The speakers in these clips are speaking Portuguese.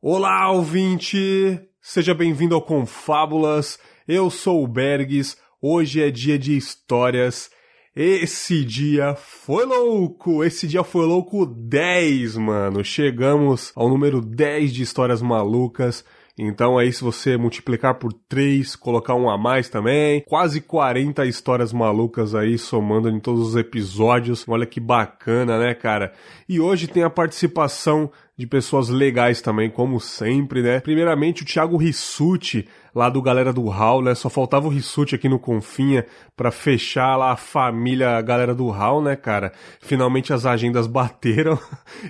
Olá, ouvinte! Seja bem-vindo ao Confábulas. Eu sou o Bergs. Hoje é dia de histórias. Esse dia foi louco! Esse dia foi louco 10, mano. Chegamos ao número 10 de histórias malucas. Então aí se você multiplicar por 3, colocar um a mais também, quase 40 histórias malucas aí somando em todos os episódios. Olha que bacana, né, cara? E hoje tem a participação de pessoas legais também, como sempre, né? Primeiramente o Thiago Rissuti, lá do Galera do Hall, né? Só faltava o Rissuti aqui no Confinha para fechar lá a família a Galera do Hall, né, cara? Finalmente as agendas bateram.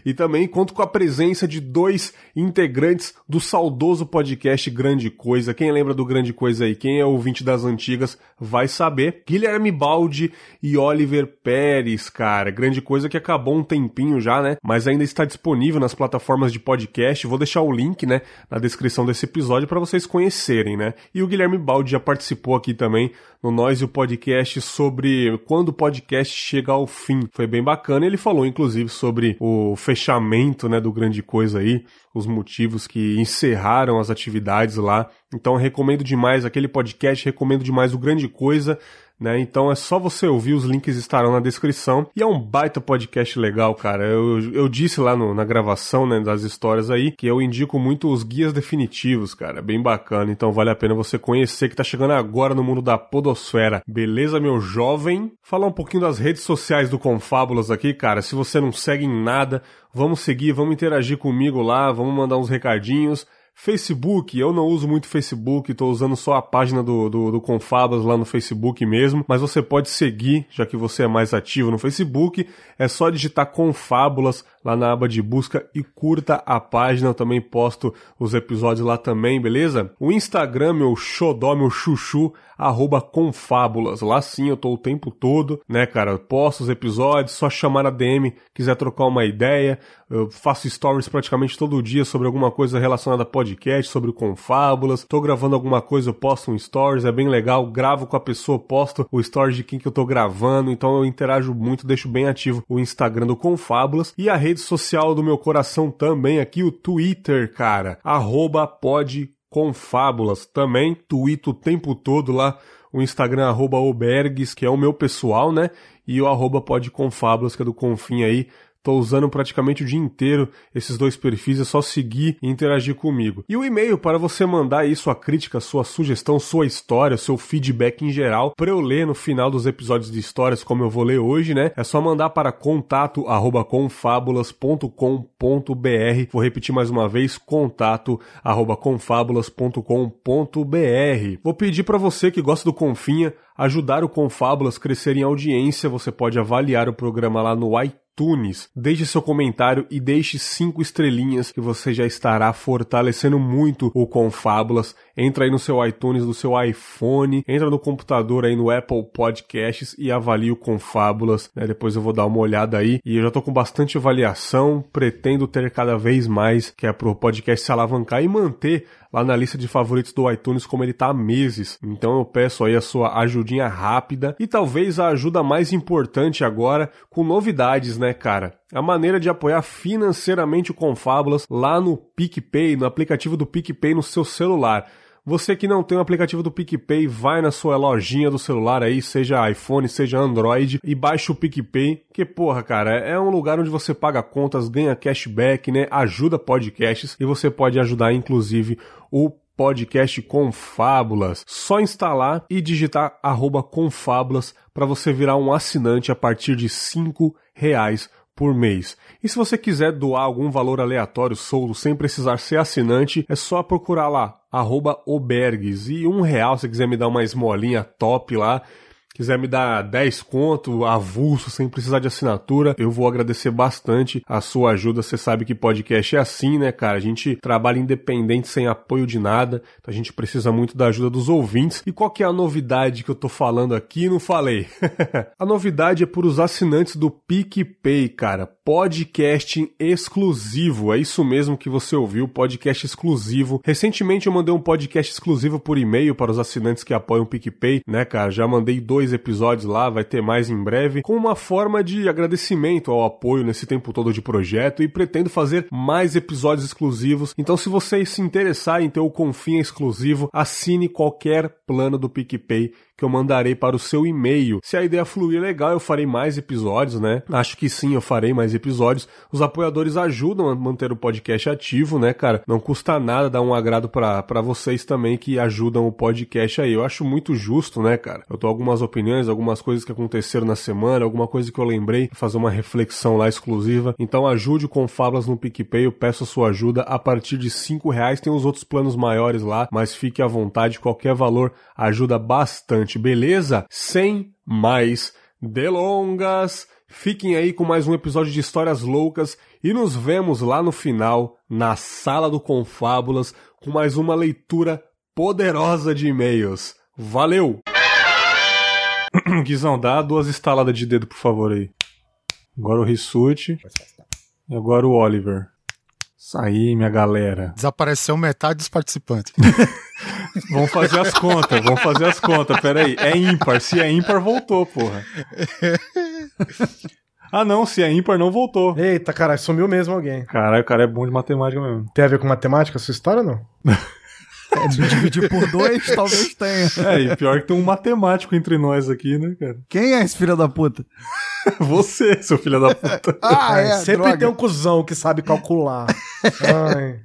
e também conto com a presença de dois integrantes do saudoso podcast Grande Coisa. Quem lembra do Grande Coisa aí? Quem é ouvinte das antigas vai saber. Guilherme Baldi e Oliver Pérez, cara. Grande Coisa que acabou um tempinho já, né? Mas ainda está disponível nas plataformas de podcast. Vou deixar o link, né, na descrição desse episódio para vocês conhecerem, né? E o Guilherme Baldi já participou aqui também no Nós e o podcast sobre quando o podcast chega ao fim. Foi bem bacana. Ele falou, inclusive, sobre o fechamento, né, do Grande Coisa aí, os motivos que encerraram as atividades lá. Então, recomendo demais aquele podcast, recomendo demais o Grande Coisa né? Então é só você ouvir, os links estarão na descrição. E é um baita podcast legal, cara. Eu, eu disse lá no, na gravação né, das histórias aí que eu indico muito os guias definitivos, cara. Bem bacana. Então vale a pena você conhecer que tá chegando agora no mundo da podosfera. Beleza, meu jovem? Falar um pouquinho das redes sociais do Confábulas aqui, cara. Se você não segue em nada, vamos seguir, vamos interagir comigo lá, vamos mandar uns recadinhos. Facebook, eu não uso muito Facebook, estou usando só a página do, do, do Confabas lá no Facebook mesmo, mas você pode seguir, já que você é mais ativo no Facebook, é só digitar Confábulas lá na aba de busca e curta a página, eu também posto os episódios lá também, beleza? O Instagram, meu xodó, meu chuchu, arroba Confábulas, lá sim eu tô o tempo todo, né cara, posto os episódios, só chamar na DM, quiser trocar uma ideia, eu faço stories praticamente todo dia sobre alguma coisa relacionada a podcast, sobre Confábulas. Tô gravando alguma coisa, eu posto um stories, é bem legal. Gravo com a pessoa, posto o stories de quem que eu tô gravando. Então eu interajo muito, deixo bem ativo o Instagram do Confábulas. E a rede social do meu coração também aqui, o Twitter, cara. Arroba pod Confábulas. Também tweeto o tempo todo lá o Instagram arroba obergues, que é o meu pessoal, né? E o arroba podconfábulas, que é do Confim aí. Tô usando praticamente o dia inteiro esses dois perfis, é só seguir e interagir comigo. E o e-mail para você mandar aí sua crítica, sua sugestão, sua história, seu feedback em geral, para eu ler no final dos episódios de histórias, como eu vou ler hoje, né? É só mandar para contato@confabulas.com.br. Vou repetir mais uma vez, contato@confabulas.com.br. Vou pedir para você que gosta do Confinha ajudar o Confábulas crescer em audiência, você pode avaliar o programa lá no iTunes iTunes. Deixe seu comentário e deixe cinco estrelinhas que você já estará fortalecendo muito o Confábulas. Entra aí no seu iTunes, no seu iPhone, entra no computador aí no Apple Podcasts e avalie o Confábulas. Né? Depois eu vou dar uma olhada aí e eu já tô com bastante avaliação, pretendo ter cada vez mais, que é pro podcast se alavancar e manter lá na lista de favoritos do iTunes como ele tá há meses. Então eu peço aí a sua ajudinha rápida e talvez a ajuda mais importante agora com novidades, né, cara? A maneira de apoiar financeiramente o Confábulas lá no PicPay, no aplicativo do PicPay no seu celular. Você que não tem o aplicativo do PicPay, vai na sua lojinha do celular aí, seja iPhone, seja Android, e baixa o PicPay, que porra, cara, é um lugar onde você paga contas, ganha cashback, né? Ajuda podcasts e você pode ajudar inclusive o podcast Confábulas. Só instalar e digitar arroba Confábulas para você virar um assinante a partir de cinco reais por mês. E se você quiser doar algum valor aleatório solto sem precisar ser assinante, é só procurar lá, arroba obergues. E um real se quiser me dar uma esmolinha top lá, quiser me dar 10 conto avulso sem precisar de assinatura, eu vou agradecer bastante a sua ajuda. Você sabe que podcast é assim, né, cara? A gente trabalha independente sem apoio de nada, então a gente precisa muito da ajuda dos ouvintes. E qual que é a novidade que eu tô falando aqui? Não falei. a novidade é por os assinantes do PicPay, cara podcast exclusivo. É isso mesmo que você ouviu, podcast exclusivo. Recentemente eu mandei um podcast exclusivo por e-mail para os assinantes que apoiam o PicPay, né, cara? Já mandei dois episódios lá, vai ter mais em breve, como uma forma de agradecimento ao apoio nesse tempo todo de projeto e pretendo fazer mais episódios exclusivos. Então, se vocês se interessarem em ter o Confim exclusivo, assine qualquer plano do PicPay que eu mandarei para o seu e-mail. Se a ideia fluir legal, eu farei mais episódios, né? Acho que sim, eu farei mais episódios. Os apoiadores ajudam a manter o podcast ativo, né, cara? Não custa nada dar um agrado para vocês também que ajudam o podcast aí. Eu acho muito justo, né, cara? Eu tô algumas opiniões, algumas coisas que aconteceram na semana, alguma coisa que eu lembrei, fazer uma reflexão lá exclusiva. Então ajude com Fábulas no PicPay, eu peço a sua ajuda a partir de cinco reais. Tem os outros planos maiores lá, mas fique à vontade, qualquer valor ajuda bastante, beleza? Sem mais delongas. Fiquem aí com mais um episódio de Histórias Loucas e nos vemos lá no final, na sala do Confábulas, com mais uma leitura poderosa de e-mails. Valeu! Guizão, dá duas estaladas de dedo, por favor, aí. Agora o Rissuti. E agora o Oliver. Isso aí, minha galera. Desapareceu metade dos participantes. vamos fazer as contas, vamos fazer as contas. Pera aí, é ímpar. Se é ímpar, voltou, porra. Ah, não, se é ímpar, não voltou. Eita, caralho, sumiu mesmo alguém. Caralho, o cara é bom de matemática mesmo. Tem a ver com matemática essa história ou não? É, dividir por dois, talvez tenha. É, e pior que tem um matemático entre nós aqui, né, cara? Quem é esse filho da puta? Você, seu filho da puta. ah, é. Sempre droga. tem um cuzão que sabe calcular. Ai.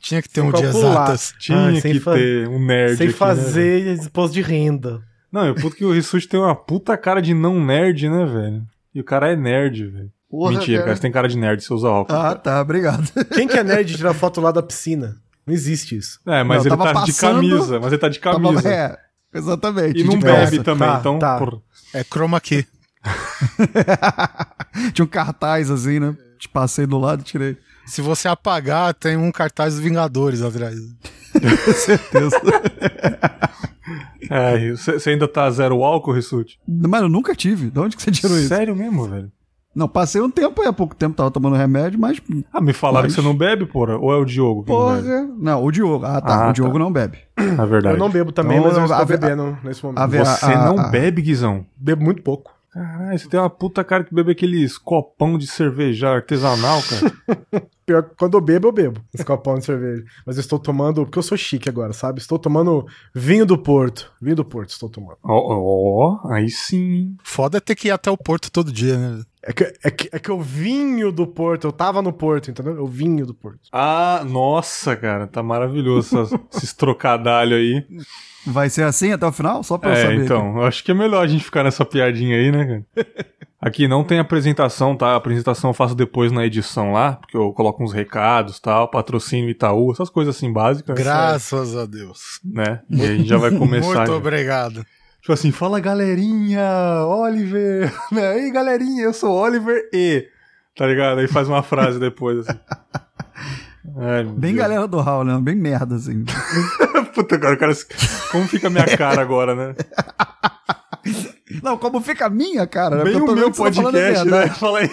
Tinha que ter um de exatas. Tinha Ai, que ter um nerd Sem aqui, fazer né, imposto de renda. Não, eu puto que o Rissuti tem uma puta cara de não nerd, né, velho? E o cara é nerd, velho. Mentira, cara. cara, você tem cara de nerd, você usa óculos. Ah, cara. tá, obrigado. Quem que é nerd de tirar foto lá da piscina? Não existe isso. É, mas não, ele tá passando, de camisa. Mas ele tá de camisa. Tava, é, exatamente. E não bebe também, tá, então. Tá. É chroma key. Tinha um cartaz assim, né? Te passei do lado e tirei. Se você apagar, tem um cartaz dos Vingadores atrás. Com certeza. É, você ainda tá zero álcool, Rissuti? Mas eu nunca tive. De onde que você tirou isso? Sério mesmo, velho? Não, passei um tempo aí, há pouco tempo tava tomando remédio, mas. Ah, me falaram mas... que você não bebe, porra? Ou é o Diogo? porra. Não, não, o Diogo. Ah, tá. Ah, o Diogo tá. não bebe. É verdade. Eu não bebo também, então, mas eu estou bebendo nesse momento. A, você a, não a, bebe, Guizão? Bebo muito pouco. Caralho, você tem uma puta cara que bebe aqueles copão de cerveja artesanal, cara. Pior que quando eu bebo, eu bebo esse copão de cerveja. Mas eu estou tomando, porque eu sou chique agora, sabe? Estou tomando vinho do Porto. Vinho do Porto estou tomando. Ó, oh, oh, aí sim. Foda é ter que ir até o Porto todo dia, né? É que, é, que, é que eu vinho do Porto, eu tava no Porto, entendeu? Eu vinho do Porto. Ah, nossa, cara, tá maravilhoso esses trocadalhos aí. Vai ser assim até o final? Só pra eu é, saber. então, eu acho que é melhor a gente ficar nessa piadinha aí, né, cara? Aqui não tem apresentação, tá? A apresentação eu faço depois na edição lá, porque eu coloco uns recados tal, patrocínio Itaú, essas coisas assim básicas. Graças a Deus. Né? E a gente já vai começar. Muito já. obrigado. Tipo assim, fala galerinha, Oliver. Né? Ei, galerinha, eu sou Oliver e. Tá ligado? Aí faz uma frase depois, assim. Ai, bem Deus. galera do Hall, né? Bem merda, assim. Puta, cara, cara, como fica a minha cara agora, né? Não, como fica a minha cara, né? Bem o meu podcast, né? Fala aí.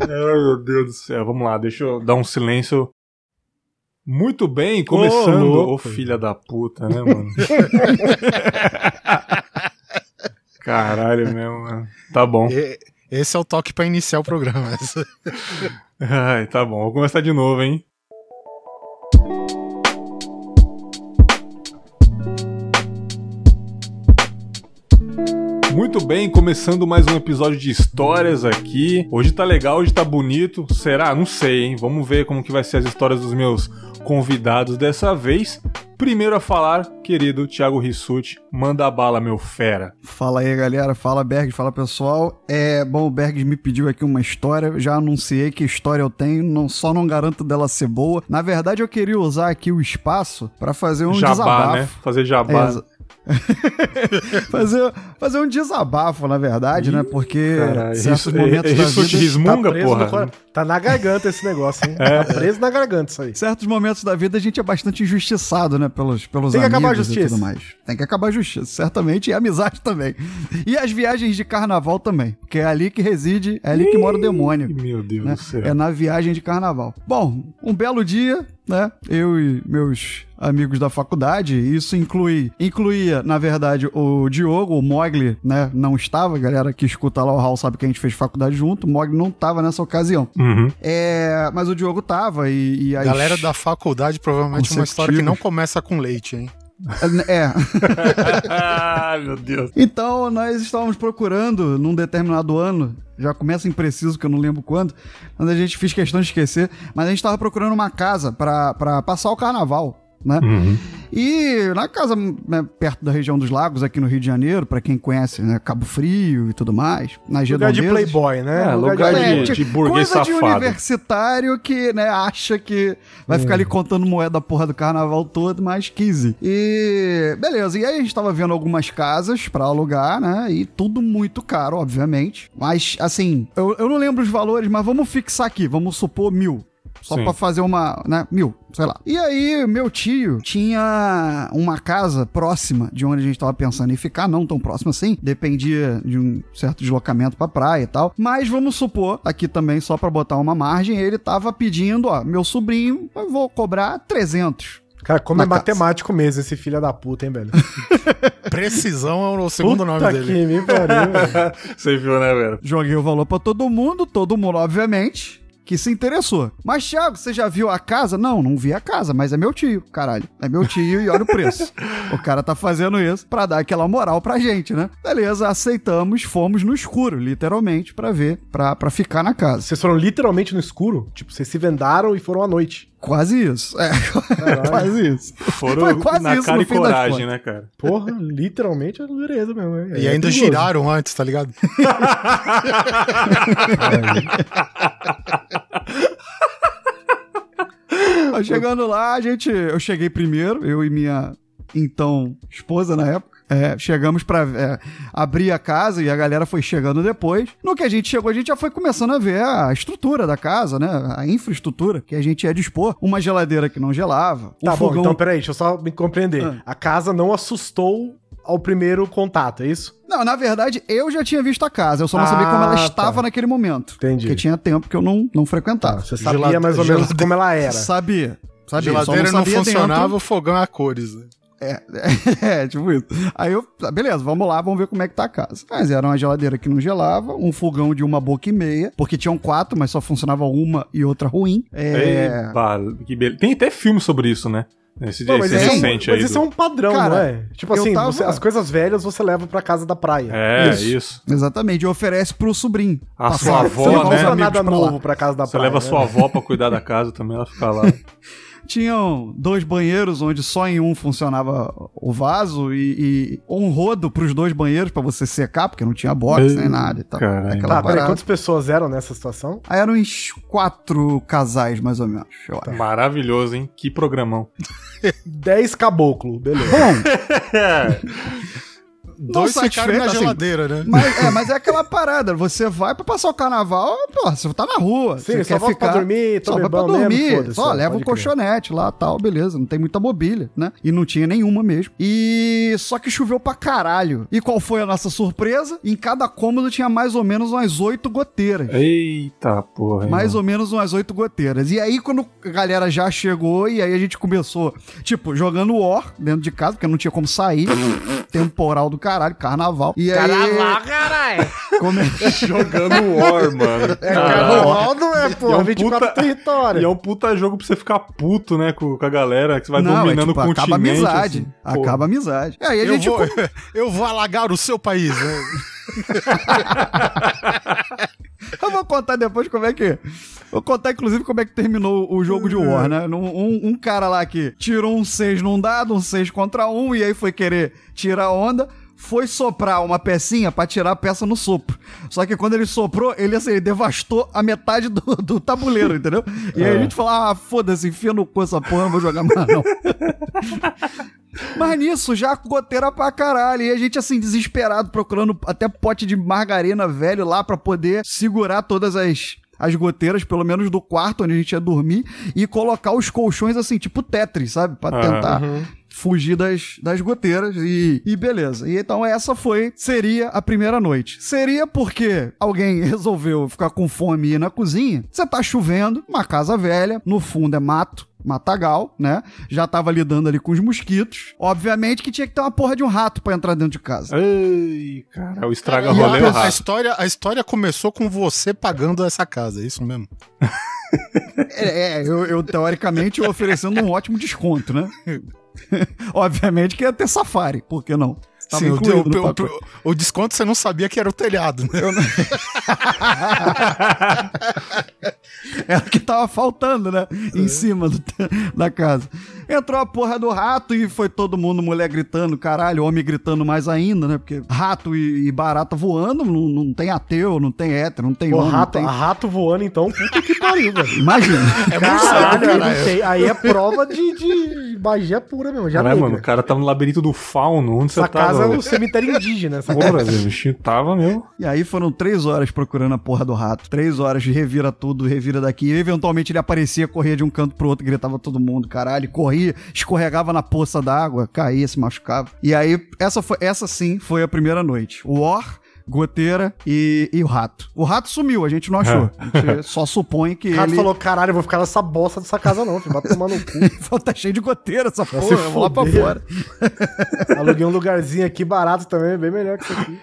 Ai, meu Deus do céu. Vamos lá, deixa eu dar um silêncio. Muito bem, começando. Ô, oh, filha da puta, né, mano? Caralho mesmo, mano. Tá bom. Esse é o toque para iniciar o programa. Ai, tá bom. Vou começar de novo, hein? Muito bem, começando mais um episódio de histórias aqui. Hoje tá legal, hoje tá bonito. Será? Não sei, hein? Vamos ver como que vai ser as histórias dos meus convidados dessa vez. Primeiro a falar, querido Thiago Rissuti, manda a bala, meu fera. Fala aí, galera. Fala, Berg. Fala, pessoal. É, bom, o Berg me pediu aqui uma história. Já anunciei que história eu tenho, não, só não garanto dela ser boa. Na verdade, eu queria usar aqui o espaço para fazer um jabá, desabafo. né? Fazer jabá. É, fazer, fazer um desabafo, na verdade, Ih, né? Porque caralho, certos isso, momentos da vida... Rismunga, tá porra. No, tá na garganta esse negócio, hein? É. Tá preso na garganta isso aí. Certos momentos da vida a gente é bastante injustiçado, né? Pelos, pelos Tem que acabar a justiça. e tudo mais. Tem que acabar a justiça, certamente. E a amizade também. E as viagens de carnaval também. Porque é ali que reside, é ali que mora o demônio. Meu Deus né? do céu. É na viagem de carnaval. Bom, um belo dia, né? Eu e meus amigos da faculdade. Isso inclui, incluía, na verdade, o Diogo, o Mogli, né? Não estava, galera que escuta lá o Hall sabe que a gente fez faculdade junto. O Mogli não estava nessa ocasião. Uhum. É, mas o Diogo tava e, e as... Galera da faculdade, provavelmente uma história que não começa com leite, hein? É. Ai, meu Deus. Então, nós estávamos procurando num determinado ano, já começa impreciso, que eu não lembro quando, quando a gente fez questão de esquecer, mas a gente estava procurando uma casa para passar o carnaval. Né? Uhum. E na casa né, perto da região dos lagos, aqui no Rio de Janeiro, para quem conhece, né, Cabo Frio e tudo mais, nas Lugar de playboy, né? É, lugar É, de, tipo, de burguês coisa de safado. universitário que, né, acha que vai ficar ali contando moeda da porra do carnaval todo, mas 15. E beleza, e aí a gente tava vendo algumas casas pra alugar, né? E tudo muito caro, obviamente. Mas, assim, eu, eu não lembro os valores, mas vamos fixar aqui, vamos supor mil. Só Sim. pra fazer uma, né, mil, sei lá. E aí, meu tio tinha uma casa próxima de onde a gente tava pensando em ficar, não tão próximo assim, dependia de um certo deslocamento pra praia e tal. Mas vamos supor, aqui também, só pra botar uma margem, ele tava pedindo, ó, meu sobrinho, eu vou cobrar 300. Cara, como Na é casa. matemático mesmo esse filho da puta, hein, velho? Precisão é o segundo Puta nome dele. que me pariu, velho. Você viu, né, velho? Joguei o valor pra todo mundo, todo mundo, obviamente, que se interessou. Mas, Thiago, você já viu a casa? Não, não vi a casa, mas é meu tio, caralho. É meu tio e olha o preço. o cara tá fazendo isso pra dar aquela moral pra gente, né? Beleza, aceitamos, fomos no escuro, literalmente, pra ver, pra, pra ficar na casa. Vocês foram literalmente no escuro? Tipo, vocês se vendaram e foram à noite. Quase isso. É, quase isso. Foram Foi quase na isso cara no e coragem, né, cara? Porra, literalmente é dureza mesmo. né? E É ainda perigoso. giraram antes, tá ligado? Mas chegando lá, a gente. Eu cheguei primeiro, eu e minha então esposa na época. É, chegamos pra é, abrir a casa e a galera foi chegando depois. No que a gente chegou, a gente já foi começando a ver a estrutura da casa, né? A infraestrutura que a gente ia dispor. Uma geladeira que não gelava. Tá bom, fogão. então peraí, deixa eu só me compreender. Ah. A casa não assustou ao primeiro contato, é isso? Não, na verdade, eu já tinha visto a casa. Eu só não Ah, sabia como ela tá. estava naquele momento. Entendi. Porque tinha tempo que eu não, não frequentava. Você sabia Gelade- mais ou menos gelade- como ela era. Sabia. Sabia. só Geladeira não, sabia funcionava, dentro. o fogão é a cores. né? É, tipo isso. Aí eu, tá, beleza, vamos lá, vamos ver como é que tá a casa. Mas era uma geladeira que não gelava, um fogão de uma boca e meia, porque tinham quatro, mas só funcionava uma e outra ruim. É. Eba, que beleza. Tem até filme sobre isso, né? Esse, Não, mas esse isso, é um, recente mas aí. isso do- é um padrão, Cara, não é? Tipo assim, tava- você- as coisas velhas você leva pra casa da praia. É, Isso. isso. Exatamente, e oferece pro sobrinho. A Passar. sua Você avó, não levar os né? compra amigos nada pra lá. novo pra casa da Você praia. leva né? sua avó pra cuidar da casa também, ela fica lá. Tinham dois banheiros onde só em um funcionava o vaso e, e um rodo pros dois banheiros pra você secar, porque não tinha box nem nada e tal. Tá, peraí, quantas pessoas eram nessa situação? Aí eram uns quatro casais, mais ou menos, eu acho. Maravilhoso, hein? Que programão. 10 caboclo, beleza. Bom, Dois ficaram satisfeito, na assim, geladeira, né? Mas é, mas é aquela parada. Você vai pra passar o carnaval, pô, você tá na rua. Sim, você só volta pra dormir, só vai pra mesmo, dormir. foda-se, só leva um crer. colchonete lá tal, beleza. Não tem muita mobília, né? E não tinha nenhuma mesmo. E só que choveu pra caralho. E qual foi a nossa surpresa? Em cada cômodo tinha mais ou menos umas oito goteiras. Eita porra. Mais ou menos umas oito goteiras. E aí, quando a galera já chegou, e aí a gente começou, tipo, jogando War dentro de casa, porque não tinha como sair. Temporal do caralho, carnaval. E aí. caralho! come- Jogando War, mano. É, carnaval não é, pô. E é um 24 puta- território. E é um puta jogo pra você ficar puto, né, com, com a galera, que você vai Não, é dominando tipo, o continente. acaba a amizade. assim. Pô. acaba a amizade. É, e a Eu gente. vou, eu vou alagar o seu país, né? Eu vou contar depois como é que. Vou contar, inclusive, como é que terminou o jogo de War, né? Um, um- um cara lá que tirou um 6 num dado, um 6 contra um, e aí foi querer tirar onda. Foi soprar uma pecinha pra tirar a peça no sopro. Só que quando ele soprou, ele assim, ele devastou a metade do, do tabuleiro, entendeu? E aí a gente falou: ah, foda-se, enfia no cu essa porra, não vou jogar mais não. Mas nisso, já goteira pra caralho. E a gente, assim, desesperado, procurando até pote de margarina velho lá pra poder segurar todas as. As goteiras, pelo menos do quarto onde a gente ia dormir, e colocar os colchões assim, tipo Tetris, sabe? Pra Ah, tentar fugir das, das goteiras e, e beleza. E então essa foi, seria a primeira noite. Seria porque alguém resolveu ficar com fome e ir na cozinha. Você tá chovendo, uma casa velha, no fundo é mato, matagal, né? Já tava lidando ali com os mosquitos. Obviamente que tinha que ter uma porra de um rato pra entrar dentro de casa. Ei, cara, o estraga E rolê é a, o a rato. história, a história começou com você pagando essa casa, é isso mesmo? É, é, eu, eu, teoricamente eu oferecendo um ótimo desconto, né? Obviamente que ia ter safari, por que não? Tava Sim, o, o- o- o desconto você não sabia que era o telhado, né? Era o que tava faltando, né? Em cima do- da casa. Entrou a porra do rato e foi todo mundo, mulher gritando, caralho, homem gritando mais ainda, né? Porque rato e, e barata voando, não, não tem ateu, não tem hétero, não tem Pô, homem, rato, não tem... rato voando, então, puta que pariu, velho. Imagina. É Caralho, não caralho. tem- aí é prova de, de magia pura mesmo, já Caralho, negra. mano, o cara tava no labirinto do fauno. Onde Essa você casa é um cemitério indígena, essa casa. Porra, o bichinho tava, meu. E aí foram três horas procurando a porra do rato. Três horas de revira tudo, revira daqui. E eventualmente ele aparecia, corria de um canto pro outro, gritava todo mundo, caralho. Corria, escorregava na poça d'água, caía, se machucava. E aí, essa, foi, essa sim foi a primeira noite. O Or, Goteira e, e o rato. O rato sumiu, a gente não achou. A gente só supõe que O rato ele... falou, caralho, eu vou ficar nessa bosta dessa casa não, filho, vai tomar no cu. tá cheio de goteira essa porra, eu vou lá pra fora. Aluguei um lugarzinho aqui barato também, bem melhor que isso aqui.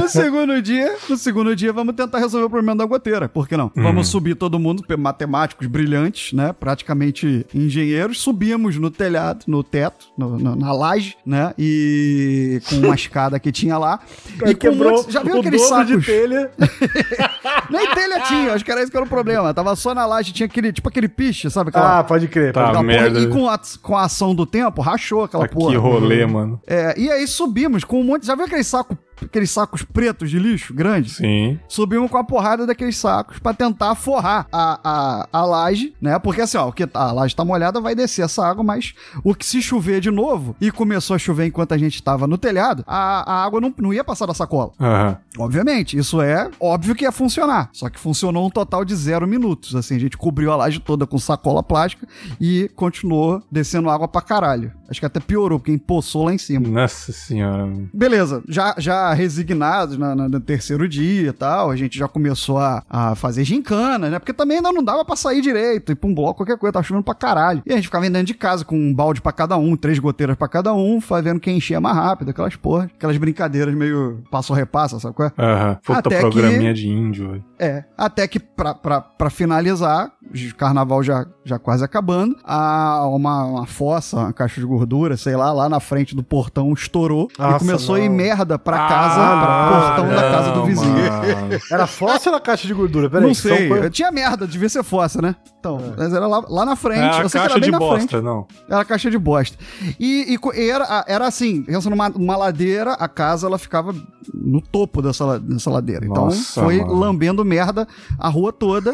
No segundo dia, no segundo dia, vamos tentar resolver o problema da goteira. Por que não? Vamos subir todo mundo, matemáticos brilhantes, né? Praticamente engenheiros. Subimos no telhado, no teto, no- no- na laje, né? E com uma escada que tinha lá. E quebrou já viu o aqueles dobro sacos? de telha. Nem telha tinha, acho que era isso que era o problema. Tava só na laje, tinha aquele, tipo aquele piche, sabe? Aquela, Ah, pode crer. Tá. merda. E com a, com a ação do tempo, rachou aquela Tá, porra. que rolê, mano. É, e aí subimos com um monte. Já viu aqueles sacos, aqueles sacos pretos de lixo grandes? Sim. subimos com a porrada daqueles sacos pra tentar forrar a, a, a laje, né? Porque assim, ó, o que a laje tá molhada vai descer essa água, mas o que se chover de novo, e começou a chover enquanto a gente tava no telhado, a, a água não, não ia passar da sacola. Aham. Obviamente, isso é óbvio que ia funcionar. Só que funcionou um total de zero minutos. Assim, a gente cobriu a laje toda com sacola plástica e continuou descendo água pra caralho. Acho que até piorou, porque empoçou lá em cima. Nossa senhora. Beleza, já, já resignados na- na- no terceiro dia e tal, a gente já começou a, a fazer gincana, né? Porque também ainda não dava pra sair direito, ir pra um bloco, qualquer coisa, tava chovendo pra caralho. E a gente ficava dentro de casa com um balde pra cada um, três goteiras pra cada um, fazendo quem enchia mais rápido, aquelas porra, aquelas brincadeiras meio passo-repassa, sabe qual é? Aham. Até programinha de índio. É, até que pra, pra, pra finalizar, o carnaval já, já quase acabando, a, uma, uma fossa, uma caixa de gordura, sei lá, lá na frente do portão estourou e Nossa, começou a ir não. merda pra casa, Ah, pra portão da casa do não, vizinho. mano. Era fossa ou era caixa de gordura? Peraí, Não são sei, coisas- tinha merda, devia ser fossa, né? Então, mas era lá, lá na frente, É a eu sei que era caixa bem de na bosta, frente. não. Era caixa de bosta. E, e e era, era assim, pensa numa, numa ladeira, a casa ela ficava no topo dessa, dessa ladeira. Então Nossa, foi mano. lambendo merda a rua toda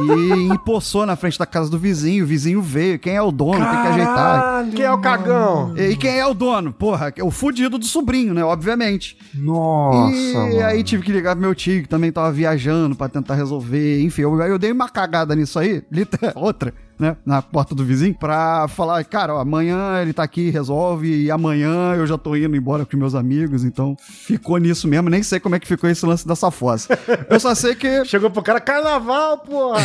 e empoçou na frente da casa do vizinho. O vizinho veio. Quem é o dono? Tem que ajeitar. Quem é o cagão? E quem é o dono? Porra, o fudido do sobrinho, né? Obviamente. Nossa, e mano. aí tive que ligar pro meu tio, que também tava viajando pra tentar resolver. Enfim, eu, eu dei uma cagada nisso aí, outra, né? Na porta do vizinho, pra falar, cara, ó, amanhã ele tá aqui, resolve, e amanhã eu já tô indo embora com meus amigos, então ficou nisso mesmo. Nem sei como é que ficou esse lance dessa fossa. Eu só sei que Chegou pro cara, carnaval, porra!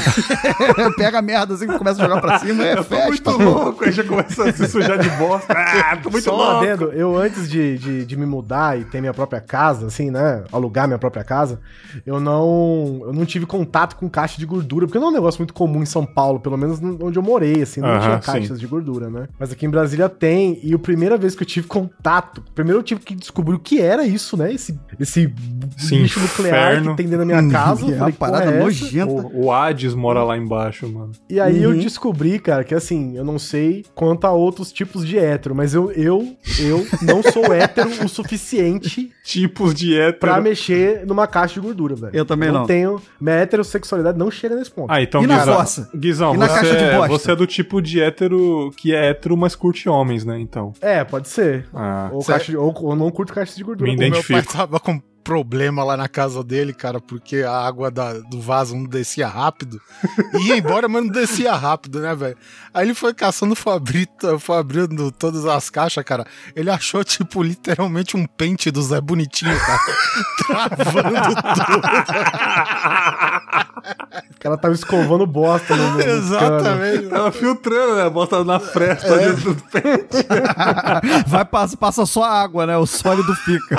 pega a merda assim, começa a jogar pra cima, é Eu tô festa. muito louco, aí já começa a se sujar de bosta. Ah, tô muito Só um louco. adendo, eu antes de, de, de me mudar e ter minha própria casa, assim, né? Alugar minha própria casa, eu não, eu não tive contato com caixa de gordura, porque não é um negócio muito comum em São Paulo, pelo menos onde eu morei, assim, não Aham, tinha caixas de gordura, né? Mas aqui em Brasília tem, e a primeira vez que eu tive contato, primeiro eu tive que descobrir o que era isso, né? Esse, esse Esse lixo nuclear inferno. que tem dentro da minha casa. É uma falei, "Que porra parada é essa?" nojenta. O, o Hades mora lá embaixo, mano. E aí Uhum. eu descobri, cara, que assim, eu não sei quanto a outros tipos de hétero, mas eu, eu, eu não sou hétero o suficiente Tipos de hétero. pra mexer numa caixa de gordura, velho. Eu também não. tenho. Minha heterossexualidade não chega nesse ponto. Ah, então, E na Guizão, fossa? Guizão, E na você, caixa de é- bosta? você é do tipo de hétero que é hétero, mas curte homens, né? Então. É, pode ser. Ah, Ou, caixa de, ou, ou não curto caixa de gordura. Me O meu identifico. pai tava com problema lá na casa dele, cara, porque a água da- do vaso não descia rápido. Ia embora, mas não descia rápido, né, velho? Aí ele foi caçando, foi, abrir, foi abrindo todas as caixas, cara. Ele achou, tipo, literalmente um pente do Zé Bonitinho, cara. Travando tudo. O cara tava escovando bosta no, no no cano. Exatamente. Tava filtrando, né? Bota na fresta dentro do pente. Vai, passa, passa só a água, né? O sólido fica.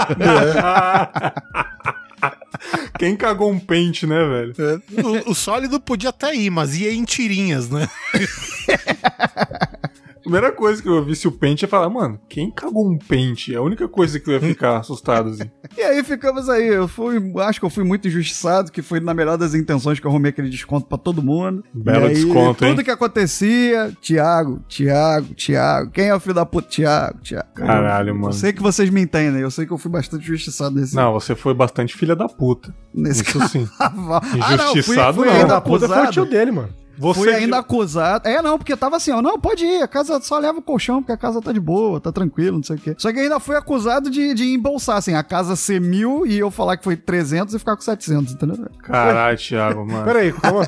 Quem cagou um pente, né, velho? É, O, o sólido podia até ir, mas ia em tirinhas, né? Primeira coisa que eu vi se o pente ia falar, mano, quem cagou um pente? É a única coisa que eu ia ficar assustado, assim. E aí ficamos aí. Eu fui, acho que eu fui muito injustiçado, que foi na melhor das intenções que eu arrumei aquele desconto pra todo mundo. Belo E aí, desconto, hein? Tudo que acontecia, Tiago, Tiago, Tiago. Quem é o filho da puta? Tiago, Tiago. Caralho, Eu mano. sei que vocês me entendem, eu sei que eu fui bastante injustiçado nesse. Não, você foi bastante filha da puta. nesse Isso sim. Injustiçado fui, fui não. Filho ainda da puta foi o tio dele, mano. Você Fui ainda acusado. É, não, porque tava assim, ó, não, pode ir, a casa só leva o colchão, porque a casa tá de boa, tá tranquilo, não sei o quê. Só que ainda fui acusado de, de embolsar, assim, a casa ser mil e eu falar que foi 300 e ficar com 700, entendeu? Caralho, Thiago, mano. Pera aí, como,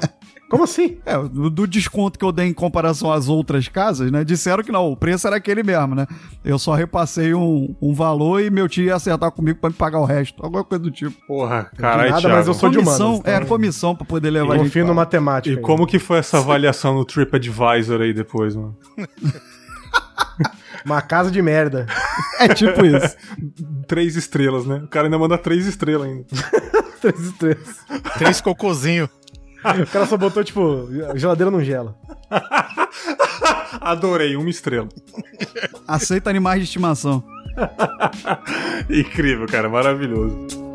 como assim? É, do, do desconto que eu dei em comparação às outras casas, né, disseram que não, o preço era aquele mesmo, né? Eu só repassei um, um valor e meu tio ia acertar comigo pra me pagar o resto, alguma coisa do tipo. Porra, caralho, nada, Thiago. mas eu sou de comissão, humanas, então- é, comissão pra poder levar a gente no matemática. E aí. como que foi essa avaliação no TripAdvisor aí depois, mano? Uma casa de merda. É tipo isso. Três estrelas, né? O cara ainda manda três estrelas ainda. Três estrelas. Três cocôzinho. O cara só botou, tipo, geladeira não gela. Adorei, uma estrela. Aceita animais de estimação. Incrível, cara, maravilhoso.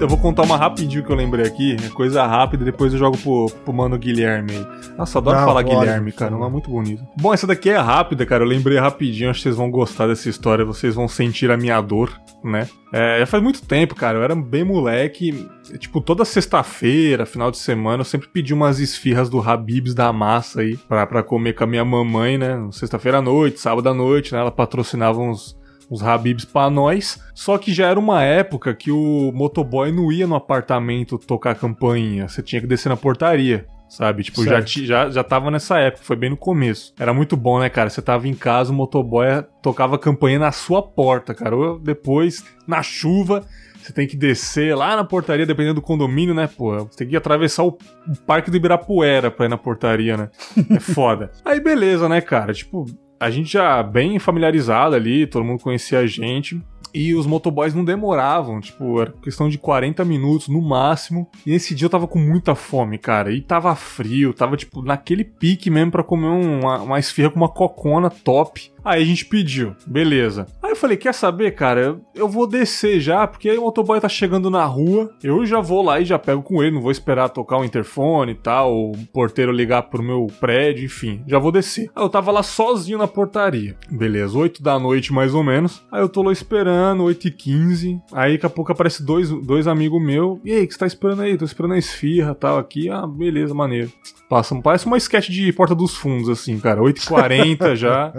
Eu vou contar uma rapidinho que eu lembrei aqui, é coisa rápida, depois eu jogo pro, pro mano Guilherme aí. Nossa, adoro Não, falar Guilherme, cara, favor. é muito bonito. Bom, essa daqui é rápida, cara, eu lembrei rapidinho, acho que vocês vão gostar dessa história, vocês vão sentir a minha dor, né? É, já faz muito tempo, cara, eu era bem moleque, tipo, toda sexta-feira, final de semana, eu sempre pedi umas esfirras do Habibs da massa aí, pra, pra comer com a minha mamãe, né? Sexta-feira à noite, sábado à noite, né? Ela patrocinava uns os Habibs pra nós. Só que já era uma época que o motoboy não ia no apartamento tocar campainha. Você tinha que descer na portaria. Sabe? Tipo, já, Certo. já, já tava nessa época, foi bem no começo. Era muito bom, né, cara? Você tava em casa, o motoboy tocava campainha na sua porta, cara. Ou depois, na chuva, você tem que descer lá na portaria, dependendo do condomínio, né, pô? Você tem que atravessar o, o Parque do Ibirapuera pra ir na portaria, né? É foda. Aí beleza, né, cara? Tipo, a gente já bem familiarizado ali, todo mundo conhecia a gente. E os motoboys não demoravam, tipo, era questão de 40 minutos no máximo. E nesse dia eu tava com muita fome, cara. E tava frio, tava, tipo, naquele pique mesmo pra comer um- uma, uma esfirra com uma cocona top. Aí a gente pediu, beleza. Aí eu falei, quer saber, cara? Eu, vou descer já, porque aí o motoboy tá chegando na rua. Eu já vou lá e já pego com ele, não vou esperar tocar o interfone e tal, o porteiro ligar pro meu prédio, enfim, já vou descer. Aí eu tava lá sozinho na portaria. Beleza, 8 da noite mais ou menos. Aí eu tô lá esperando, 8 e 15 Aí daqui a pouco aparece dois, dois amigos meus. E aí, o que você tá esperando aí? Tô esperando a esfirra tal aqui. Ah, beleza, maneiro. Passa, parece uma sketch de Porta dos Fundos, assim, cara. 8h40 já.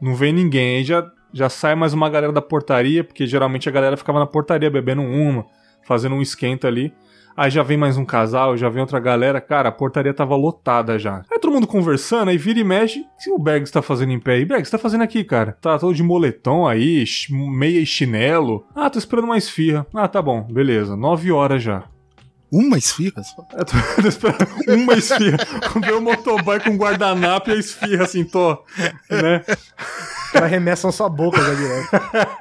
Não vem ninguém. Aí já, já sai mais uma galera da portaria, porque geralmente a galera ficava na portaria bebendo uma, fazendo um esquenta ali. Aí já vem mais um casal, já vem outra galera. Cara, a portaria tava lotada já. Aí todo mundo conversando, aí vira e mexe. O que o Bergs tá fazendo em pé aí? Bergs, tá fazendo aqui, cara? Tá todo de moletom aí, meia e chinelo. Ah, tô esperando uma esfirra. Ah, tá bom, beleza. Nove horas já. Uma esfirra só. Eu tô, tô esperando uma esfirra. Ver o motoboy com guardanapo e a esfirra assim, tô. Né? Os caras remessam sua boca já direto.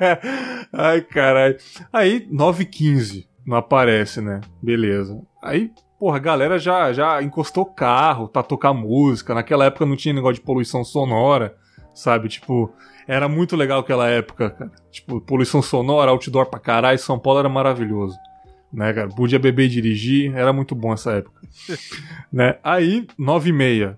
Ai, caralho. Aí, 9h15, não aparece, né? Beleza. Aí, porra, a galera já, já encostou carro pra tocar música. Naquela época não tinha negócio de poluição sonora, sabe? Tipo, era muito legal aquela época, cara. Tipo, poluição sonora, outdoor pra caralho, São Paulo era maravilhoso. Né, cara? Podia beber e dirigir, era muito bom essa época. né? Aí, 9h30.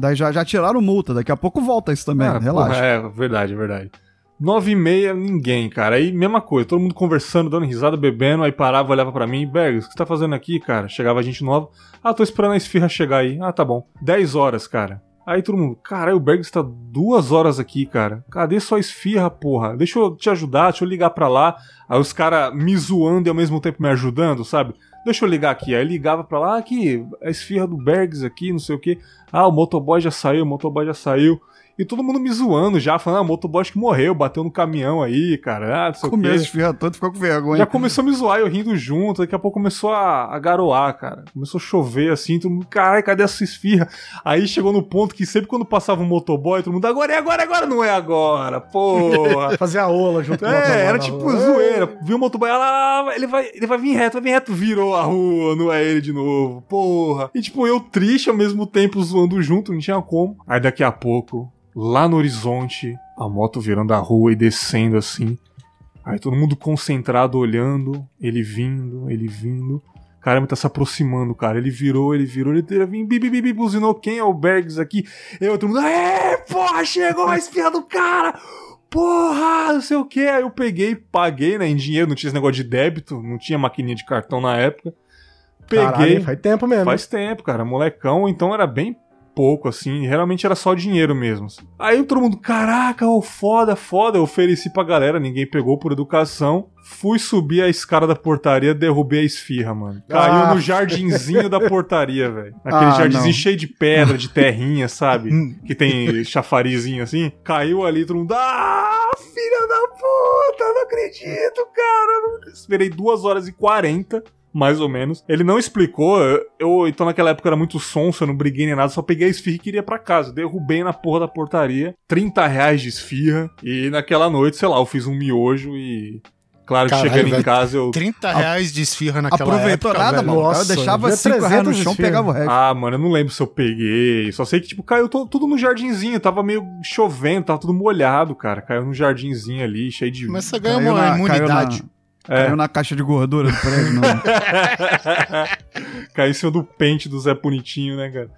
Daí já, já tiraram multa, daqui a pouco volta isso também, Ah, relaxa. porra, é, verdade, verdade. Nove e meia, ninguém, cara. Aí, mesma coisa, todo mundo conversando, dando risada, bebendo, aí parava, olhava pra mim, Bergs, o que você tá fazendo aqui, cara? Chegava gente nova. Ah, tô esperando a esfirra chegar aí. Ah, tá bom. Dez horas, cara. Aí todo mundo, caralho, o Bergs tá duas horas aqui, cara. Cadê sua esfirra, porra? Deixa eu te ajudar, deixa eu ligar pra lá. Aí os caras me zoando e ao mesmo tempo me ajudando, sabe? deixa eu ligar aqui. Aí ligava pra lá, ah, aqui, a esfirra do Bergs aqui, não sei o que. Ah, o motoboy já saiu, o motoboy já saiu. E todo mundo me zoando já, falando, ah, o motoboy acho que morreu, bateu no caminhão aí, cara. Ah, não sei Comeu o quê. esse esfirra todo ficou com vergonha. Já começou a me zoar, eu rindo junto, daqui a pouco começou a, a garoar, cara. Começou a chover assim, todo mundo, caralho, cadê essa esfirra? Aí chegou no ponto que sempre quando passava um motoboy, todo mundo, agora é agora, agora não é agora, porra. Fazer a ola junto com o motoboy É, era tipo rua. zoeira. Viu o motoboy lá, ele vai, ele vai vir reto, vai vir reto, virou a rua, não é ele de novo, porra. E tipo, eu triste ao mesmo tempo zoando junto, não tinha como. Aí daqui a pouco, lá no horizonte, a moto virando a rua e descendo assim. Aí todo mundo concentrado olhando, ele vindo, ele vindo. Caramba, tá se aproximando, cara. Ele virou, ele virou, ele teria vindo, bi, bi, bi, bi, buzinou quem é o Bergs aqui. Eu, todo mundo, é, porra, chegou a espinha do cara! Porra, não sei o que. Aí eu peguei, paguei, né, em dinheiro, não tinha esse negócio de débito, não tinha maquininha de cartão na época. Peguei, Caralho, faz tempo mesmo. Faz tempo, cara. Molecão, então era bem pouco, assim. Realmente era só dinheiro mesmo. assim. Aí todo mundo, caraca, ô, foda, foda. Eu ofereci pra galera, ninguém pegou por educação. Fui subir a escada da portaria, derrubei a esfirra, mano. Caiu Ah. no jardinzinho da portaria, velho. Aquele Ah, jardinzinho não. cheio de pedra, de terrinha, sabe? que tem chafarizinho assim. Caiu ali, todo mundo, ah, filha da puta, não acredito, cara. Esperei duas horas e 40 mais ou menos. Ele não explicou, eu, então naquela época era muito sonso, eu não briguei nem nada, só peguei a esfirra e queria ir pra casa. Derrubei na porra da portaria, 30 reais de esfirra, e naquela noite, sei lá, eu fiz um miojo e... Claro que chegando em velho. casa eu... 30 reais de esfirra naquela Aproveitou época, nada, velho. mano. Nossa, eu deixava devia 5 reais no 300 chão, esfirra. pegava o resto. Ah, mano, eu não lembro se eu peguei. Só sei que, tipo, caiu to- tudo no jardinzinho. Tava meio chovendo, tava tudo molhado, cara. Caiu no jardinzinho ali, cheio de. Mas você ganha Caiu uma na- imunidade. É. Caiu na caixa de gordura do prédio, não. Caiu em cima do pente do Zé Bonitinho, né, cara?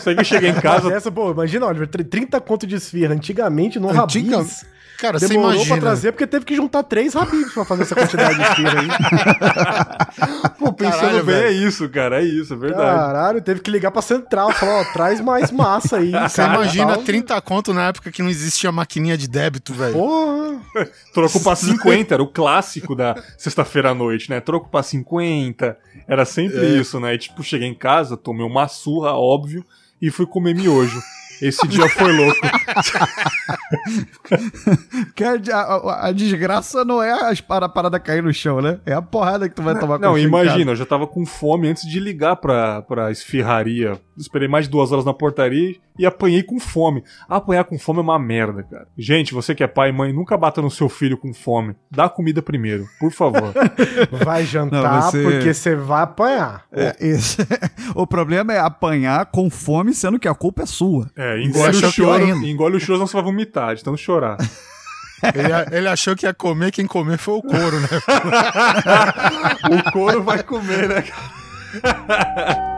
Sei que eu cheguei em casa. essa, pô, imagina, Oliver, 30 conto de esfirra. Antigamente, no Antiga- Rabis, Cara, você demorou imagina. pra trazer porque teve que juntar três Rabis pra fazer essa quantidade de esfirra aí. Pô, pensando Caralho, bem, velho. é isso, cara. É isso, é verdade. Caralho, teve que ligar pra central, falar, ó, traz mais massa aí. Você cara, imagina tal. 30 conto na época que não existia maquininha de débito, velho. Porra. Trocou pra 50, era o clássico da sexta-feira à noite, né? Troco pra 50. Era sempre É. isso, né? E, tipo, cheguei em casa, tomei uma surra, óbvio, e fui comer miojo. Esse dia foi louco. Porque a, a- a desgraça não é a parada cair no chão, né? É a porrada que tu vai tomar Não, com o chão em imagina, eu já tava com fome antes de ligar pra, pra esfirraria. Esperei mais de duas horas na portaria e apanhei com fome. Apanhar com fome é uma merda, cara. Gente, você que é pai e mãe, nunca bata no seu filho com fome. Dá comida primeiro, por favor. Vai jantar Não, você- porque você vai apanhar. É, isso. o problema é apanhar com fome, sendo que a culpa é sua. É, engole Isso o é choro, engole o choro, senão você vai vomitar, de tanto chorar. Ele, ele achou que ia comer, quem comer foi o couro, né? o couro vai comer, né, cara?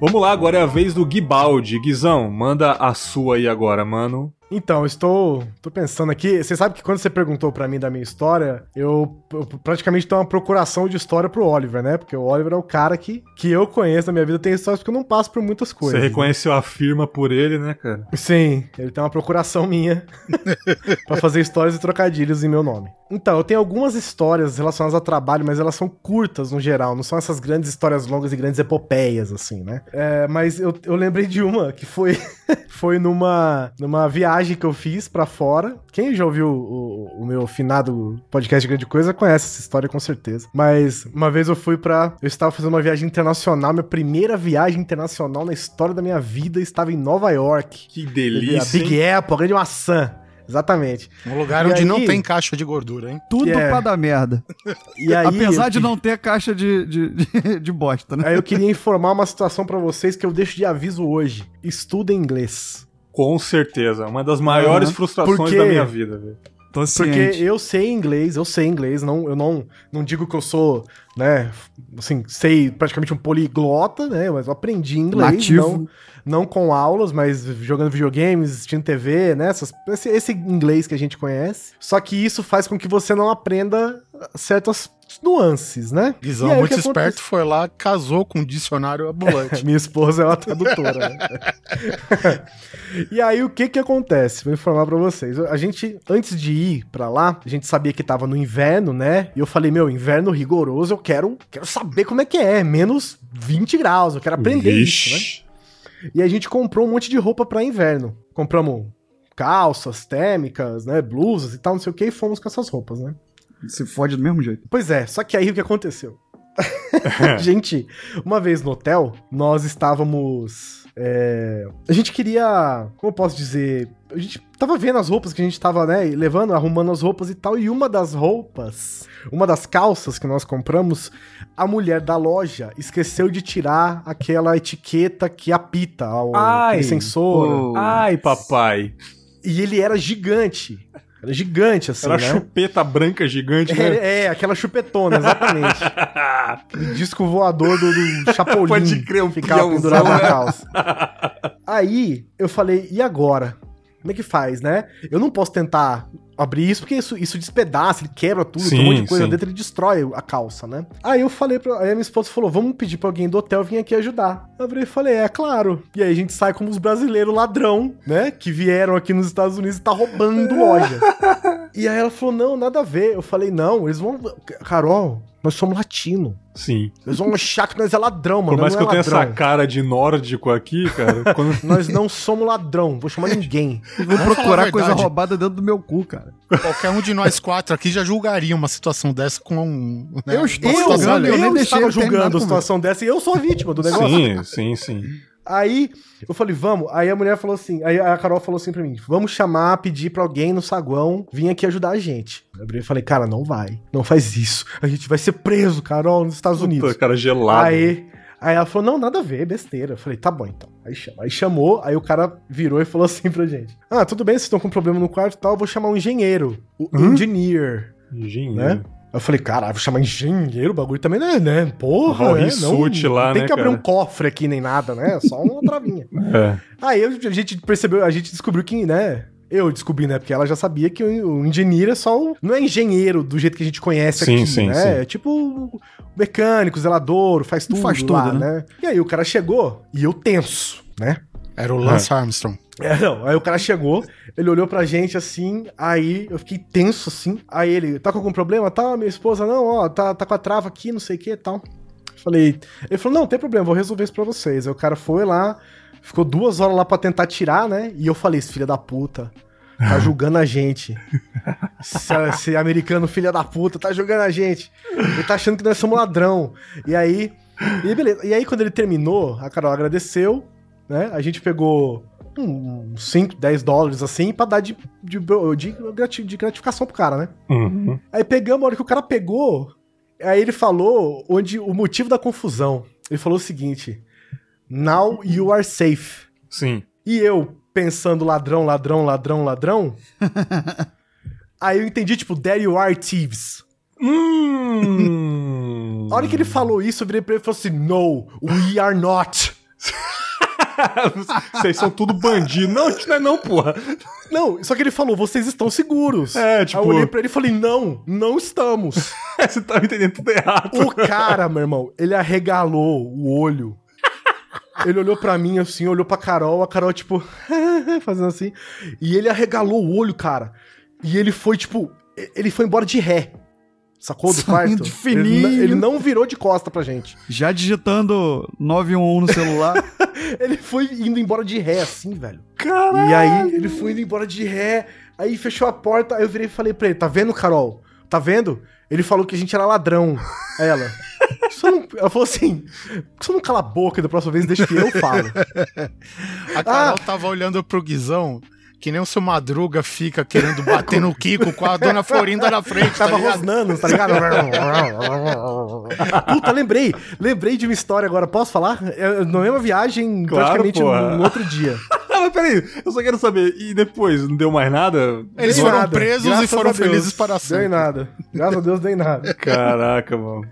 Vamos lá, agora é a vez do Guibaldi. Guizão, manda a sua aí agora, mano. Então, estou tô pensando aqui. Você sabe que quando você perguntou pra mim da minha história, eu, eu praticamente tenho uma procuração de história pro Oliver, né? Porque o Oliver é o cara que, que eu conheço na minha vida, tem histórias porque eu não passo por muitas coisas. Você reconheceu a firma por ele, né, cara? Sim, ele tem uma procuração minha pra fazer histórias e trocadilhos em meu nome. Então, eu tenho algumas histórias relacionadas ao trabalho, mas elas são curtas no geral, não são essas grandes histórias longas e grandes epopeias, assim, né? É, mas eu, eu lembrei de uma que foi, foi numa, numa viagem que eu fiz pra fora. Quem já ouviu o, o meu finado podcast Grande Coisa conhece essa história com certeza. Mas uma vez eu fui pra. Eu estava fazendo uma viagem internacional, minha primeira viagem internacional na história da minha vida estava em Nova York. Que A delícia. Big hein? Apple, a grande maçã. Exatamente. Um lugar E onde aí- não tem caixa de gordura, hein? Tudo Que é- pra dar merda. E aí, Apesar eu de não ter caixa de, de, de, de bosta, né? Aí eu queria informar uma situação pra vocês que eu deixo de aviso hoje. Estudem inglês. Com certeza. Uma das maiores Aham. frustrações Porque- da minha vida, velho. Tô Porque eu sei inglês, eu sei inglês, não, eu não, não digo que eu sou, né, assim, sei praticamente um poliglota, né, mas eu aprendi inglês, Nativo. não, não com aulas, mas jogando videogames, assistindo TV, né, essas- esse, esse inglês que a gente conhece. Só que isso faz com que você não aprenda certas nuances, né? Guizão, aí, muito esperto, acontece? foi lá, casou com um dicionário ambulante. Minha esposa é uma tradutora. né? e aí, o que que acontece? Vou informar pra vocês. A gente, antes de ir pra lá, a gente sabia que tava no inverno, né? E eu falei, meu, inverno rigoroso, eu quero, quero saber como é que é. Menos 20 graus, eu quero aprender isso, né? E a gente comprou um monte de roupa pra inverno. Compramos calças térmicas, né? Blusas e tal, não sei o que, e fomos com essas roupas, né? Se fode do mesmo jeito. Pois é, só que aí o que aconteceu? gente, uma vez no hotel, nós estávamos. é, A gente queria. Como eu posso dizer? A gente tava vendo as roupas que a gente tava, né, levando, arrumando as roupas e tal. E uma das roupas, uma das calças que nós compramos, a mulher da loja esqueceu de tirar aquela etiqueta que apita, o, sensor. Ai, papai. E ele era gigante. Era gigante, assim, Era né? chupeta branca gigante, né? É, é, aquela chupetona, exatamente. Disco voador do, do Chapolin. Pode crer, um ficava pendurado na né? calça. Aí, eu falei, e agora? Como é que faz, né? Eu não posso tentar abrir isso, porque isso, isso despedaça, ele quebra tudo, tem um Sim, monte de coisa sim. dentro, ele destrói a calça, né? Aí eu falei pra. Aí a minha esposa falou: vamos pedir pra alguém do hotel vir aqui ajudar. Eu virei e falei, é claro. E aí a gente sai como os brasileiros ladrão, né? Que vieram aqui nos Estados Unidos e tá roubando loja. e aí ela falou: não, nada a ver. Eu falei, não, eles vão. Carol, nós somos latino. Sim. Eles vão achar que nós é ladrão, mano. Por mais que eu não é tenha ladrão. essa cara de nórdico aqui, cara, quando... Nós não somos ladrão, vou chamar ninguém. Vou Vamos falar procurar a coisa roubada dentro do meu cu, cara. Qualquer um de nós quatro aqui já julgaria uma situação dessa com um. né, Eu estou Eu, julgando, eu, eu nem estava julgando a situação dessa e eu sou a vítima do negócio. Sim, sim, sim. Aí eu falei, vamos. Aí a mulher falou assim, aí a Carol falou assim pra mim: vamos chamar, pedir pra alguém no saguão vir aqui ajudar a gente. Eu falei, cara, não vai. Não faz isso. A gente vai ser preso, Carol, nos Estados Unidos. Puta, cara gelado. Aí, aí ela falou, não, nada a ver, besteira. Eu falei, tá bom então. Aí, chama. aí chamou, aí o cara virou e falou assim pra gente: Ah, tudo bem, vocês estão com problema no quarto e tal, eu vou chamar um engenheiro. O Hum? engineer, Engenheiro. né? Eu falei, caralho, vou chamar engenheiro, o bagulho também não é, né? Porra, né? Não, lá, não tem né, que abrir cara? um cofre aqui nem nada, né? Só uma travinha. É. Aí eu- a gente percebeu, a gente descobriu que, né? Eu descobri, né? Porque ela já sabia que o, engenheiro é só o. Não é engenheiro do jeito que a gente conhece Sim, aqui, sim, né? sim. É tipo mecânico, zelador, faz tudo. Faz tudo, lá, né? E aí o cara chegou e eu tenso, né? Era o Lance Armstrong. É, não, aí o cara chegou, ele olhou pra gente assim, aí eu fiquei tenso assim. Aí ele, tá com algum problema? Tá, minha esposa, não, ó, tá, tá com a trava aqui, não sei o que e tal. Falei, ele falou, não, tem problema, vou resolver isso pra vocês. Aí o cara foi lá, ficou duas horas lá pra tentar tirar, né? E eu falei, esse filho da puta, tá julgando a gente. Esse, esse americano filho da puta tá julgando a gente. Ele tá achando que nós somos ladrão. E aí, e aí, beleza. E aí quando ele terminou, a Carol agradeceu, né? A gente pegou uns 5, 10 dólares assim pra dar de, de, de, de gratificação pro cara, né? Uhum. Aí pegamos, a hora que o cara pegou, aí ele falou onde o motivo da confusão. Ele falou o seguinte: Now you are safe. Sim. E eu pensando ladrão, ladrão, ladrão, ladrão. aí eu entendi, tipo, there you are, thieves. Hum. A hora que ele falou isso, eu virei pra ele e falei assim: No, we are not. Vocês são tudo bandido. Não, isso não é não, porra. Não, só que ele falou, vocês estão seguros. É, tipo- Aí eu olhei pra ele e falei, não, não estamos. Você tá me entendendo tudo errado. O cara, meu irmão, ele arregalou o olho. Ele olhou pra mim assim, olhou pra Carol, a Carol, tipo, fazendo assim. E ele arregalou o olho, cara. E ele foi, tipo, ele foi embora de ré. Sacou do quarto? de fininho. Ele, ele não virou de costa pra gente. Já digitando 911 no celular. Ele foi indo embora de ré, assim, velho. Caralho. E aí ele foi indo embora de ré, aí fechou a porta, aí eu virei e falei pra ele, tá vendo, Carol? Tá vendo? Ele falou que a gente era ladrão. Ela. Não... Ela falou assim: só não cala a boca da próxima vez deixa que eu falo. A Carol tava olhando pro Guizão, que nem o seu Madruga fica querendo bater no Kiko com a dona Florinda na frente, tá Tava ligado? rosnando, tá ligado? Puta, lembrei. Lembrei de uma história agora. Posso falar? É, na mesma viagem, Claro, praticamente no, no outro dia. Ah, mas peraí, eu só quero saber. E depois, não deu mais nada? Eles Dei foram nada. presos Graças e foram felizes para sempre. nada. Graças a Deus, dei nada. Caraca, mano.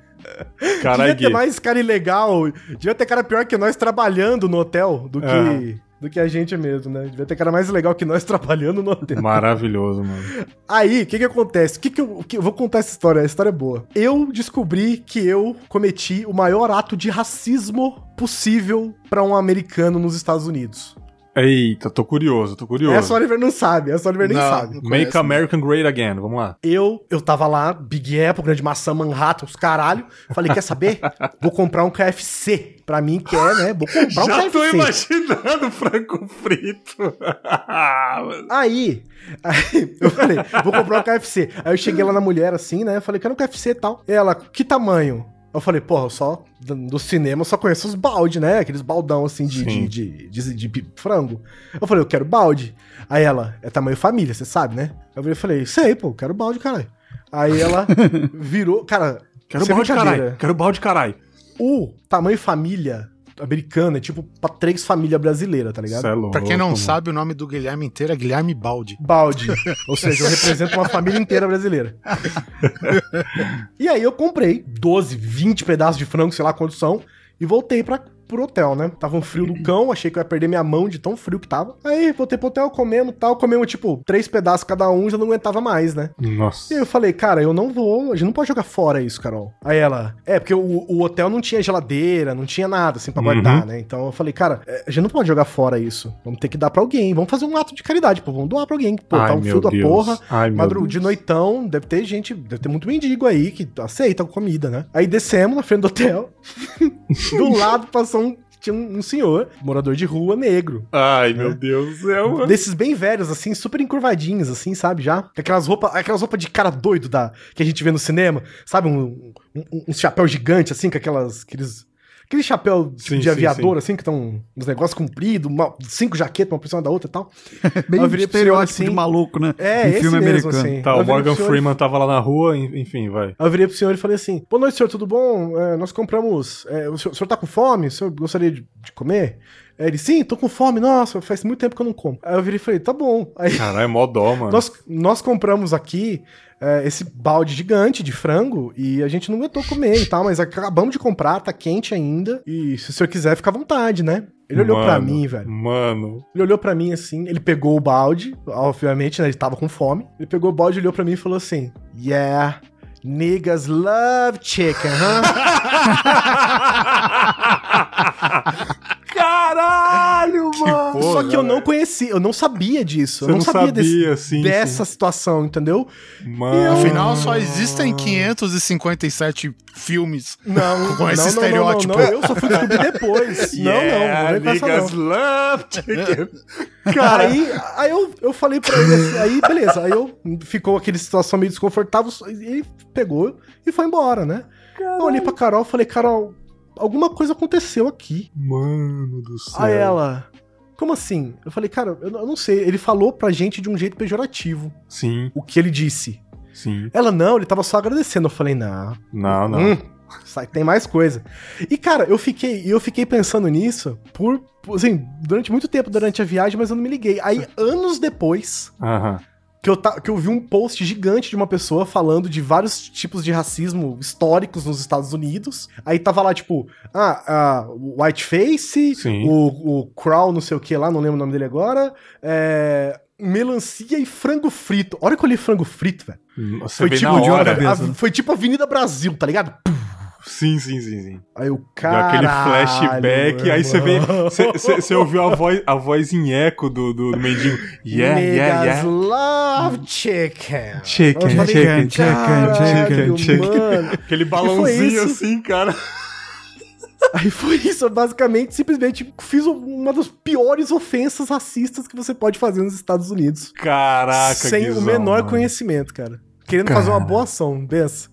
Caralho, Devia ter mais cara ilegal. Devia ter cara pior que nós trabalhando no hotel do que. É. do que a gente mesmo, né? Devia ter cara mais legal que nós trabalhando no hotel. Maravilhoso, mano. Aí, o que que acontece? O que que eu, que eu vou contar essa história, a história é boa. Eu descobri que eu cometi o maior ato de racismo possível pra um americano nos Estados Unidos. Eita, tô curioso, tô curioso. Essa Oliver não sabe, essa Oliver nem Não. sabe. Make conheço, America Great Again, vamos lá. Eu, eu tava lá, Big Apple, Grande Maçã, Manhattan, os caralho. Falei, quer saber? Vou comprar um KFC. Pra mim, que é, né? Vou comprar um Já tô KFC. imaginando frango frito. Aí, aí, eu falei, vou comprar um KFC. Aí eu cheguei lá na mulher assim, né? Eu falei, quero um KFC e tal. Ela, que tamanho? Eu falei, porra, eu só do cinema eu só conheço os balde, né? Aqueles baldão assim de, de, de, de- de frango. Eu falei, eu quero balde. Aí ela, é tamanho família, você sabe, né? Eu falei, sei, pô, quero balde, caralho. Aí ela virou, cara, Quero balde, caralho. Quero balde, caralho. O tamanho família americano é tipo pra três famílias brasileiras, tá ligado? Cê é louco, Pra quem não mano. sabe, o nome do Guilherme inteiro é Guilherme Balde. Balde. Ou seja, eu represento uma família inteira brasileira. e aí eu comprei 12, 20 pedaços de frango, sei lá quantos são, e voltei pra, pro hotel, né? Tava um frio do cão, achei que eu ia perder minha mão de tão frio que tava. Aí voltei pro hotel, comemos tal, comemos tipo três pedaços cada um, já não aguentava mais, né? E Nossa. aí eu falei, cara, eu não vou, a gente não pode jogar fora isso, Carol. Aí ela, é, porque o, o hotel não tinha geladeira, não tinha nada assim pra Uhum. guardar, né? Então eu falei, cara, é, a gente não pode jogar fora isso. Vamos ter que dar pra alguém, vamos fazer um ato de caridade, pô, vamos doar pra alguém. Pô, tá Ai, um meu frio da Deus. porra. Ai, Madru, de noitão, deve ter gente, deve ter muito mendigo aí que aceita comida, né? Aí descemos na frente do hotel. do lado passou um. Tinha um, um senhor, morador de rua, negro. Ai, meu Deus do céu, mano. Desses bem velhos, assim, super encurvadinhos, assim, sabe? Já. Aquelas roupas aquelas roupas de cara doido da, que a gente vê no cinema. Sabe? Um, um, um chapéu gigante, assim, com aquelas. Aqueles, aquele chapéu tipo, Sim, de sim, aviador, sim. assim, que estão uns negócios compridos, uma- cinco jaquetas, uma por cima da outra e tal. Bem estereótipo assim- de maluco, né? É, Em esse filme mesmo, americano. assim. Tá, Eu o Morgan senhor Freeman tava lá na rua, en- enfim, vai. Aí eu virei pro senhor e falei assim: Boa noite, senhor, tudo bom? É, nós compramos. é, o, senhor, o senhor tá com fome? O senhor gostaria de, de comer? Aí ele, sim, tô com fome, nossa, faz muito tempo que eu não como. Aí eu virei e falei, tá bom. Aí Caralho, é mó dó, mano. nós, nós compramos aqui é, esse balde gigante de frango e a gente não aguentou comer e tal, mas acabamos de comprar, tá quente ainda. E se o senhor quiser, fica à vontade, né? Ele olhou pra Mano, mim, velho. Mano. Ele olhou pra mim assim, ele pegou o balde, obviamente, né? Ele tava com fome. Ele pegou o balde, olhou pra mim e falou assim: Yeah, niggas love chicken, huh? Caralho, mano. Só que eu não conhecia, eu não sabia disso. Você eu não, não sabia, sabia, desse- sim, dessa situação, entendeu? Mano. Afinal, só existem 557 filmes Não, Com esse não, não, estereótipo. Não, não, eu só fui descobrir depois. não, não, não vem com essa, niggas não. love chicken. Cara, Aí, aí eu, eu falei pra ele assim, aí beleza, aí eu ficou aquele situação meio desconfortável, e ele pegou e foi embora, né? Eu olhei pra Carol e falei, Carol, alguma coisa aconteceu aqui. mano do céu. Aí ela, como assim? Eu falei, cara, eu, eu não sei. Ele falou pra gente de um jeito pejorativo Sim, o que ele disse. sim. Ela, não, ele tava só agradecendo. Eu falei, não, Não, não. Hum, sai- tem mais coisa. E, cara, eu fiquei, eu fiquei pensando nisso por, por, assim, durante muito tempo durante a viagem, mas eu não me liguei. Aí, anos depois, Aham. Que eu, ta- que eu vi um post gigante de uma pessoa falando de vários tipos de racismo históricos nos Estados Unidos. Aí tava lá, tipo, ah, ah, o Whiteface, Sim. o, o Crow, não sei o que lá, não lembro o nome dele agora. É, melancia e frango frito. A hora que eu li frango frito, velho. Você Foi tipo, hora. a- foi tipo Avenida Brasil, tá ligado? Sim, sim, sim, sim. Aí o cara. aquele flashback, aí você vê. Você- ouviu a voz, a voz em eco do, do, do mendigo. Yeah, yeah, yeah. love chicken. Chicken, falei, chicken, chicken, "Caralho, chicken, chicken." mano. Aquele balãozinho assim, cara. Aí foi isso, eu basicamente, simplesmente fiz uma das piores ofensas racistas que você pode fazer nos Estados Unidos. Caraca, sem Guizão, o menor mano. conhecimento, cara. Querendo fazer uma Cara. boa ação, benção.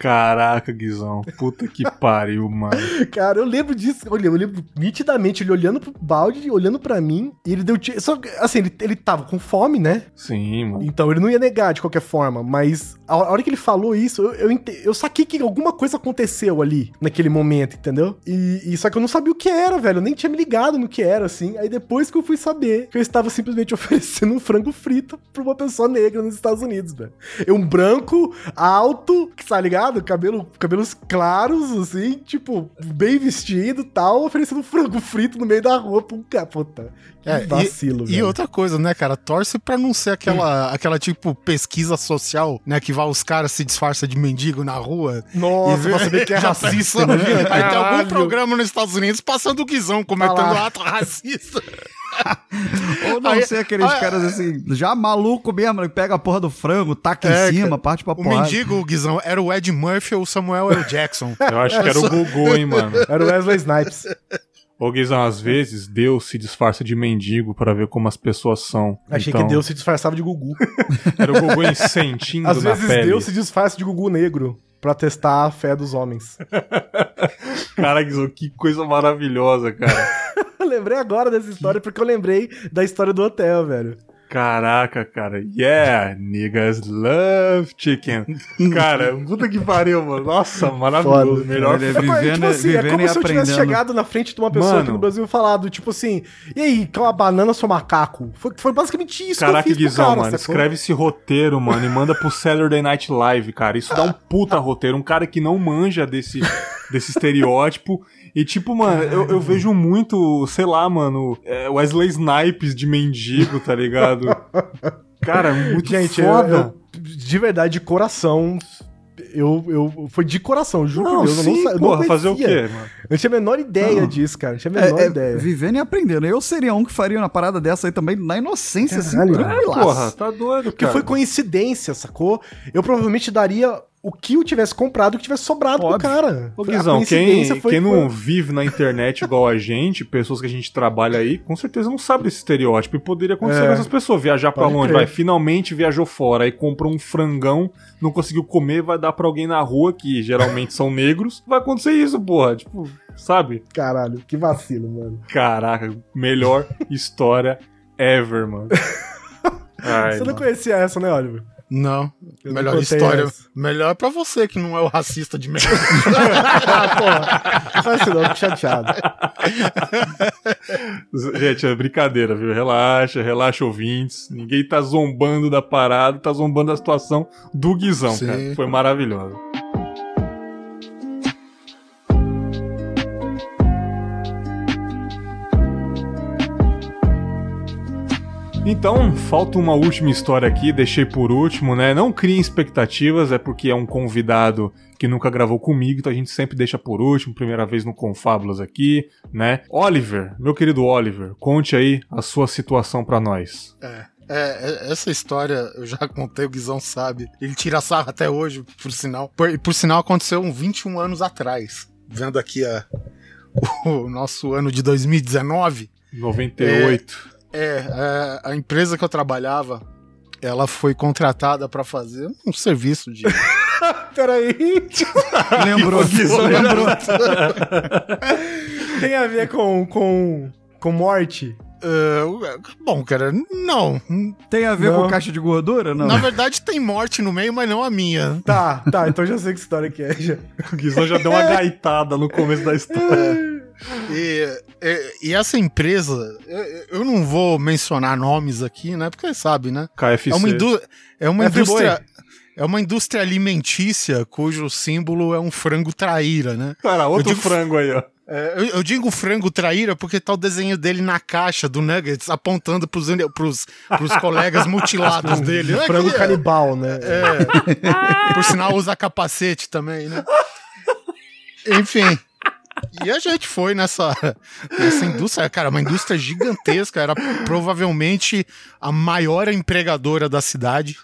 Caraca, Guizão. Puta que pariu, mano. Cara, eu lembro disso. Olha, eu lembro nitidamente ele olhando pro balde, olhando pra mim, e ele deu. Só assim, ele, ele tava com fome, né? Sim, mano. Então ele não ia negar de qualquer forma, mas a hora que ele falou isso, eu, eu, eu saquei que alguma coisa aconteceu ali, naquele momento, entendeu? E, e só que eu não sabia o que era, velho. Eu nem tinha me ligado no que era, assim. Aí depois que eu fui saber que eu estava simplesmente oferecendo um frango frito pra uma pessoa negra nos Estados Unidos, velho. Eu, um branco, alto, que tá ligado? Ligado? Cabelo, cabelos claros, assim, tipo, bem vestido e tal, oferecendo frango frito no meio da rua pra um cara. Puta, que É, vacilo, E velho. outra coisa, né, cara? Torce pra não ser aquela, aquela tipo pesquisa social, né? Que vai os caras se disfarça de mendigo na rua. Nossa, E- pra saber que é Já racista, pensou? imagina? Aí tem algum programa nos Estados Unidos passando o guizão cometendo Tá ato racista. Ou não Aí- ser aqueles aí- caras assim, já maluco mesmo, que pega a porra do frango, taca É, em cima, parte pra O porra. mendigo, o guizão, era o Ed Murphy ou o Samuel L. Jackson. Eu acho que era o Gugu, hein, mano. Era o Wesley Snipes. Ô, Guizão, às vezes Deus se disfarça de mendigo pra ver como as pessoas são. Achei Então, que Deus se disfarçava de Gugu. Era o Gugu em sentindo Às na vezes pele. Deus se disfarça de Gugu negro pra testar a fé dos homens. Cara, que coisa maravilhosa, cara. Lembrei agora dessa história porque eu lembrei da história do hotel, velho. Caraca, cara. Yeah, niggas love chicken. Cara, puta que pariu, mano. Nossa, maravilhoso. Foda, Melhor Ele é É, vivendo, tipo assim, é vivendo como e se eu tivesse aprendendo. chegado na frente de uma pessoa Mano. aqui no Brasil e falado, tipo assim, e aí, qual a banana seu macaco? Foi, foi basicamente isso Caraca, que eu fiz Guizão, cara, mano, escreve esse roteiro, mano, e manda pro Saturday Night Live, cara. Isso dá um puta roteiro. Um cara que não manja desse, desse estereótipo. E, tipo, mano, eu, eu vejo muito, sei lá, mano, é, Wesley Snipes de mendigo, tá ligado? Cara, muito Gente, eu, foda. eu- de verdade, de coração, eu, eu foi de coração, juro não, por Deus, eu sim, não, sa- eu porra, não fazer o quê, mano? Eu não tinha a menor ideia Não. disso, cara. Não tinha a menor É, é, ideia. vivendo e aprendendo. Eu seria um que faria uma parada dessa aí também na inocência, assim, Caralho. tranquilaço. Porra, tá doido, Porque cara. foi coincidência, sacou? Eu provavelmente daria o que eu tivesse comprado, o que tivesse sobrado Óbvio. pro cara. Ô, Guizão, quem, quem não vive na internet igual a gente, pessoas que a gente trabalha aí, com certeza não sabe desse estereótipo. E poderia acontecer É. com essas pessoas. Viajar pra Pode longe, vai, finalmente viajou fora, aí comprou um frangão, não conseguiu comer, vai dar pra alguém na rua, que geralmente são negros. Vai acontecer isso, porra. Tipo, sabe? Caralho, que vacilo, mano. Caraca, melhor história ever, mano. Ai, Você não mano. conhecia essa, né, Oliver? Não. Eu não melhor contei história. essa. Melhor pra você que não é o racista de merda. ah, porra. Não faz isso não, fico chateado. Gente, é brincadeira, viu? Relaxa, relaxa, ouvintes. Ninguém tá zombando da parada, tá zombando da situação do Guizão, Sim. cara. Foi maravilhoso. Então, falta uma última história aqui, deixei por último, né? Não criem expectativas, é porque é um convidado que nunca gravou comigo, então a gente sempre deixa por último, primeira vez no Confábulas aqui, né? Oliver, meu querido Oliver, conte aí a sua situação pra nós. É, é, é, essa história eu já contei, o Guizão sabe. Ele tira sarro até hoje, por sinal. Por, por sinal, aconteceu uns 21 anos atrás. Vendo aqui a, o nosso ano de 2019. 98. É, é, a empresa que eu trabalhava, ela foi contratada pra fazer um serviço de. Peraí. Lembrou, lembrou. Tem a ver com, com, com morte? É, bom, cara, não. Tem a ver Não. com caixa de gordura? Não. Na verdade, tem morte no meio, mas não a minha. Tá, tá, então já sei que história que é. Já. O Guizão já deu uma gaitada no começo da história. E, e- e essa empresa, eu, eu não vou mencionar nomes aqui, né? Porque sabe, né? KFC. É uma, indú- é uma É indústria. É uma indústria alimentícia cujo símbolo é um frango traíra, né? Cara, outro digo- frango aí, ó. É, eu, eu digo frango traíra porque tá o desenho dele na caixa do Nuggets apontando pros, pros, pros colegas mutilados dele. Olha Frango aqui, canibal, né? é. Por sinal, usa capacete também, né? Enfim. E a gente foi nessa, nessa indústria, cara, uma indústria gigantesca, era provavelmente a maior empregadora da cidade.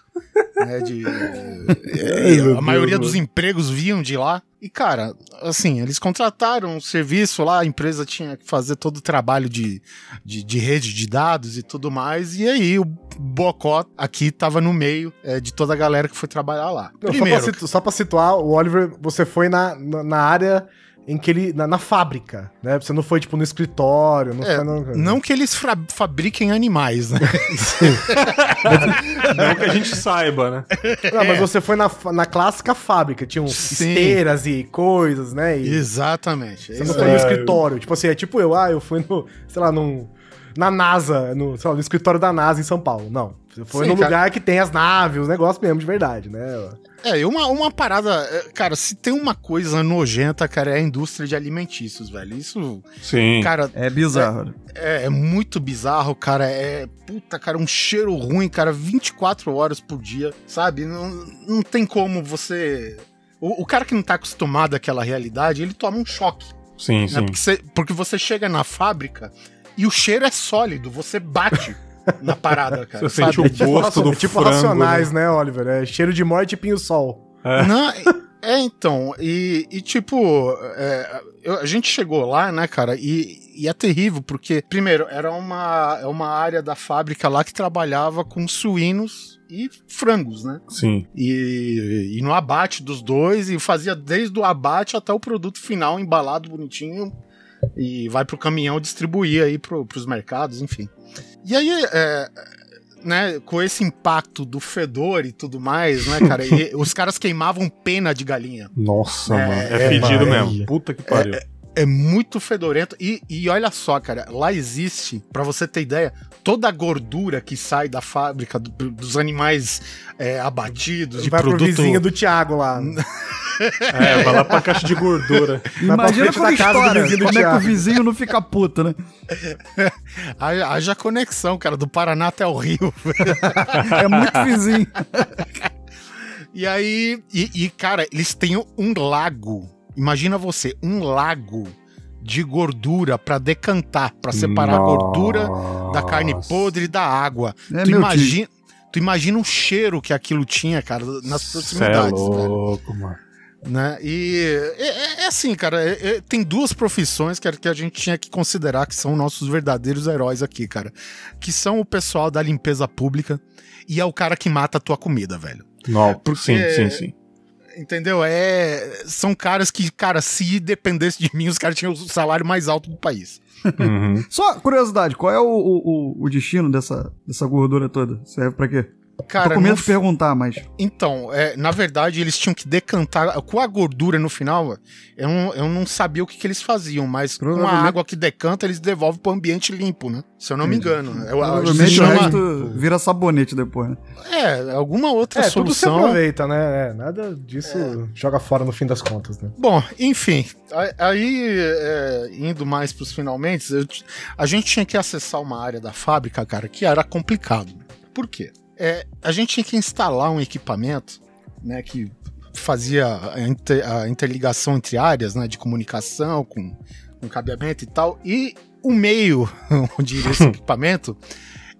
Né, de, é, a maioria dos empregos vinham de lá. E, cara, assim, eles contrataram um serviço lá, a empresa tinha que fazer todo o trabalho de, de, de rede de dados e tudo mais. E aí o Bocó aqui tava no meio é, de toda a galera que foi trabalhar lá. Não, só, Primeiro, pra só pra situar, o Oliver, você foi na, na, na área em que ele. Na, na fábrica, né? Você não foi, tipo, no escritório, não É, foi no. não que eles fabriquem animais, né? Não que a gente saiba, né? Não, mas você foi na, na clássica fábrica, tinham Sim. esteiras e coisas, né? E Exatamente. você não foi no escritório. Tipo assim, é tipo eu, ah, eu fui no, sei lá, num, na NASA, no, sei lá, no escritório da NASA em São Paulo. Não. Foi Sim, no cara. lugar que tem as naves, os negócios mesmo de verdade, né? É, e uma, uma parada. é, Cara, se tem uma coisa nojenta, cara, é a indústria de alimentícios, velho. Isso, Sim. cara, É bizarro. é, é muito bizarro, cara. É. Puta, cara, um cheiro ruim, cara, 24 horas por dia, sabe? Não, não tem como você. O, o cara que não tá acostumado àquela realidade, ele toma um choque. sim, né? sim. Porque, você, porque você chega na fábrica e o cheiro é sólido, você bate na parada, cara. Você sente sabe? o gosto do é tipo frango, racionais, né? Oliver? É cheiro de morte e pinho-sol. Não, é, então, e, e tipo, é, eu- a gente chegou lá, né, cara, e, e é terrível, porque, primeiro, era uma, é uma área da fábrica lá que trabalhava com suínos e frangos, né? Sim. E, e no abate dos dois, e fazia desde o abate até o produto final embalado bonitinho, e vai pro caminhão distribuir aí pro, pros mercados, enfim. E aí, é, né, com esse impacto do fedor e tudo mais, né, cara, e os caras queimavam pena de galinha. Nossa, É, mano. É, é, fedido mesmo. Puta que pariu. É muito fedorento. E, e olha só, cara, lá existe, pra você ter ideia, toda a gordura que sai da fábrica do- dos animais é, abatidos, de Vai pro produto. vizinho do Thiago lá. É, vai lá pra caixa de gordura. Vai Imagina da casa do do como é que o vizinho não fica puto, né? Haja haja conexão, cara, do Paraná até o Rio. É muito vizinho. E aí, e, e, cara, eles têm um lago. Imagina você, um lago de gordura pra decantar, pra separar a gordura da carne Nossa. podre e da água. É tu imagina, tu imagina o cheiro que aquilo tinha, cara, nas Cê é proximidades, velho, louco, mano. né? E é, é- é assim, cara, é- é- tem duas profissões que, a- que a gente tinha que considerar que são nossos verdadeiros heróis aqui, cara, que são o pessoal da limpeza pública e é o cara que mata a tua comida, velho. Não, Porque- Sim, sim, sim. Entendeu? É, são caras que, cara, se dependesse de mim, os caras tinham o salário mais alto do país. Uhum. Só curiosidade, qual é o, o, o- destino dessa, dessa gordura toda? Serve pra quê? Cara, Tô com medo não de perguntar, mas. Então, é, na verdade, eles tinham que decantar. Com a gordura no final, eu não, eu não sabia o que, que eles faziam, mas com a água que decanta, eles devolvem pro ambiente limpo, né? Se eu não me engano. Eu, acho que Provavelmente o chama, resto vira sabonete depois, né? É, alguma outra É, tudo se solução. aproveita, né? É, nada disso joga fora no fim das contas, né? Bom, enfim, aí, é, indo mais pros finalmente, eu a gente tinha que acessar uma área da fábrica, cara, que era complicado. Por quê? É, a gente tinha que instalar um equipamento, né, que fazia a, inter- a interligação entre áreas, né, de comunicação com, com cabeamento e tal, e o meio onde iria esse equipamento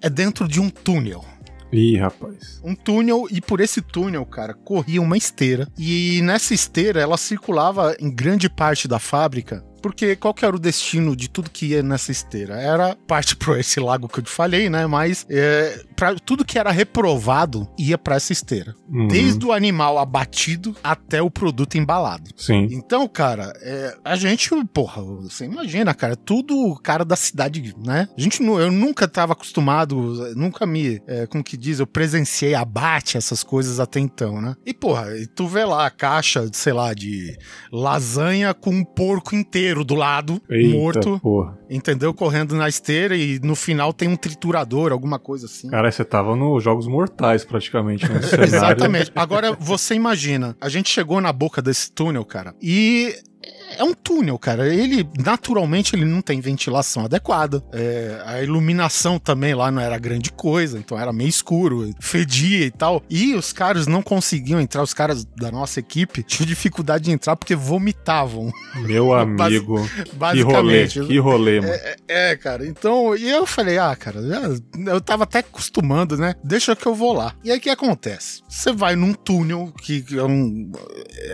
é dentro de um túnel Ih, rapaz. um túnel e por esse túnel, cara, corria uma esteira e nessa esteira ela circulava em grande parte da fábrica. Porque qual que era o destino de tudo que ia nessa esteira? Era parte para esse lago que eu te falei, né? Mas é, pra, tudo que era reprovado ia para essa esteira. Uhum. Desde o animal abatido até o produto embalado. Sim. Então, cara, é, a gente, porra, você imagina, cara, tudo cara da cidade, né? A gente, eu nunca tava acostumado, nunca me, é, como que diz, eu presenciei abate, essas coisas até então, né? E, porra, e tu vê lá a caixa, sei lá, de lasanha com um porco inteiro do lado, Eita, morto, porra. Entendeu? Correndo na esteira e no final tem um triturador, alguma coisa assim. Cara, você tava nos Jogos Mortais, praticamente. Exatamente. Agora, você imagina, a gente chegou na boca desse túnel, cara, e é um túnel, cara. Ele, naturalmente, ele não tem ventilação adequada. É, a iluminação também lá não era grande coisa, então era meio escuro, fedia e tal. E os caras não conseguiam entrar, os caras da nossa equipe tinham dificuldade de entrar porque vomitavam, Meu amigo. que rolê, que rolê, mano. É, cara, então, e eu falei, ah, cara, eu tava até acostumando, né? Deixa que eu vou lá. E aí o que acontece? Você vai num túnel que que é um-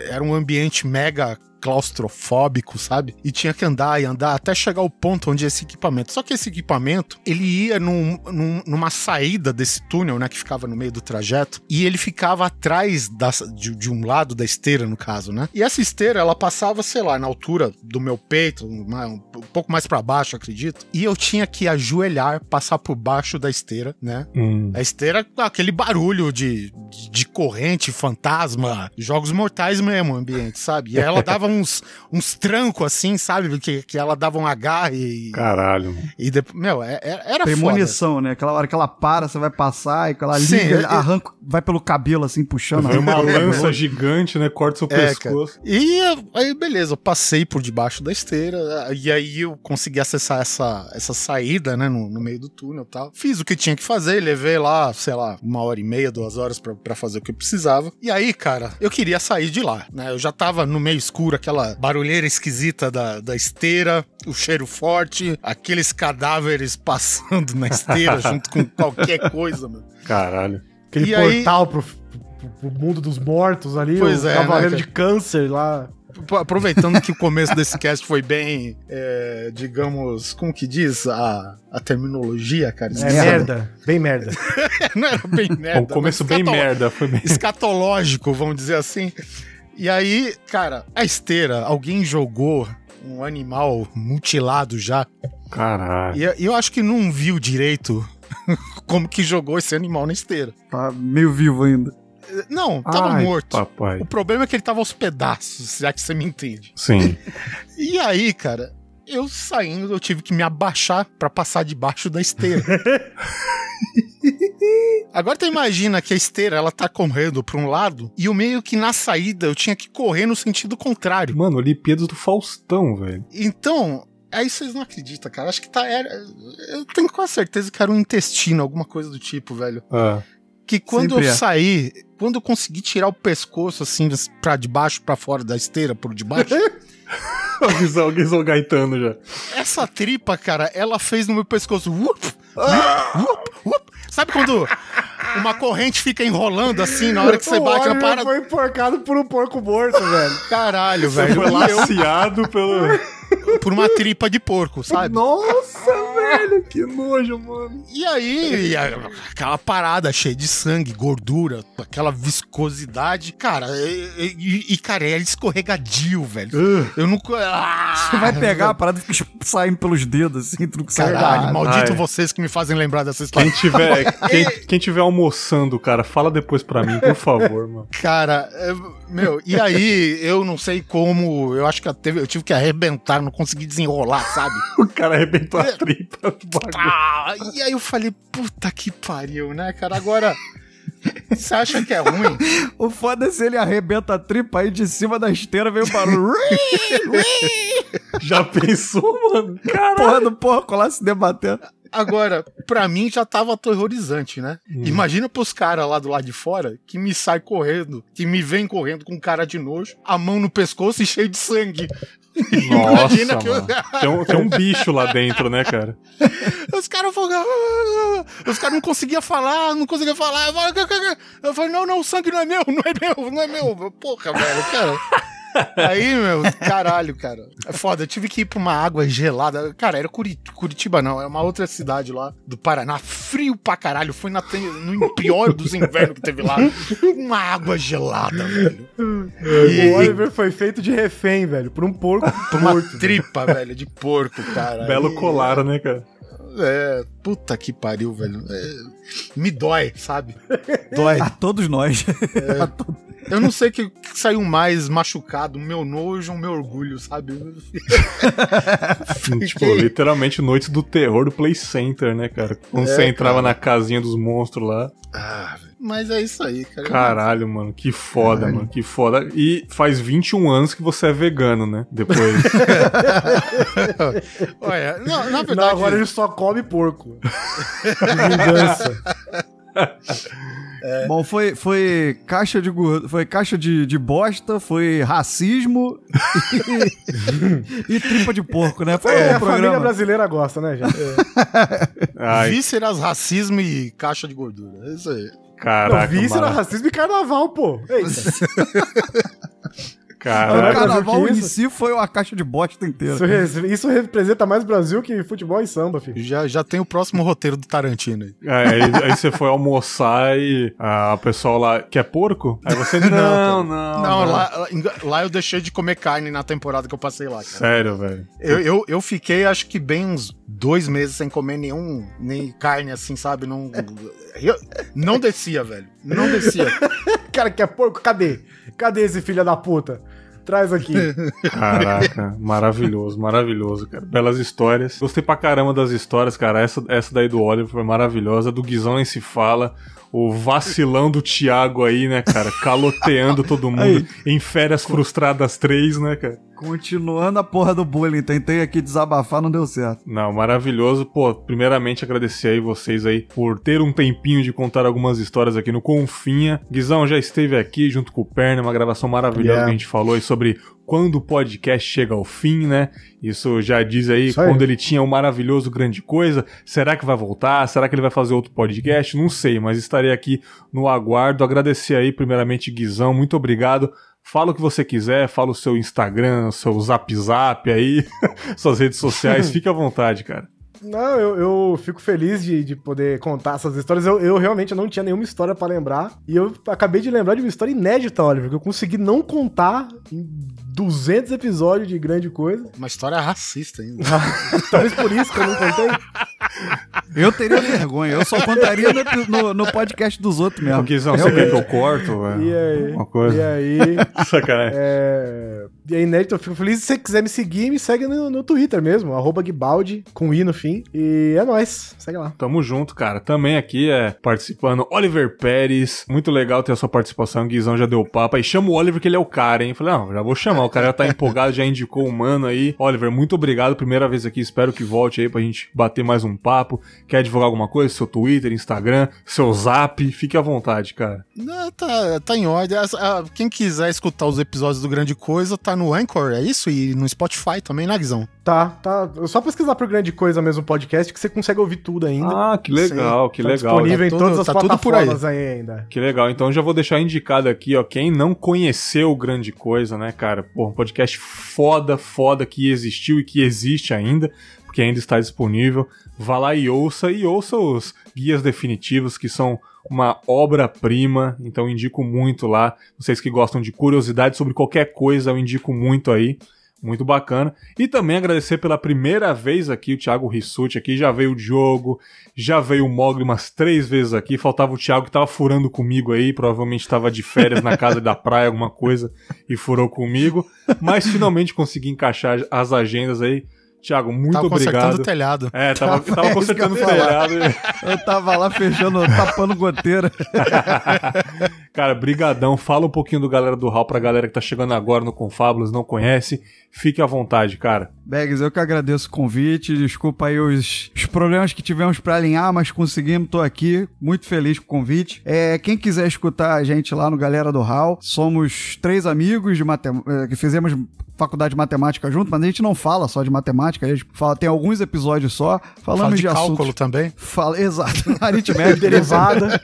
era um ambiente mega claustrofóbico, sabe? E tinha que andar e andar até chegar ao ponto onde esse equipamento. Só que esse equipamento, ele ia num- num- numa saída desse túnel, né? Que ficava no meio do trajeto. E ele ficava atrás da- de, de um lado da esteira, no caso, né? E essa esteira, ela passava, sei lá, na altura do meu peito, uma- um, pouco mais pra baixo, acredito. E eu tinha que ajoelhar, passar por baixo da esteira, né? Hum. A esteira, aquele barulho de, de, de corrente, fantasma, jogos mortais mesmo, o ambiente, sabe? E ela dava uns, uns trancos assim, sabe? Que, que ela dava um agarre e. Caralho. E depois, meu, é- é- era Premonição, né? Aquela hora que ela para, você vai passar, e que ela Sim, liga, é- arranca, vai pelo cabelo assim, puxando. Vem uma lança gigante, né? Corta seu É, pescoço. E aí, beleza, eu passei por debaixo da esteira, e aí eu consegui acessar essa, essa saída, né, no, no meio do túnel e tal. Fiz o que tinha que fazer, levei lá, sei lá, uma hora e meia, duas horas pra, pra fazer o que eu precisava. E aí, cara, eu queria sair de lá, né? Eu já tava no meio escuro, aquela barulheira esquisita da, da esteira, o cheiro forte, aqueles cadáveres passando na esteira junto com qualquer coisa, mano. Caralho. Aquele E aí- portal pro, pro- pro mundo dos mortos ali, Pois o é, cavaleiro né, de câncer lá. Aproveitando que o começo desse cast foi bem, é, digamos, como que diz a, a terminologia, cara? É merda, bem merda. Não era bem merda. o começo bem merda. Foi bem... Escatológico, vamos dizer assim. E aí, cara, a esteira, alguém jogou um animal mutilado já. Caralho. E eu acho que não viu direito como que jogou esse animal na esteira. Tá meio vivo ainda. Não, tava Ai, morto. Papai. O problema é que ele tava aos pedaços, já que você me entende. Sim. E aí, cara, eu saindo, eu tive que me abaixar pra passar debaixo da esteira. Agora tu imagina que a esteira, ela tá correndo pra um lado e o meio que na saída eu tinha que correr no sentido contrário. Mano, Olimpíadas do Faustão, velho. Então, aí vocês não acreditam, cara. Acho que tá. Era, eu tenho quase certeza que era um intestino, alguma coisa do tipo, velho. Ah. Que quando eu é. saí, quando eu consegui tirar o pescoço assim, pra debaixo, pra fora da esteira, por debaixo. O Guizão, o Guizão gaitando já. Essa tripa, cara, ela fez no meu pescoço. Whoop, whoop, whoop. Sabe quando uma corrente fica enrolando assim na hora que você O bate na parada? foi enforcado por um porco morto, velho. Caralho, Você velho. foi laciado pelo. Por uma tripa de porco, sabe? Nossa, velho. Que nojo, mano. E aí, a- aquela parada cheia de sangue, gordura, aquela viscosidade. Cara, e, e- e, cara, é escorregadio, velho. Eu não. Ah, Você vai pegar a parada e fica saindo pelos dedos, assim, tu não consegue Caralho, pegar. maldito Ai. vocês que me fazem lembrar dessa história. Quem tiver, quem, quem tiver almoçando, cara, fala depois pra mim, por favor, mano. Cara, meu, e aí eu não sei como, eu acho que eu, teve- eu tive que arrebentar, não consegui desenrolar, sabe? O cara arrebentou a tripa do bagulho. Ah, e aí eu falei, puta que pariu, né, cara? Agora, você acha que é ruim? O foda é se ele arrebenta a tripa aí de cima da esteira, vem o barulho. Já pensou, mano? Caralho. Porra do porco lá se debatendo. Agora, pra mim já tava aterrorizante, né? Imagina pros caras lá do lado de fora que me sai correndo, que me vem correndo com cara de nojo, a mão no pescoço e cheio de sangue. Nossa, Imagina que eu-. Tem, um, tem um bicho lá dentro, né, cara? Os caras. Os caras não conseguiam falar, não conseguiam falar. Eu falei, não, não, o sangue não é meu, não é meu, não é meu. Porra, velho, cara. Aí, meu, caralho, cara. É foda, eu tive que ir pra uma água gelada. Cara, era Curi- Curitiba, não, é uma outra cidade lá do Paraná. Frio pra caralho. Foi na, no pior dos invernos que teve lá. Uma água gelada, velho. E- O Oliver foi feito de refém, velho, por um porco Por uma morto. tripa, velho, de porco, cara. Belo E- colar, né, cara? É, puta que pariu, velho. É, me dói, sabe? Dói. A todos nós. Eu não sei o que, que saiu mais machucado, o meu nojo ou o meu orgulho, sabe? Tipo, literalmente noites do terror do Play Center, né, cara? Quando você entrava na casinha dos monstros lá. Ah, velho. Mas é isso aí, cara. Caralho, mano, que foda, mano, que foda. E faz 21 anos que você é vegano, né? Depois. Olha, não, na Não, verdade. agora ele só come porco. De vingança. Bom, foi, foi caixa de foi caixa de, de bosta, foi racismo e, e tripa de porco, né? Foi É, um a família brasileira gosta, né, já? Ai, Vísceras, racismo e caixa de gordura. É isso aí. caraca, Não, racismo e carnaval, pô. Eita. O Caraca. Brasil carnaval em si foi uma caixa de bosta inteira. Isso, isso representa mais Brasil que futebol e samba, filho. Já, já tem o próximo roteiro do Tarantino aí. Aí, aí você foi almoçar e a pessoa lá quer porco? Aí você não, não, não. Não, lá, lá eu deixei de comer carne na temporada que eu passei lá, cara. Sério, velho. Eu, eu, eu fiquei, acho que bem uns dois meses sem comer nenhum, nem carne assim, sabe? Não, eu- não descia, velho. Não descia. Cara, que é porco? Cadê? Cadê esse filho da puta? Traz aqui. Caraca, maravilhoso, maravilhoso, cara. Belas histórias. Gostei pra caramba das histórias, cara. Essa, essa daí do Oliver foi maravilhosa. Do Guizão nem se fala. O vacilão do Thiago aí, né, cara? Caloteando todo mundo Aí. em férias frustradas três, né, cara? Continuando a porra do bullying, tentei aqui desabafar, não deu certo. Não, maravilhoso. Pô, primeiramente agradecer aí vocês aí por ter um tempinho de contar algumas histórias aqui no Confinha. Guizão já esteve aqui junto com o Perna, uma gravação maravilhosa Yeah. que a gente falou aí sobre quando o podcast chega ao fim, né? Isso já diz aí aí. quando ele tinha o maravilhoso grande coisa. Será que vai voltar? Será que ele vai fazer outro podcast? Não sei, mas estarei aqui no aguardo. Agradecer aí primeiramente Guizão, muito obrigado. Fala o que você quiser, fala o seu Instagram, o seu Zap Zap aí, suas redes sociais, fique à vontade, cara. Não, eu, eu fico feliz de, de poder contar essas histórias. Eu, eu realmente não tinha nenhuma história pra lembrar. E eu acabei de lembrar de uma história inédita, Oliver, que eu consegui não contar em 200 episódios de grande coisa. Uma história racista ainda. Talvez por isso que eu não contei. Eu teria vergonha, eu só contaria no, no- no podcast dos outros mesmo. Ô, Guizão, você quer que eu corto? velho? E aí? Uma coisa. E aí? Sacanagem. É... E aí, inédito, eu fico feliz. Se você quiser me seguir, me segue no, no Twitter mesmo, arroba Guibaldi, com I no fim. E é nóis, segue lá. Tamo junto, cara. Também aqui é participando Oliver Pérez. Muito legal ter a sua participação. O Guizão já deu papo. Aí chama o Oliver que ele é o cara, hein? Falei, não, já vou chamar. O cara tá empolgado, já indicou o mano aí. Oliver, muito obrigado. Primeira vez aqui. Espero que volte aí pra gente bater mais um papo. Quer divulgar alguma coisa? Seu Twitter, Instagram, seu Zap. Fique à vontade, cara. Não, tá, tá em ordem. Ah, Quem quiser escutar os episódios do Grande Coisa, tá no Anchor, é isso? E no Spotify também, né, Guizão? Tá, tá. É Só pesquisar por grande coisa mesmo o podcast que você consegue ouvir tudo ainda. Ah, que legal, que Tá legal. disponível Tá em tudo- todas as tá por aí. plataformas aí ainda. Que legal. Então já vou deixar indicado aqui, ó, quem não conheceu Grande Coisa, né, cara? Pô, um podcast foda, foda que existiu e que existe ainda, porque ainda está disponível. Vá lá e ouça e ouça os guias definitivos que são uma obra-prima, então indico muito lá. Vocês que gostam de curiosidade sobre qualquer coisa, eu indico muito aí. Muito bacana. E também agradecer pela primeira vez aqui o Thiago Rissuti aqui. Já veio o Diogo, já veio o Mogli umas três vezes aqui. Faltava o Thiago que tava furando comigo aí. Provavelmente estava de férias na casa da praia, alguma coisa, e furou comigo. Mas finalmente consegui encaixar as agendas aí. Thiago, muito Tava obrigado. consertando o telhado. É, tava, Tava- tava é consertando o telhado. Eu tava lá fechando, tapando goteira. Cara, brigadão. Fala um pouquinho do Galera do Hall pra galera que tá chegando agora no Confábulas, não conhece. Fique à vontade, cara. Bags, eu que agradeço o convite. Desculpa aí os, os problemas que tivemos pra alinhar, mas conseguimos, tô aqui. Muito feliz com o convite. É, quem quiser escutar a gente lá no Galera do Hall, somos três amigos de matem- eh, que fizemos faculdade de matemática junto, mas a gente não fala só de matemática, a gente fala, tem alguns episódios só, falamos Fala de de, cálculo assuntos. também. Fala, exato, aritmética, Derivada.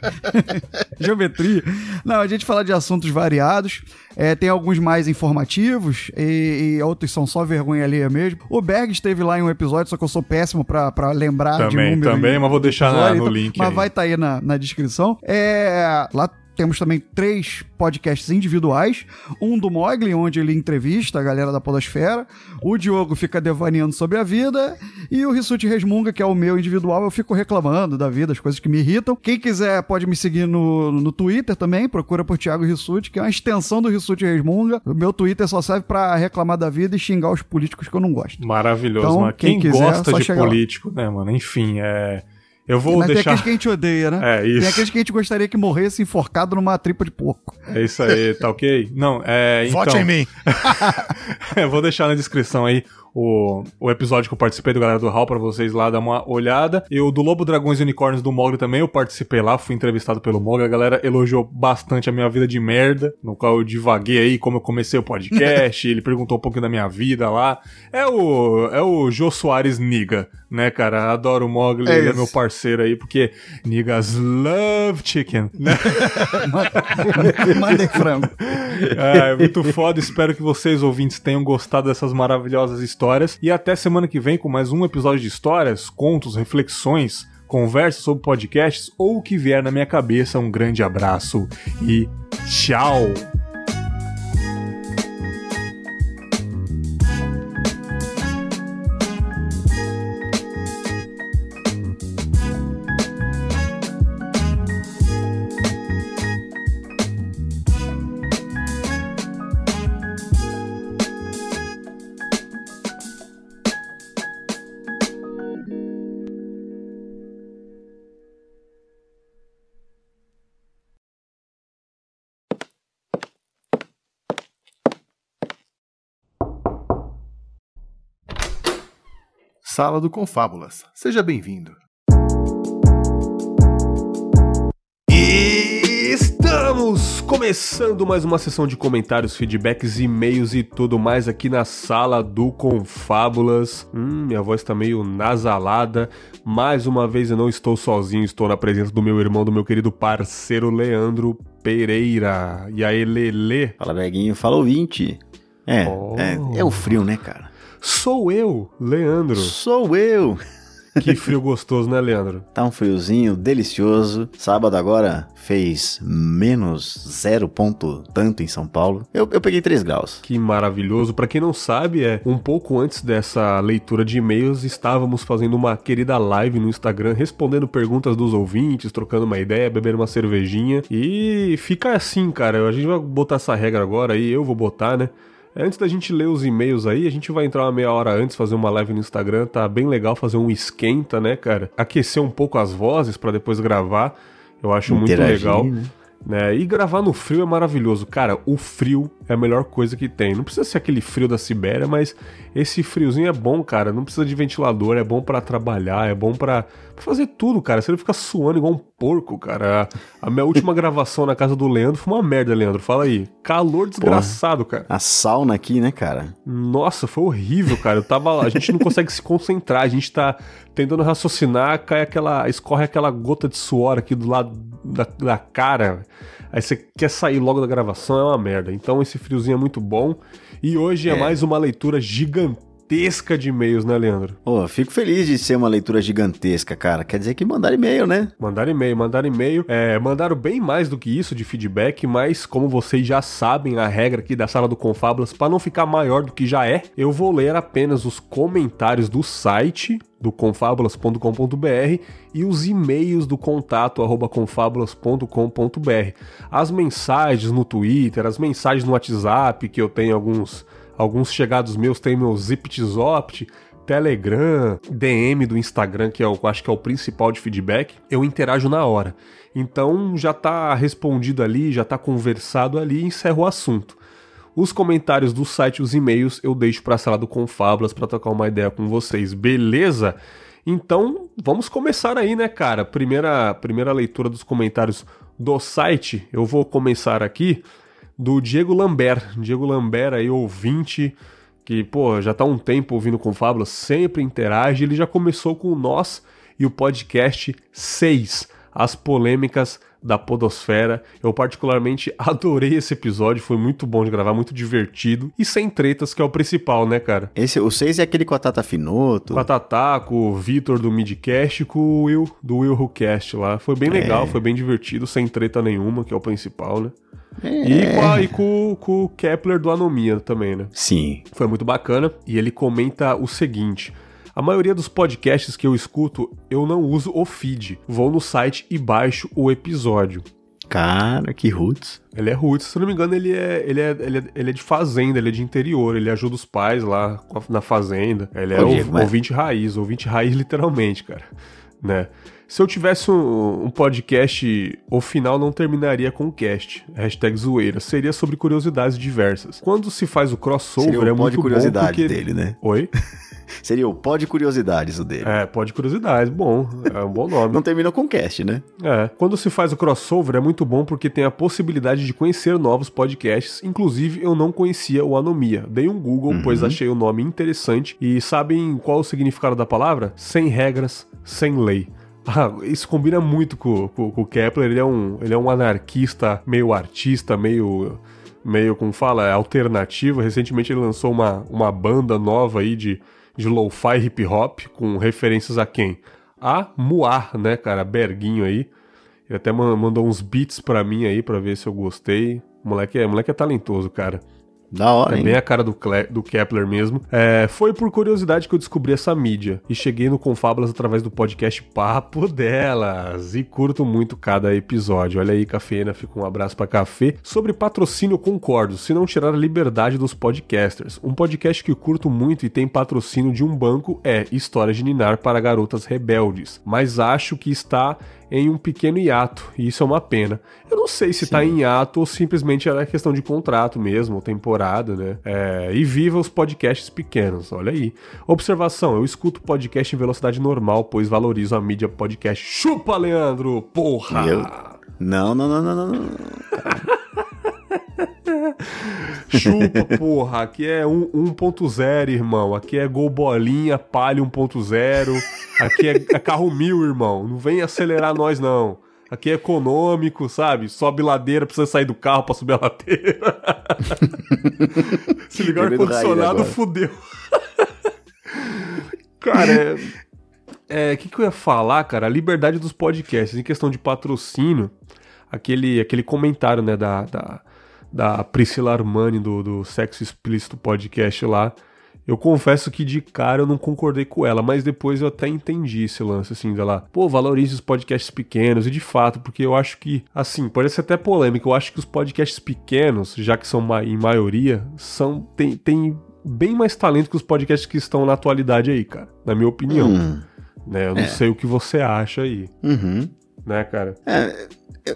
geometria. Não, a gente fala de assuntos variados. É, tem alguns mais informativos e, e outros são só vergonha alheia mesmo. O Berg esteve lá em um episódio, só que eu sou péssimo pra, pra lembrar de Também, número. também, e- mas vou deixar na- episódio, no então- link Mas aí. vai estar aí na, na descrição. É, lá temos também três podcasts individuais. Um do Mogli, onde ele entrevista a galera da Podosfera. O Diogo fica devaneando sobre a vida. E o Rissuti Resmunga, que é o meu individual, eu fico reclamando da vida, as coisas que me irritam. Quem quiser pode me seguir no, no Twitter também. Procura por Thiago Rissuti, que é uma extensão do Rissuti Resmunga. O meu Twitter só serve pra reclamar da vida e xingar os políticos que eu não gosto. Maravilhoso, Então, mano. Quem, quem quiser, gosta só de chegar lá. político, né, mano? Enfim, é. Eu vou Mas tem deixar. aqueles que a gente odeia, né? É, isso. Tem aqueles que a gente gostaria que morresse enforcado numa tripa de porco. É isso aí, tá ok? Não, é. Então, Vote em mim. eu vou deixar na descrição aí o, o episódio que eu participei do Galera do Hall pra vocês lá dar uma olhada. E o do Lobo, Dragões e Unicórnios do Mogli também, eu participei lá, fui entrevistado pelo Mogli. A galera elogiou bastante a minha vida de merda, no qual eu divaguei aí como eu comecei o podcast. ele perguntou um pouquinho da minha vida lá. É o, é o Jô Soares Niga, né, cara? Adoro o Mogli, É ele é meu parceiro aí, porque niggas love chicken, né? Mandem frango. É, muito foda. Espero que vocês, ouvintes, tenham gostado dessas maravilhosas histórias. E até semana que vem com mais um episódio de histórias, contos, reflexões, conversas sobre podcasts ou o que vier na minha cabeça. Um grande abraço e tchau! Sala do Confábulas. Seja bem-vindo. Estamos começando mais uma sessão de comentários, feedbacks, e-mails e tudo mais aqui na sala do Confábulas. Hum, minha voz tá meio nasalada. Mais uma vez eu não estou sozinho, estou na presença do meu irmão, do meu querido parceiro Leandro Pereira. E aí, Lele? Fala, Beguinho. Fala, ouvinte. É, Oh. é, é o frio, né, cara? Sou eu, Leandro. Sou eu. Que frio gostoso, né, Leandro? Tá um friozinho delicioso. Sábado agora fez menos zero ponto tanto em São Paulo. Eu, eu peguei 3 graus. Que maravilhoso. Pra quem não sabe, é um pouco antes dessa leitura de e-mails, estávamos fazendo uma querida live no Instagram, respondendo perguntas dos ouvintes, trocando uma ideia, bebendo uma cervejinha. E fica assim, cara. A gente vai botar essa regra agora aí, eu vou botar, né? Antes da gente ler os e-mails aí, a gente vai entrar uma meia hora antes, fazer uma live no Instagram. Tá bem legal fazer um esquenta, né, cara? Aquecer um pouco as vozes pra depois gravar. Eu acho muito Interagir, legal. né? né? E gravar no frio é maravilhoso. Cara, o frio é a melhor coisa que tem. Não precisa ser aquele frio da Sibéria, mas esse friozinho é bom, cara. Não precisa de ventilador, é bom pra trabalhar, é bom pra pra fazer tudo, cara. Você não fica suando igual um porco, cara. A, a minha última gravação na casa do Leandro foi uma merda, Leandro. Fala aí. Calor desgraçado, cara. A sauna aqui, né, cara? Nossa, foi horrível, cara. Eu tava, a gente não consegue se concentrar, a gente tá tentando raciocinar, cai aquela, escorre aquela gota de suor aqui do lado da, da cara. Aí você quer sair logo da gravação, é uma merda. Então esse friozinho é muito bom. E hoje é, É. mais uma leitura gigantesca de e-mails, né, Leandro? Pô, fico feliz de ser uma leitura gigantesca, cara. Quer dizer que mandaram e-mail, né? Mandaram e-mail, mandaram e-mail. É, mandaram bem mais do que isso de feedback, mas como vocês já sabem, a regra aqui da sala do Confábulas, para não ficar maior do que já é, eu vou ler apenas os comentários do site do confabulas.com.br e os e-mails do contato arroba confabulas.com.br. As mensagens no Twitter, as mensagens no WhatsApp, que eu tenho alguns, alguns chegados meus, tem meu ZipTzopt, Telegram, DM do Instagram, que é o, acho que é o principal de feedback, eu interajo na hora. Então já tá respondido ali, já tá conversado ali e encerro o assunto. Os comentários do site, os e-mails, eu deixo pra sala do Confábulas pra trocar uma ideia com vocês, beleza? Então, vamos começar aí, né, cara? Primeira, primeira leitura dos comentários do site, eu vou começar aqui do Diego Lambert. Diego Lambert aí, ouvinte, que, pô, já tá um tempo ouvindo Confábulas, sempre interage. Ele já começou com nós e o podcast 6, As Polêmicas da Podosfera. Eu particularmente adorei esse episódio, foi muito bom de gravar, muito divertido e sem tretas, que é o principal, né, cara? Esse, o 6 é aquele com a Tata Finoto. Com a Tatá, com o Vitor do Midcast e com o Will do Will Who Cast lá. Foi bem legal, foi bem divertido, sem treta nenhuma, que é o principal, né? E, com, a- e com- com o Kepler do Anomia também, né? Sim. Foi muito bacana. E ele comenta o seguinte. A maioria dos podcasts que eu escuto, eu não uso o feed. Vou no site e baixo o episódio. Cara, que roots. Ele é roots, se não me engano, ele é, ele, é, ele, é, ele é de fazenda, ele é de interior, ele ajuda os pais lá na fazenda. Ele é Ô, Diego, mas- ouvinte raiz, ouvinte raiz literalmente, cara. Né? Se eu tivesse um, um podcast, o final não terminaria com o cast. Hashtag zoeira. Seria sobre curiosidades diversas. Quando se faz o crossover, Seria o é muito de bom curiosidade porque... dele, né? Oi? Seria o pó de curiosidades o dele. É, pode curiosidades. Bom, é um bom nome. Não terminou com cast, né? É. Quando se faz o crossover é muito bom porque tem a possibilidade de conhecer novos podcasts. Inclusive, eu não conhecia o Anomia. Dei um Google, pois achei o nome interessante. E sabem qual o significado da palavra? Sem regras, sem lei. Ah, isso combina muito com, com- com o Kepler. Ele é, um, ele é um anarquista, meio artista, meio. meio, como fala, alternativo. Recentemente ele lançou uma, uma banda nova aí de, de lo-fi hip hop, com referências a quem? A Muar, né, cara? Berguinho aí. Ele até man- mandou uns beats pra mim aí pra ver se eu gostei. Moleque é, o moleque é talentoso, cara. Da hora, É hein? bem a cara do, Cle- do Kepler mesmo. É, foi por curiosidade que eu descobri essa mídia. E cheguei no Confábulas através do podcast Papo Delas. E curto muito cada episódio. Olha aí, Cafeína, fica um abraço pra Café. Sobre patrocínio, concordo. Se não tirar a liberdade dos podcasters. Um podcast que curto muito e tem patrocínio de um banco é História de Ninar para Garotas Rebeldes. Mas acho que está em um pequeno hiato, e isso é uma pena. Eu não sei se tá em hiato ou simplesmente era questão de contrato mesmo, ou temporada, né? É, e viva os podcasts pequenos, olha aí. Observação, eu escuto podcast em velocidade normal, pois valorizo a mídia podcast. Chupa, Leandro! Porra! Eu- Não, não, não, não, não, não. Chupa, porra. Aqui é um- 1.0, irmão. Aqui é gol bolinha, palha 1.0. Aqui é, é carro mil, irmão. Não vem acelerar nós, não. Aqui é econômico, sabe? Sobe ladeira, precisa sair do carro pra subir a ladeira. Se ligar o ar-condicionado, fudeu. Cara, é. É, o que, que eu ia falar, cara? A liberdade dos podcasts, em questão de patrocínio, aquele, aquele comentário, né, da, da, da Priscila Armani do, do Sexo Explícito Podcast lá. Eu confesso que de cara eu não concordei com ela, mas depois eu até entendi esse lance, assim, dela. Pô, valorize os podcasts pequenos, e de fato, porque eu acho que, assim, pode ser até polêmico, eu acho que os podcasts pequenos, já que são ma- em maioria, são tem, tem bem mais talento que os podcasts que estão na atualidade aí, cara, na minha opinião. Hum, Né? Eu não sei o que você acha aí, uhum. né, cara? É,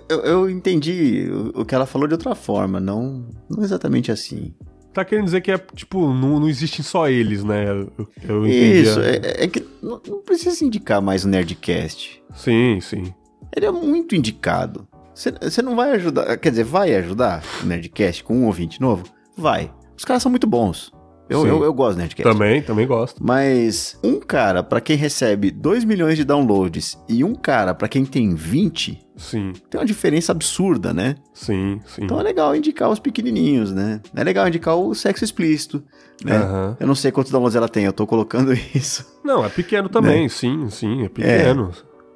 eu, eu- entendi o, que ela falou de outra forma, não, não exatamente assim. Tá querendo dizer que é, tipo, não, não existem só eles, né? Eu, eu. Isso, a- é, é que não, não precisa indicar mais o Nerdcast. Sim, sim. Ele é muito indicado. Você- Você não vai ajudar, quer dizer, vai ajudar o Nerdcast com um ouvinte novo? Vai. Os caras são muito bons. Eu, eu, eu gosto do Nerdcast. Também, também gosto. Mas um cara pra quem recebe 2 milhões de downloads e um cara pra quem tem 20, Sim, tem uma diferença absurda, né? sim, sim. Então é legal indicar os pequenininhos, né? É legal indicar o sexo explícito, né? Aham. Eu não sei quantos downloads ela tem, eu tô colocando isso. Não, é pequeno também, sim, sim, é pequeno.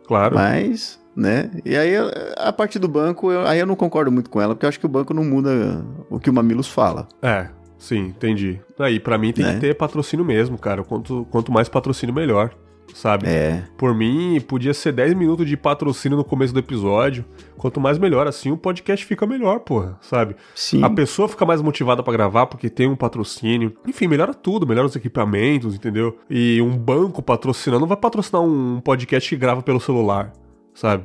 Claro. Mas, né? E aí, a parte do banco, eu- aí eu não concordo muito com ela, porque eu acho que o banco não muda o que o Mamilos fala. É, sim, entendi. Aí, pra mim tem Né? que ter patrocínio mesmo, cara. Quanto, quanto mais patrocínio, melhor. Sabe? É. Por mim, podia ser 10 minutos de patrocínio no começo do episódio. Quanto mais melhor, assim o podcast fica melhor, porra, sabe? Sim. A pessoa fica mais motivada pra gravar porque tem um patrocínio. Enfim, melhora tudo, melhora os equipamentos, entendeu? E um banco patrocinando não vai patrocinar um podcast que grava pelo celular, sabe?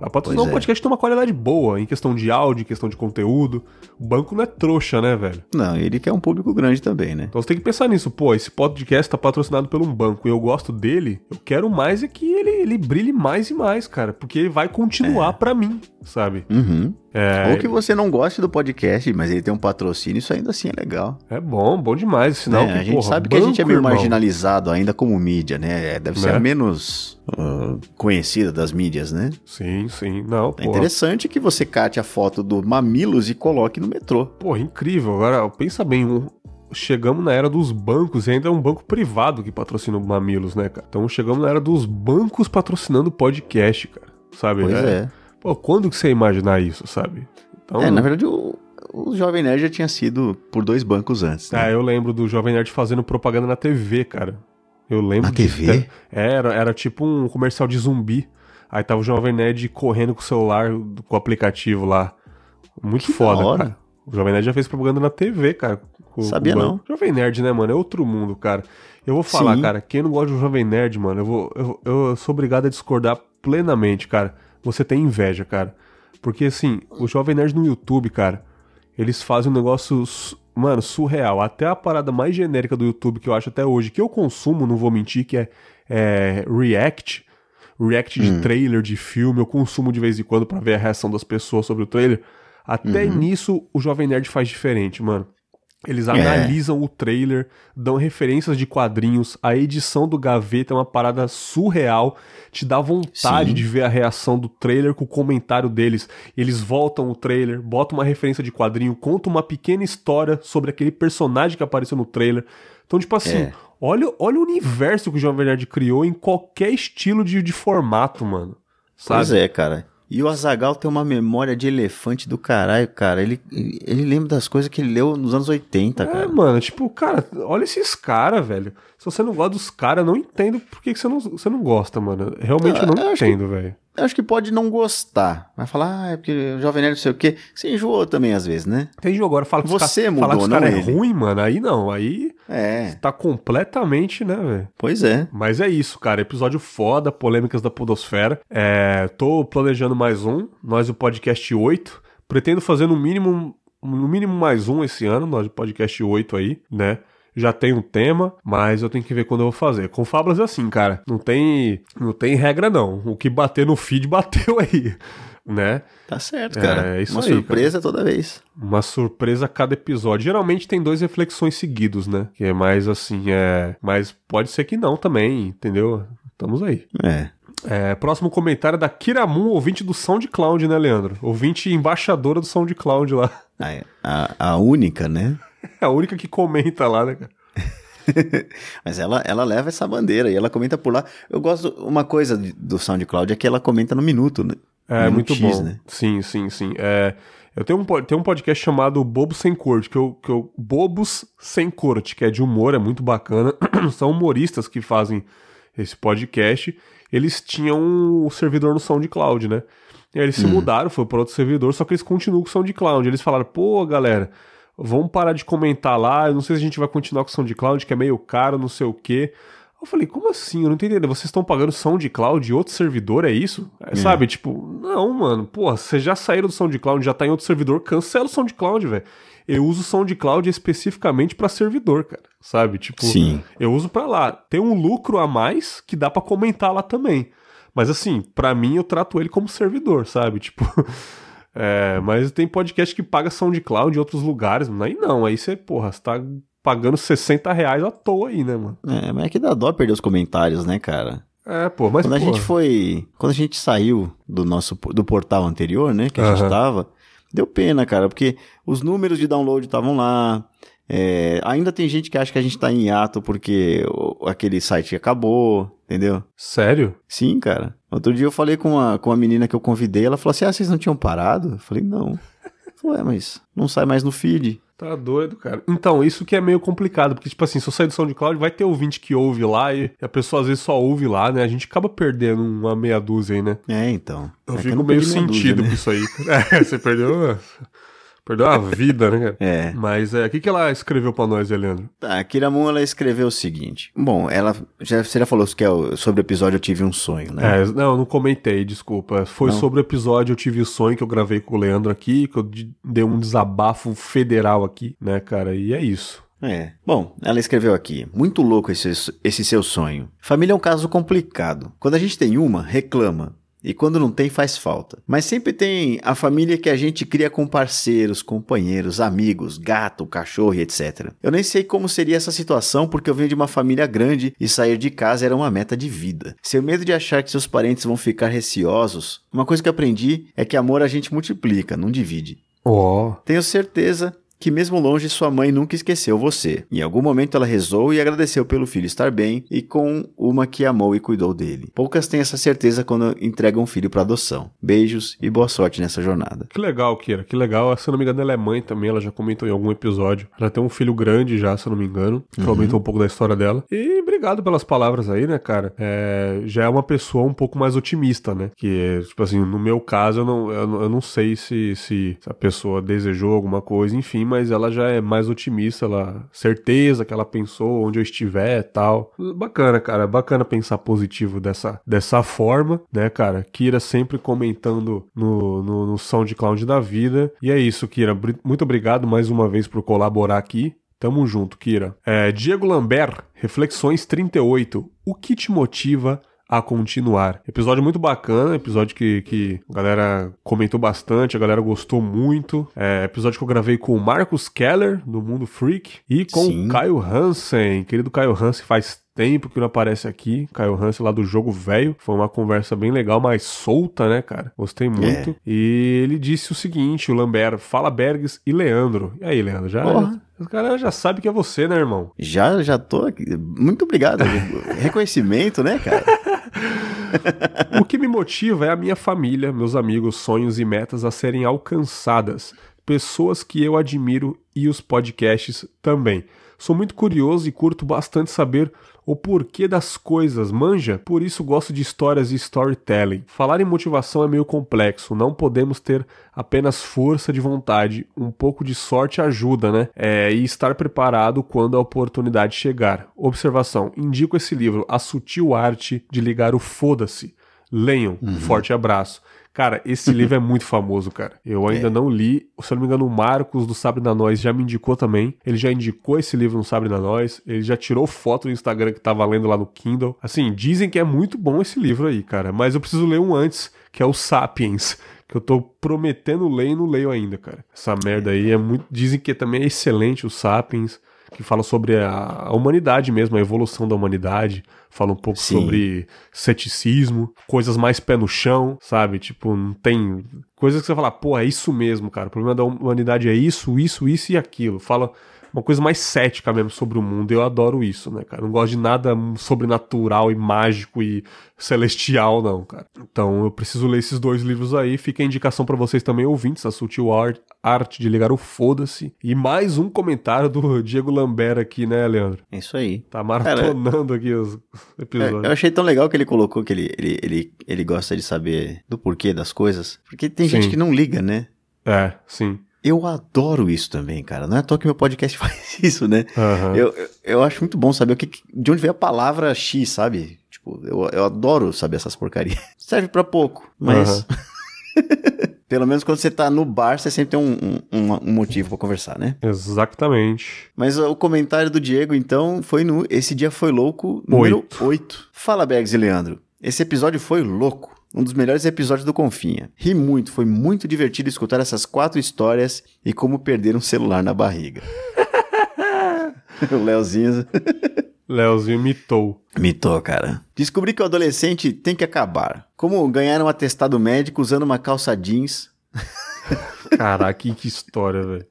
Vai patrocinar Pois um é. podcast tem uma qualidade boa em questão de áudio, em questão de conteúdo. O banco não é trouxa, né, velho? Não, ele quer um público grande também, né? Então você tem que pensar nisso, pô, esse podcast tá patrocinado por um banco e eu gosto dele, eu quero mais é que ele, ele brilhe mais e mais, cara, porque ele vai continuar pra mim, sabe? Uhum. É, Ou que você não goste do podcast, mas ele tem um patrocínio, isso ainda assim é legal. é bom, bom demais, sinal né? que, a gente porra, sabe que a gente é meio irmão. marginalizado ainda como mídia, né? É, Deve ser Né? a menos ah, conhecida das mídias, né? Sim, sim, não, É interessante que você cate a foto do Mamilos e coloque no metrô. Pô, incrível. Agora, pensa bem, um- chegamos na era dos bancos e ainda é um banco privado que patrocina o Mamilos, né, cara? Então chegamos na era dos bancos patrocinando podcast, cara. Sabe? Pois é. Pô, quando que você ia imaginar isso, sabe? Então, É, na verdade, o, o Jovem Nerd já tinha sido por dois bancos antes. Né? Ah, eu lembro do Jovem Nerd fazendo propaganda na TV, cara. Eu lembro Na. TV? É, Era, era tipo um comercial de zumbi. Aí tava o Jovem Nerd correndo com o celular, com o aplicativo lá. Muito Que foda, hora. cara. O Jovem Nerd já fez propaganda na TV, cara. com- Sabia com não. Jovem Nerd, né, mano? É outro mundo, cara. Eu vou falar, Sim. cara, quem não gosta do Jovem Nerd, mano, eu, vou, eu, eu sou obrigado a discordar plenamente, cara. Você tem inveja, cara. Porque, assim, o Jovem Nerd no YouTube, cara, eles fazem um negócio, mano, surreal. Até a parada mais genérica do YouTube que eu acho até hoje, que eu consumo, não vou mentir, que é, é React. React de trailer, de filme, eu consumo de vez em quando pra ver a reação das pessoas sobre o trailer. Até nisso o Jovem Nerd faz diferente, mano. Eles analisam o trailer, dão referências de quadrinhos, a edição do Gaveta é uma parada surreal, te dá vontade Sim. de ver a reação do trailer com o comentário deles. Eles voltam o trailer, botam uma referência de quadrinho, contam uma pequena história sobre aquele personagem que apareceu no trailer. Então, tipo assim, É. olha, olha o universo que o Jovem Nerd criou em qualquer estilo de, de formato, mano. Sabe? Pois é, cara. E o Azagal tem uma memória de elefante do caralho, cara. Ele, ele lembra das coisas que ele leu nos anos 80, É, cara. mano, tipo, cara, olha esses caras, velho. Se você não gosta dos caras, eu não entendo por que, que você, não, você não gosta, mano. Realmente eu Ah, não eu entendo, velho. Eu acho que pode não gostar. Vai falar, ah, é porque o Jovem Nerd não sei o quê. Você enjoou também às vezes, né? Entendi agora. Fala que Você mudou, falar que os não caras é ele. ruim, mano. Aí não. Aí É, tá completamente, né, velho? pois é. Mas é isso, cara. Episódio foda, polêmicas da Podosfera. É, tô planejando mais um. Nós, o podcast 8. Pretendo fazer no mínimo, no mínimo mais um esse ano. Nós, podcast 8 aí, né? Já tem um tema, mas eu tenho que ver quando eu vou fazer. Com Fábulas é assim, cara. Não tem, não tem regra, não. O que bater no feed, bateu aí, né? Tá certo, É, cara. é isso Uma aí, surpresa toda vez. Uma surpresa a cada episódio. Geralmente tem dois reflexões seguidos, né? Que é mais assim, é. Mas pode ser que não também, entendeu? Estamos aí. É. É, próximo comentário é da Kiramun, ouvinte do SoundCloud, né, Leandro? Ouvinte embaixadora do SoundCloud lá. A, a, a única, né? É a única que comenta lá, né, cara? Mas ela, ela leva essa bandeira e ela comenta por lá. Eu gosto. Uma coisa do SoundCloud é que ela comenta no minuto, né? É, muito X, bom. né? Sim, sim, sim. É, eu tenho um, tenho um podcast chamado Bobos Sem Corte, que eu, que eu. Bobos Sem Corte, que é de humor, é muito bacana. São humoristas que fazem esse podcast. Eles tinham o servidor no SoundCloud, né? E aí eles se mudaram, foi para outro servidor, só que eles continuam com o SoundCloud. Eles falaram, pô, galera, vamos parar de comentar lá. Eu não sei se a gente vai continuar com o SoundCloud, que é meio caro, não sei o quê. Eu falei, como assim? Eu não entendi. Vocês estão pagando SoundCloud e outro servidor, é isso? É, Sabe, tipo, não, mano. Porra, vocês já saíram do SoundCloud, já tá em outro servidor, cancela o SoundCloud, velho. Eu uso o SoundCloud especificamente pra servidor, cara. Sabe? Tipo, Sim. eu uso pra lá. Tem um lucro a mais que dá pra comentar lá também. Mas assim, pra mim eu trato ele como servidor, sabe? Tipo. É, mas tem podcast que paga SoundCloud em outros lugares, mano. Aí não, aí você, porra, você tá pagando 60 reais à toa aí, né, mano? É, mas é que dá dó perder os comentários, né, cara? É, pô, mas Quando a gente foi. Quando a gente saiu do nosso do portal anterior, né? Que a gente Aham. tava, deu pena, cara, porque os números de download estavam lá. É, ainda tem gente que acha que a gente tá em hiato porque aquele site acabou, entendeu? Sério? Sim, cara. Outro dia eu falei com a, com a menina que eu convidei, ela falou assim: Ah, vocês não tinham parado? Eu falei, não. Falei, Ué, mas não sai mais no feed. Tá doido, cara. Então, isso que é meio complicado, porque, tipo assim, se eu sair do SoundCloud, vai ter ouvinte que ouve lá e a pessoa às vezes só ouve lá, né? A gente acaba perdendo uma meia dúzia aí, né? É, então. Eu É fico meio sentido dúvida, com isso aí. É, você perdeu. Perdeu a vida, né? É. Mas é, o que, que ela escreveu pra nós, Leandro? Tá, a Kiramun, ela escreveu o seguinte. Bom, ela já, você já falou que é sobre o episódio Eu Tive um Sonho, né? É, não, eu não comentei, desculpa. Foi Não? sobre o episódio Eu Tive o Sonho que eu gravei com o Leandro aqui, que eu de- dei um desabafo federal aqui, né, cara? E é isso. É. Bom, ela escreveu aqui. Muito louco esse, esse seu sonho. Família é um caso complicado. Quando a gente tem uma, reclama. E quando não tem, faz falta. Mas sempre tem a família que a gente cria com parceiros, companheiros, amigos, gato, cachorro etc. Eu nem sei como seria essa situação porque eu venho de uma família grande e sair de casa era uma meta de vida. Seu medo de achar que seus parentes vão ficar receosos, uma coisa que aprendi é que amor a gente multiplica, não divide. Ó. Tenho certeza que mesmo longe sua mãe nunca esqueceu você. Em algum momento ela rezou e agradeceu pelo filho estar bem e com uma que amou e cuidou dele. Poucas têm essa certeza quando entregam um filho para adoção. Beijos e boa sorte nessa jornada. Que legal, Kira, que legal. Se eu não me engano, ela é mãe também, ela já comentou em algum episódio. Ela tem um filho grande já, se eu não me engano, que comentou um pouco da história dela. E obrigado pelas palavras aí, né, cara? É, já é uma pessoa um pouco mais otimista, né? Que, tipo assim, no meu caso, eu não, eu, eu não sei se, se a pessoa desejou alguma coisa, enfim, mas ela já é mais otimista, ela certeza que ela pensou onde eu estiver tal. Bacana, cara, bacana pensar positivo dessa, dessa forma, né, cara? Kira sempre comentando no, no, no SoundCloud da vida. E é isso, Kira. Muito obrigado mais uma vez por colaborar aqui. Tamo junto, Kira. É, Diego Lambert, Reflexões 38. O que te motiva a continuar? Episódio muito bacana, episódio que, que a galera comentou bastante, a galera gostou muito. É, episódio que eu gravei com o Marcus Keller, do Mundo Freak, e com Sim. o Caio Hansen. Querido Caio Hansen, faz tempo que não aparece aqui. Caio Hansen lá do Jogo Velho. Foi uma conversa bem legal, mais solta, né, cara? Gostei muito. E ele disse o seguinte, o Lambert, fala Bergs e Leandro. E aí, Leandro, já... Porra. Os caras já sabem que é você, né, irmão? Já, já tô aqui. Muito obrigado. Reconhecimento, né, cara? O que me motiva é a minha família, meus amigos, sonhos e metas a serem alcançadas, pessoas que eu admiro e os podcasts também. Sou muito curioso e curto bastante saber o porquê das coisas, manja? Por isso gosto de histórias e storytelling. Falar em motivação é meio complexo, não podemos ter apenas força de vontade, um pouco de sorte ajuda, né? É, e estar preparado quando a oportunidade chegar. Observação: indico esse livro, A Sutil Arte de Ligar o Foda-se. Leiam. Um forte abraço. Cara, esse livro é muito famoso, cara. Eu ainda É. não li. Se eu não me engano, o Marcos do Sabre na Nós já me indicou também. Ele já indicou esse livro no Sabre na Nós. Ele já tirou foto no Instagram que tava lendo lá no Kindle. Assim, dizem que é muito bom esse livro aí, cara. Mas eu preciso ler um antes, que é o Sapiens. Que eu tô prometendo ler e não leio ainda, cara. Essa merda aí é muito. Dizem que também é excelente o Sapiens. Que fala sobre a, a humanidade mesmo, a evolução da humanidade. Fala um pouco Sim. sobre ceticismo, coisas mais pé no chão, sabe? Tipo, não tem. Coisas que você fala, pô, é isso mesmo, cara. O problema da humanidade é isso, isso, isso e aquilo. Fala uma coisa mais cética mesmo sobre o mundo. Eu adoro isso, né, cara? Não gosto de nada sobrenatural e mágico e celestial, não, cara. Então eu preciso ler esses dois livros aí. Fica a indicação pra vocês também, ouvintes, a Sutil Art, Arte de Ligar o Foda-se. E mais um comentário do Diego Lambert aqui, né, Leandro? É isso aí. Tá maratonando aqui os É, episódios. Eu achei tão legal que ele colocou que ele, ele, ele, ele gosta de saber do porquê das coisas. Porque tem Sim. gente que não liga, né? É, sim. Eu adoro isso também, cara. Não é à toa que meu podcast faz isso, né? Aham. Eu, eu, eu acho muito bom saber o que, de onde veio a palavra X, sabe? Tipo, eu, eu adoro saber essas porcarias. Serve pra pouco, mas. Pelo menos quando você tá no bar, você sempre tem um, um, um- motivo pra conversar, né? Exatamente. Mas o comentário do Diego, então, foi no Esse Dia Foi Louco, número Oito. 8. Fala, Bergs e Leandro. Esse episódio foi louco. Um dos melhores episódios do Confinha. Ri muito, foi muito divertido escutar essas quatro histórias e como perder um celular na barriga. o Leozinho Leozinho mitou. mitou, cara. Descobri que o adolescente tem que acabar. Como ganhar um atestado médico usando uma calça jeans. Caraca, que, que história, velho.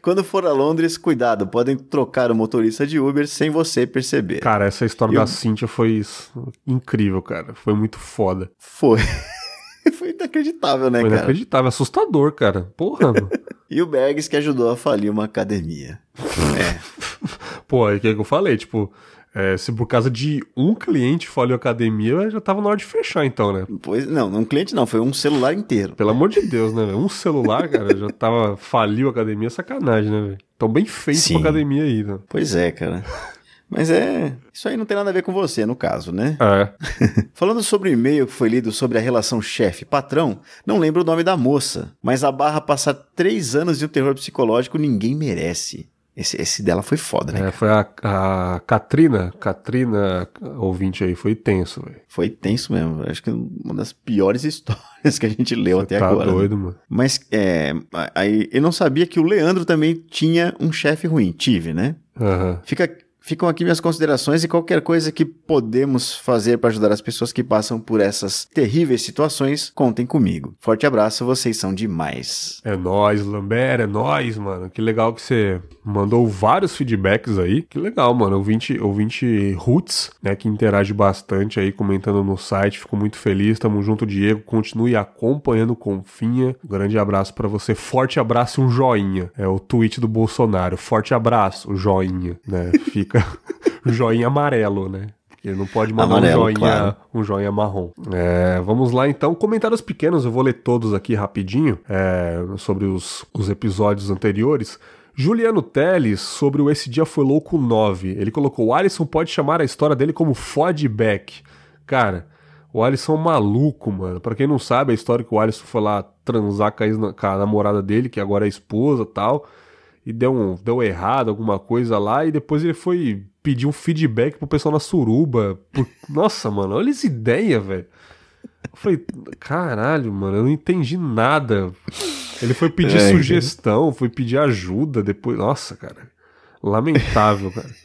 Quando for a Londres, cuidado, podem trocar o motorista de Uber sem você perceber. Cara, essa história Eu- da Cíntia foi incrível, cara. Foi muito foda. Foi. Foi inacreditável, né, Foi cara? inacreditável, assustador, cara. Porra. E o Bergs que ajudou a falir uma academia. É. Pô, é o que eu falei, tipo, é, se por causa de um cliente faliu a academia, já tava na hora de fechar, então, né? Pois, não, um cliente não, foi um celular inteiro. Pelo amor de Deus, né? Um celular, cara, já tava. faliu a academia, sacanagem, né, velho? Tão bem feito Sim. pra academia aí, né? Pois é, cara. Mas é. Isso aí não tem nada a ver com você, no caso, né? É. Falando sobre o e-mail que foi lido sobre a relação chefe-patrão, não lembro o nome da moça, mas a barra passar três anos de um terror psicológico ninguém merece. Esse, esse dela foi foda, né? É, foi a, a Katrina, Katrina, ouvinte aí, foi tenso, velho. Foi tenso mesmo. Acho que uma das piores histórias que a gente leu até Tá agora. né? doido, mano. Mas é, aí eu não sabia que o Leandro também tinha um chefe ruim. Tive, né? Aham. Fica, ficam aqui minhas considerações e qualquer coisa que podemos fazer para ajudar as pessoas que passam por essas terríveis situações, contem comigo. Forte abraço, vocês são demais. É nóis, Lambert, é nóis, mano. Que legal que você mandou vários feedbacks aí. Que legal, mano. Ouvinte, ouvinte Roots, né, que interage bastante aí, comentando no site. Fico muito feliz. Tamo junto, Diego. Continue acompanhando Confinha. Um grande abraço pra você. Forte abraço e um joinha. É o tweet do Bolsonaro. Forte abraço, joinha, né? Fica joinha amarelo, né? Porque não pode mandar Amarelo, um joinha claro. um joinha marrom. É, vamos lá então, comentários pequenos, eu vou ler todos aqui rapidinho é, sobre os, os episódios anteriores. Juliano Teles, sobre o Esse Dia Foi Louco 9. Ele colocou: o Alisson pode chamar a história dele como Fodback. Cara, o Alisson é um maluco, mano. Pra quem não sabe, a história que o Alisson foi lá transar com a, com a namorada dele, que agora é esposa tal, e deu, um, deu errado alguma coisa lá, e depois ele foi pedir um feedback pro pessoal na suruba. Por- Nossa, mano, olha essa ideia, velho. Eu falei, caralho, mano, eu não entendi nada. Ele foi pedir É, sugestão, foi pedir ajuda depois. Nossa, cara. Lamentável, cara.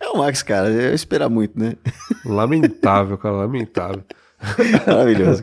É o Max, cara, eu esperar muito, né? Lamentável, cara, lamentável. Maravilhoso.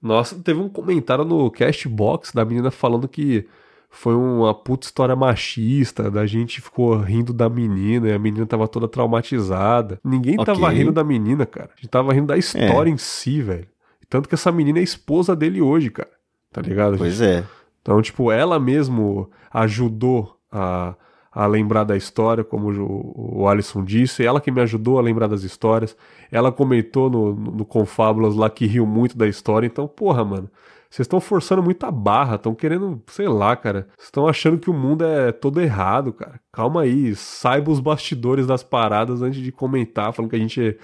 Nossa, teve um comentário no Castbox da menina falando que foi uma puta história machista, da gente ficou rindo da menina e a menina tava toda traumatizada. Ninguém tava Ok. rindo da menina, cara. A gente tava rindo da história em si, velho. Tanto que essa menina é esposa dele hoje, cara. Tá ligado? Pois é. Então, tipo, ela mesmo ajudou a, a lembrar da história, como o, o Alisson disse, ela que me ajudou a lembrar das histórias. Ela comentou no, no, no Confábulas lá que riu muito da história. Então, porra, mano, vocês estão forçando muita barra, estão querendo, sei lá, cara. Estão achando que o mundo é todo errado, cara. Calma aí, saiba os bastidores das paradas antes de comentar, falando que a gente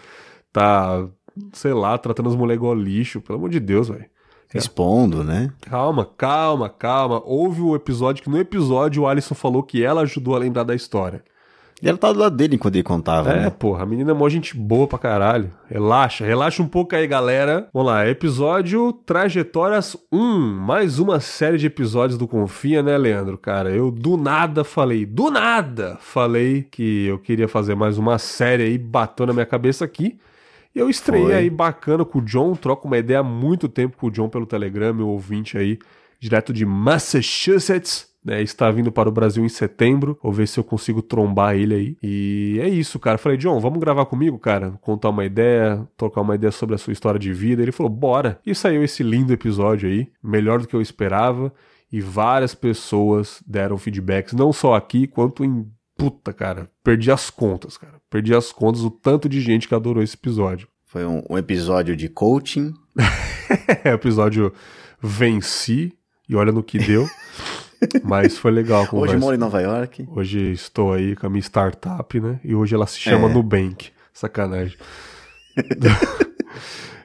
tá, sei lá, tratando as mulheres igual lixo. Pelo amor de Deus, velho. Expondo, né? Calma, calma, calma. Houve o episódio que no episódio o Alisson falou que ela ajudou a lembrar da história. E ela tava do lado dele enquanto ele contava, É, né? porra, a menina é mó gente boa pra caralho. Relaxa, relaxa um pouco aí, galera. Vamos lá, episódio Trajetórias 1. Mais uma série de episódios do Confia, né, Leandro? Cara, eu do nada falei, do nada falei que eu queria fazer mais uma série aí, bateu na minha cabeça aqui. E eu estreiei Foi. aí bacana com o John, troco uma ideia há muito tempo com o John pelo Telegram, meu ouvinte aí, direto de Massachusetts. Né, está vindo para o Brasil em setembro. Vou ver se eu consigo trombar ele aí. E é isso, cara. Falei, John, vamos gravar comigo, cara? Contar uma ideia, trocar uma ideia sobre a sua história de vida. Ele falou, bora. E saiu esse lindo episódio aí, melhor do que eu esperava. E várias pessoas deram feedbacks, não só aqui, quanto em. Puta, cara. Perdi as contas, cara. Perdi as contas, o tanto de gente que adorou esse episódio. Foi um, um episódio de coaching. É, episódio venci e olha no que deu. Mas foi legal a conversa. Hoje moro em Nova York. Hoje estou aí com a minha startup, né? E hoje ela se chama É. Nubank. Sacanagem.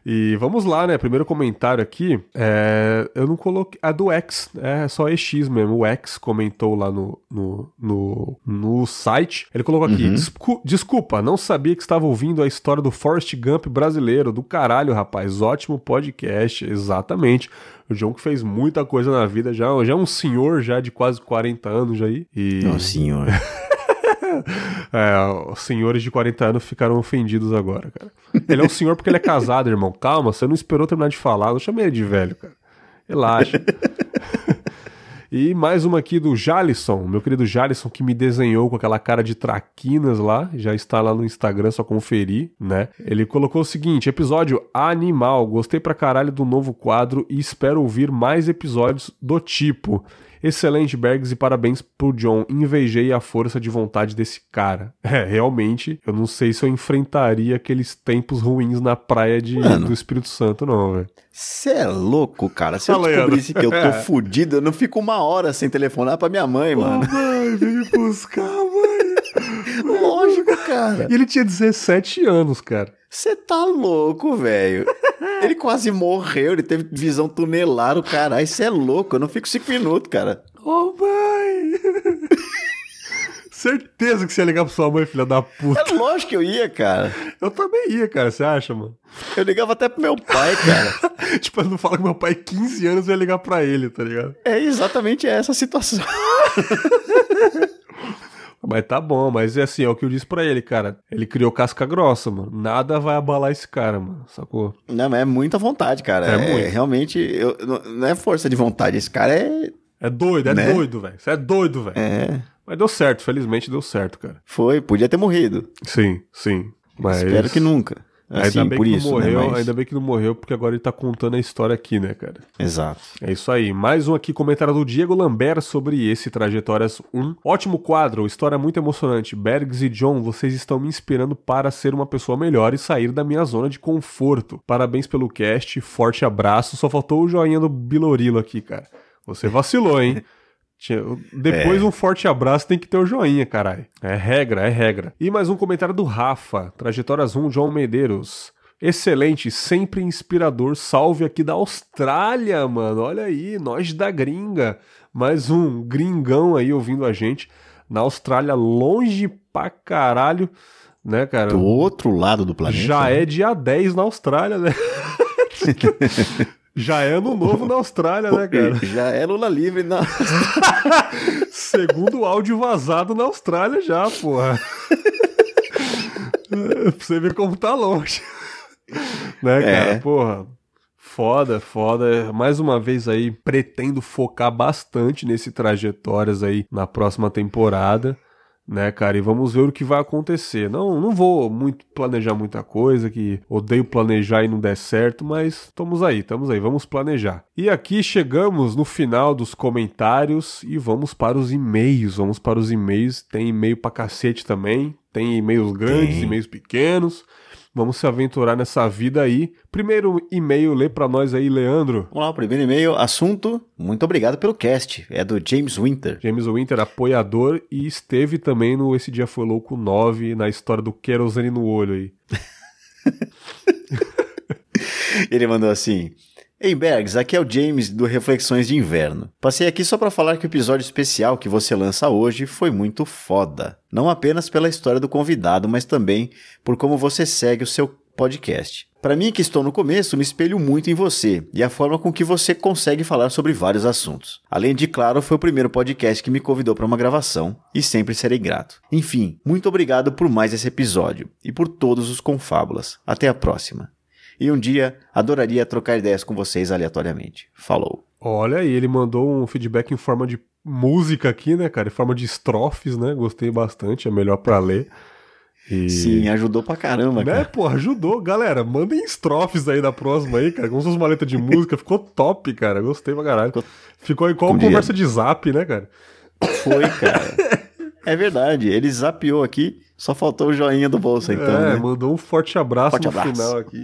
e vamos lá, né? Primeiro comentário aqui. é, eu não coloquei. A do X, é só EX mesmo. O X comentou lá no, no, no, no site. Ele colocou aqui: "Descu- Desculpa, não sabia que estava ouvindo a história do Forrest Gump brasileiro. Do caralho, rapaz. Ótimo podcast. Exatamente. O João que fez muita coisa na vida, já, já é um senhor já de quase 40 anos já aí. E... Não, senhor. É, os senhores de 40 anos ficaram ofendidos agora, cara. Ele é um senhor porque ele é casado, irmão. Calma, você não esperou terminar de falar. Não chamei ele de velho, cara. Relaxa. E mais uma aqui do Jalisson, meu querido Jalisson, que me desenhou com aquela cara de traquinas lá, já está lá no Instagram, só conferir, né? Ele colocou o seguinte: episódio animal, gostei pra caralho do novo quadro e espero ouvir mais episódios do tipo. Excelente, Bergs, e parabéns pro John. Invejei a força de vontade desse cara. É, realmente, eu não sei se eu enfrentaria aqueles tempos ruins na praia de, Mano. do Espírito Santo, não, velho. Você é louco, cara. Se eu descobrisse que eu tô fudido, eu não fico uma hora sem telefonar pra minha mãe, mano. mãe, vem me buscar, mãe. Lógico, cara. E ele tinha 17 anos, cara. Você tá louco, velho. Ele quase morreu, ele teve visão tunelar, o caralho. Você é louco, eu não fico cinco minutos, cara. Ô, mãe! Certeza que você ia ligar pra sua mãe, filha da puta. É lógico que eu ia, cara. Eu também ia, cara, você acha, mano? Eu ligava até pro meu pai, cara. tipo, eu não falo que meu pai, 15 anos, eu ia ligar pra ele, tá ligado? É exatamente essa a situação. Mas tá bom, mas é assim, é o que eu disse pra ele, cara. Ele criou casca grossa, mano. Nada vai abalar esse cara, mano, sacou? Não, mas é muita vontade, cara. É É, muito. realmente, eu- não- é força de vontade. Esse cara é. É doido, é Né? doido, velho. Você é doido, velho. É. Mas deu certo, felizmente deu certo, cara. Foi, podia ter morrido. Sim, sim. Mas... Espero que nunca. Assim, ainda bem por que isso, não morreu, né? Mas- ainda bem que não morreu, porque agora ele tá contando a história aqui, né, cara? Exato. É isso aí. Mais um aqui, comentário do Diego Lambert sobre esse Trajetórias 1. Ótimo quadro, história muito emocionante. Bergs e John, vocês estão me inspirando para ser uma pessoa melhor e sair da minha zona de conforto. Parabéns pelo cast, forte abraço. Só faltou o joinha do Bilorilo aqui, cara. Você vacilou, hein? Depois um forte abraço tem que ter o joinha, caralho. É regra, é regra. E mais um comentário do Rafa, Trajetórias 1, João Medeiros. Excelente, sempre inspirador. Salve aqui da Austrália, mano. Olha aí, nós da gringa. Mais um gringão aí ouvindo a gente. Na Austrália, longe pra caralho, né, cara? Do outro lado do planeta. Já é dia 10 na Austrália, né? Já é ano novo na Austrália, né, cara? Já é Lula livre na. Segundo áudio vazado na Austrália já, porra. É, pra você ver como tá longe. Né, cara? É. Porra. Foda, foda. Mais uma vez aí, pretendo focar bastante nesse trajetórias aí na próxima temporada. Né, cara? E vamos ver o que vai acontecer. Não, não vou muito planejar muita coisa, que odeio planejar e não der certo, mas estamos aí, estamos aí, vamos planejar. E aqui chegamos no final dos comentários e vamos para os e-mails. Vamos para os e-mails. Tem e-mail pra cacete também. Tem e-mails grandes, e-mails pequenos. Vamos se aventurar nessa vida aí. Primeiro e-mail, lê pra nós aí, Leandro. Vamos lá, o primeiro e-mail, assunto. Muito obrigado pelo cast. É do James Winter. James Winter, apoiador, e esteve também no Esse Dia Foi Louco 9, na história do querosene no olho aí. Ele mandou assim: Ei Bergs, aqui é o James do Reflexões de Inverno. Passei aqui só pra falar que o episódio especial que você lança hoje foi muito foda. Não apenas pela história do convidado, mas também por como você segue o seu podcast. Para mim, que estou no começo, me espelho muito em você e a forma com que você consegue falar sobre vários assuntos. Além de, claro, foi o primeiro podcast que me convidou para uma gravação e sempre serei grato. Enfim, muito obrigado por mais esse episódio e por todos os confábulas. Até a próxima. E um dia adoraria trocar ideias com vocês aleatoriamente. Falou. Olha aí, ele mandou um feedback em forma de música aqui, né, cara? Em forma de estrofes, né? Gostei bastante, é melhor pra ler. E... Sim, ajudou pra caramba, Né, cara. pô, ajudou. Galera, mandem estrofes aí da próxima aí, cara. Com suas maletas de música. Ficou top, cara. Gostei pra caralho. Ficou- Ficou igual Como conversa de zap, né, cara? Foi, cara. É verdade, ele zapeou aqui, só faltou o joinha do bolso, então, é, né? mandou um forte abraço Forte no abraço. final aqui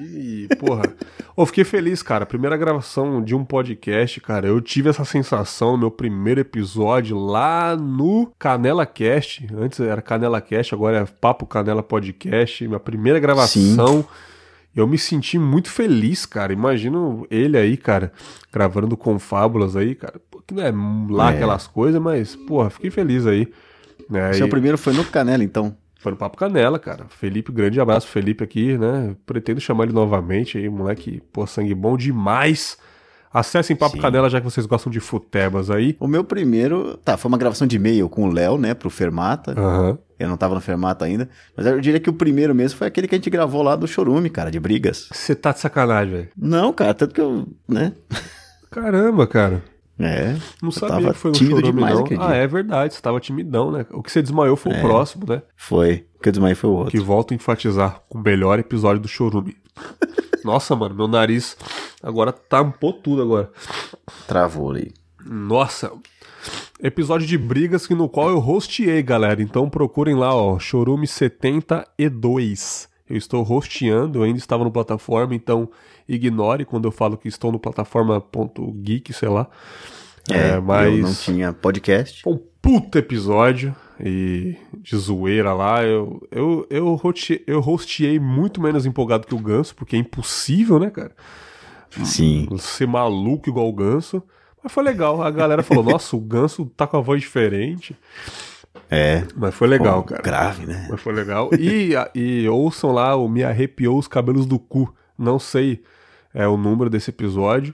e, porra. eu fiquei feliz, cara. Primeira gravação de um podcast, cara. Eu tive essa sensação no meu primeiro episódio lá no Canela Cast. Antes era Canela Cast, agora é Papo Canela Podcast. Minha primeira gravação. Eu me senti muito feliz, cara. Imagino ele aí, cara, gravando com fábulas aí, cara. Que não é lá É. aquelas coisas, mas, porra, fiquei feliz aí. Né? Seu E- primeiro foi no Canela, então. foi no Papo Canela, cara. Felipe, grande abraço, Felipe aqui, né? Pretendo chamar ele novamente aí, moleque, pô, sangue bom demais. Acessem Papo Sim. Canela, já que vocês gostam de futebas aí. O meu primeiro, tá, foi uma gravação de e-mail com o Léo, né, pro Fermata. Aham. Eu não tava no Fermata ainda, mas eu diria que o primeiro mesmo foi aquele que a gente gravou lá do Chorume, cara, de brigas. Você tá de sacanagem, velho. Não, cara, tanto que eu, né? Caramba, cara. É. Não sabia tava que foi no tímido Chorume, demais não. Ah, é verdade, você tava timidão, né? O que você desmaiou foi É. o próximo, né? Foi. O que eu desmaiei foi o outro. Que volto a enfatizar o melhor episódio do Chorume. Nossa, mano, meu nariz agora tampou tudo agora. Travou ali. Nossa, episódio de brigas que no qual eu hosteei, galera. Então procurem lá, ó, Chorume 72. Eu estou hosteando, eu ainda estava no plataforma, então ignore quando eu falo que estou no plataforma.geek, sei lá. É, mas eu não tinha podcast. um puta episódio e de zoeira lá. Eu, eu, eu, hosteei, eu hosteei muito menos empolgado que o Ganso, porque é impossível, né, cara? Sim. ser maluco igual o Ganso. Mas foi legal. A galera falou: Nossa, o Ganso tá com a voz diferente. É. Mas foi legal, cara. Grave, né? Mas foi legal. E, e ouçam lá o Me Arrepiou os Cabelos do Cu. Não sei é, o número desse episódio,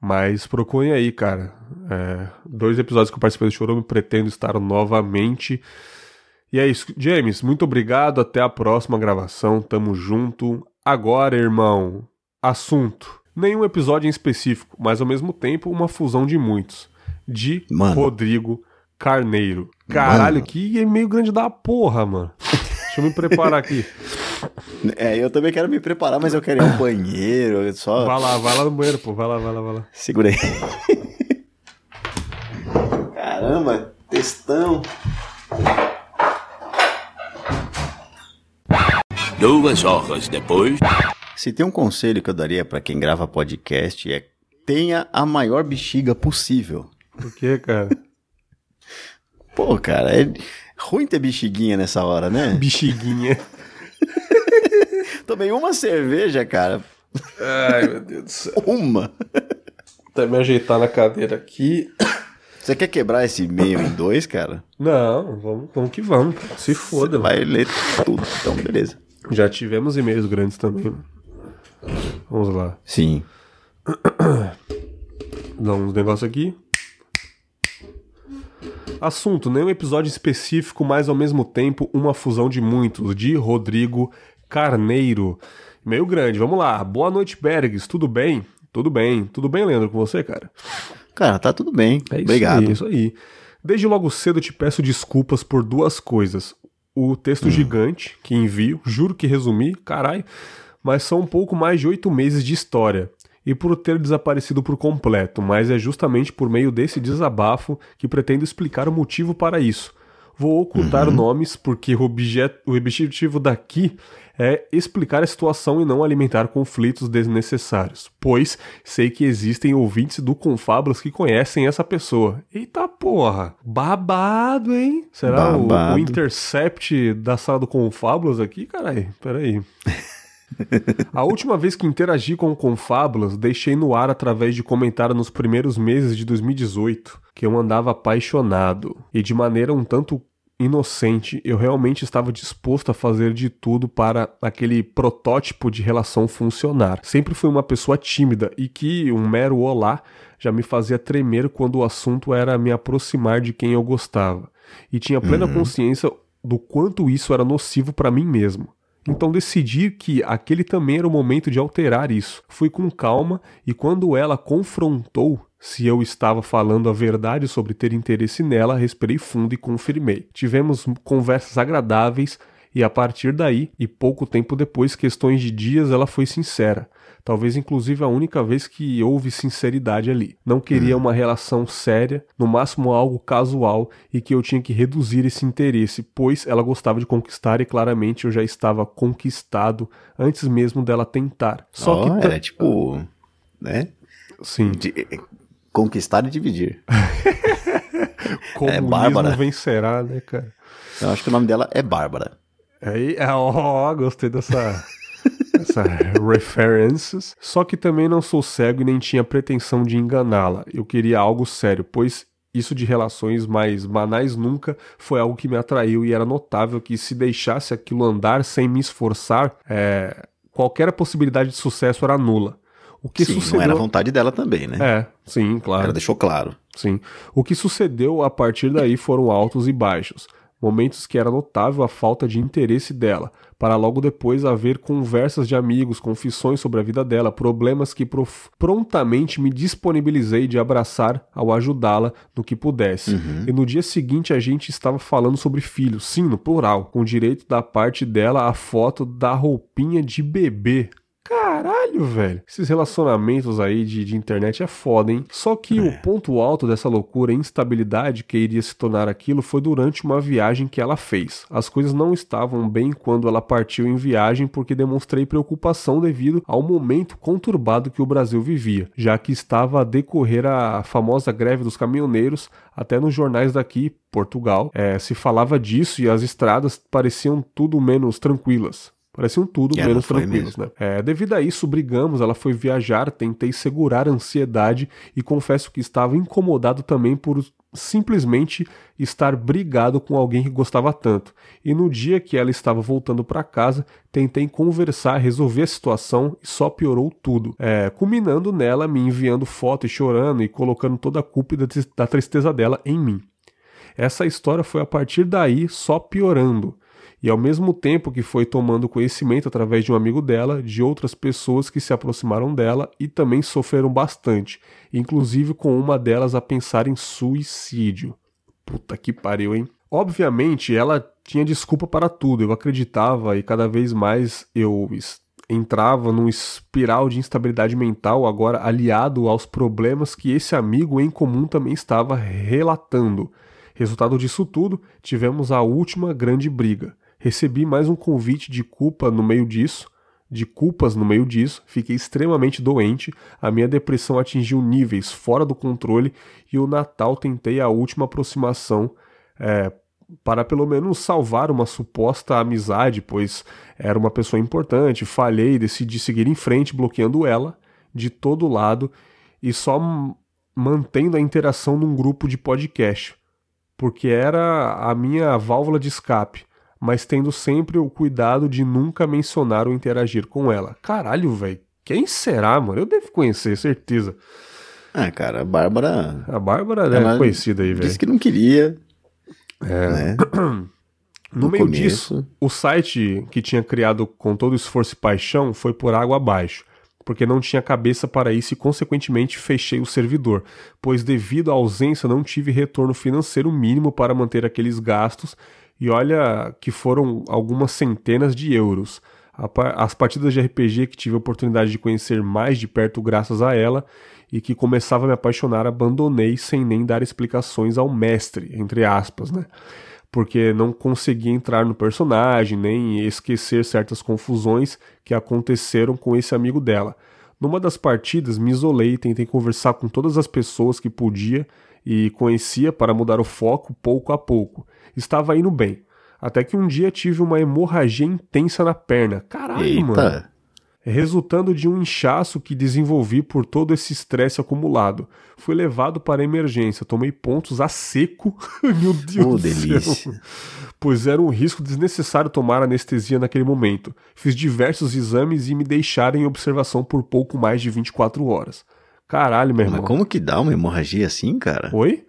mas procurem aí, cara. É, dois episódios que eu participei do Chorume, pretendo estar novamente. E é isso. James, muito obrigado. Até a próxima gravação. Tamo junto. Agora, irmão, assunto. Nenhum episódio em específico, mas ao mesmo tempo uma fusão de muitos. De Mano. Rodrigo Carneiro. Caralho, Mano. que e-mail grande da porra, mano. Deixa eu me preparar aqui. É, eu também quero me preparar, mas eu quero ir ao banheiro. Só Vai lá, vai lá no banheiro, pô. Vai lá, vai lá, vai lá. segura aí. Caramba, textão. Duas horas depois. Se tem um conselho que eu daria pra quem grava podcast é tenha a maior bexiga possível. Por quê, cara? Pô, cara, é ruim ter bexiguinha nessa hora, né? Bexiguinha. Tomei uma cerveja, cara. Ai, meu Deus do céu. Uma. Até me ajeitar na cadeira aqui. Você quer quebrar esse meio em dois, cara? Não, vamos, vamos que vamos. Se foda, Você vai ler tudo. Então, beleza. Já tivemos e-mails grandes também. Vamos lá. Sim. Dá uns negócios aqui. Assunto: nenhum episódio específico, mas ao mesmo tempo uma fusão de muitos. De Rodrigo Carneiro. Meio grande, vamos lá. Boa noite, Bergs. Tudo bem? Tudo bem. Tudo bem, Leandro, com você, cara? Cara, tá tudo bem. É isso Obrigado. aí, isso aí. Desde logo cedo te peço desculpas por duas coisas. O texto gigante que envio, juro que resumi, carai, mas são um pouco mais de oito meses de história. E por ter desaparecido por completo, mas é justamente por meio desse desabafo que pretendo explicar o motivo para isso. Vou ocultar nomes porque o, objeto, o objetivo daqui é explicar a situação e não alimentar conflitos desnecessários, pois sei que existem ouvintes do Confablas que conhecem essa pessoa. Eita porra, babado, hein? Será o- O, Babado. intercept da sala do Confablas aqui? Carai, peraí. A última vez que interagi com o Confábulas, deixei no ar através de comentário nos primeiros meses de 2018 que eu andava apaixonado e de maneira um tanto inocente, eu realmente estava disposto a fazer de tudo para aquele protótipo de relação funcionar. Sempre fui uma pessoa tímida e que um mero olá já me fazia tremer quando o assunto era me aproximar de quem eu gostava. E tinha plena consciência do quanto isso era nocivo para mim mesmo. Então decidi que aquele também era o momento de alterar isso. Fui com calma e quando ela confrontou se eu estava falando a verdade sobre ter interesse nela, respirei fundo e confirmei. Tivemos conversas agradáveis e a partir daí, e pouco tempo depois, questões de dias, ela foi sincera. Talvez inclusive a única vez que houve sinceridade ali. Não queria uma relação séria, no máximo algo casual, e que eu tinha que reduzir esse interesse, pois ela gostava de conquistar e claramente eu já estava conquistado antes mesmo dela tentar. Só Ó, que. é tipo, né? Sim, De- conquistar e dividir. comunismo Bárbara. vencerá, né, cara? Eu acho que o nome dela é Bárbara. Aí, é, ó, gostei dessa, dessa references. Só que também não sou cego e nem tinha pretensão de enganá-la. Eu queria algo sério, pois isso de relações mais banais nunca foi algo que me atraiu e era notável que se deixasse aquilo andar sem me esforçar, é, qualquer possibilidade de sucesso era nula. O que Sim, sucedeu... não era vontade dela também, né? É, sim, claro. Ela deixou claro. Sim. O que sucedeu a partir daí foram altos e baixos. Momentos que era notável a falta de interesse dela, para logo depois haver conversas de amigos, confissões sobre a vida dela, problemas que prof- prontamente me disponibilizei de abraçar ao ajudá-la no que pudesse. E no dia seguinte a gente estava falando sobre filhos, sim, no plural, com direito da parte dela a foto da roupinha de bebê. Caralho, velho. Esses relacionamentos aí de, de internet é foda, hein? Só que o ponto alto dessa loucura e instabilidade que iria se tornar aquilo foi durante uma viagem que ela fez. As coisas não estavam bem quando ela partiu em viagem porque demonstrei preocupação devido ao momento conturbado que o Brasil vivia, já que estava a decorrer a famosa greve dos caminhoneiros, até nos jornais daqui, Portugal, eh, se falava disso e as estradas pareciam tudo menos tranquilas. Pareciam tudo ela menos tranquilos, né? É, devido a isso, brigamos, ela foi viajar, tentei segurar a ansiedade e confesso que estava incomodado também por simplesmente estar brigado com alguém que gostava tanto. E no dia que ela estava voltando para casa, tentei conversar, resolver a situação e só piorou tudo. É, culminando nela me enviando foto e chorando e colocando toda a culpa da tristeza dela em mim. Essa história foi a partir daí só piorando. E ao mesmo tempo que foi tomando conhecimento através de um amigo dela, de outras pessoas que se aproximaram dela e também sofreram bastante, inclusive com uma delas a pensar em suicídio. Puta que pariu, hein? Obviamente, ela tinha desculpa para tudo, eu acreditava e cada vez mais eu entrava num espiral de instabilidade mental, agora aliado aos problemas que esse amigo em comum também estava relatando. Resultado disso tudo, tivemos a última grande briga. Recebi mais um convite de culpa no meio disso, de culpas no meio disso, fiquei extremamente doente, a minha depressão atingiu níveis fora do controle e o Natal tentei a última aproximação é, para pelo menos salvar uma suposta amizade, pois era uma pessoa importante, falhei, decidi seguir em frente, bloqueando ela de todo lado e só mantendo a interação num grupo de podcast, porque era a minha válvula de escape, mas tendo sempre o cuidado de nunca mencionar ou interagir com ela. Caralho, velho. Quem será, mano? Eu devo conhecer, certeza. Ah, cara, a Bárbara A Bárbara é conhecida aí, velho. disse que não queria. É. Né? No, No meio começo. disso, o site que tinha criado com todo esforço e paixão foi por água abaixo. porque não tinha cabeça para isso e, consequentemente, fechei o servidor, pois, devido à ausência, não tive retorno financeiro mínimo para manter aqueles gastos, e olha que foram algumas centenas de euros. As partidas de RPG que tive a oportunidade de conhecer mais de perto graças a ela e que começava a me apaixonar, abandonei sem nem dar explicações ao mestre, entre aspas, né? Porque não conseguia entrar no personagem, nem esquecer certas confusões que aconteceram com esse amigo dela. Numa das partidas, me isolei e tentei conversar com todas as pessoas que podia e conhecia para mudar o foco pouco a pouco. Estava indo bem. Até que um dia tive uma hemorragia intensa na perna. Caralho, Eita. mano. Resultando de um inchaço que desenvolvi por todo esse estresse acumulado. Fui levado para a emergência, tomei pontos a seco. Meu Deus Ô, do delícia. céu. Pois era um risco desnecessário tomar anestesia naquele momento. Fiz diversos exames e me deixaram em observação por pouco mais de 24 horas. Caralho, meu irmão. Mas como que dá uma hemorragia assim, cara? Oi?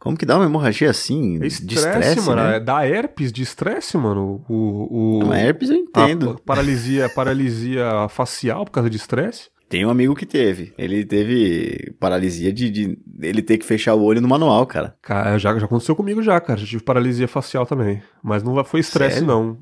Como que dá uma hemorragia assim? É de estresse, estresse, mano. né? É da herpes de estresse, mano. O, o, Uma herpes eu a entendo. paralisia, paralisia facial por causa de estresse. Tem um amigo que teve. Ele teve paralisia de, de ele ter que fechar o olho no manual, cara. Cara, já, já aconteceu comigo já, cara. Já tive paralisia facial também. Mas não foi estresse, não.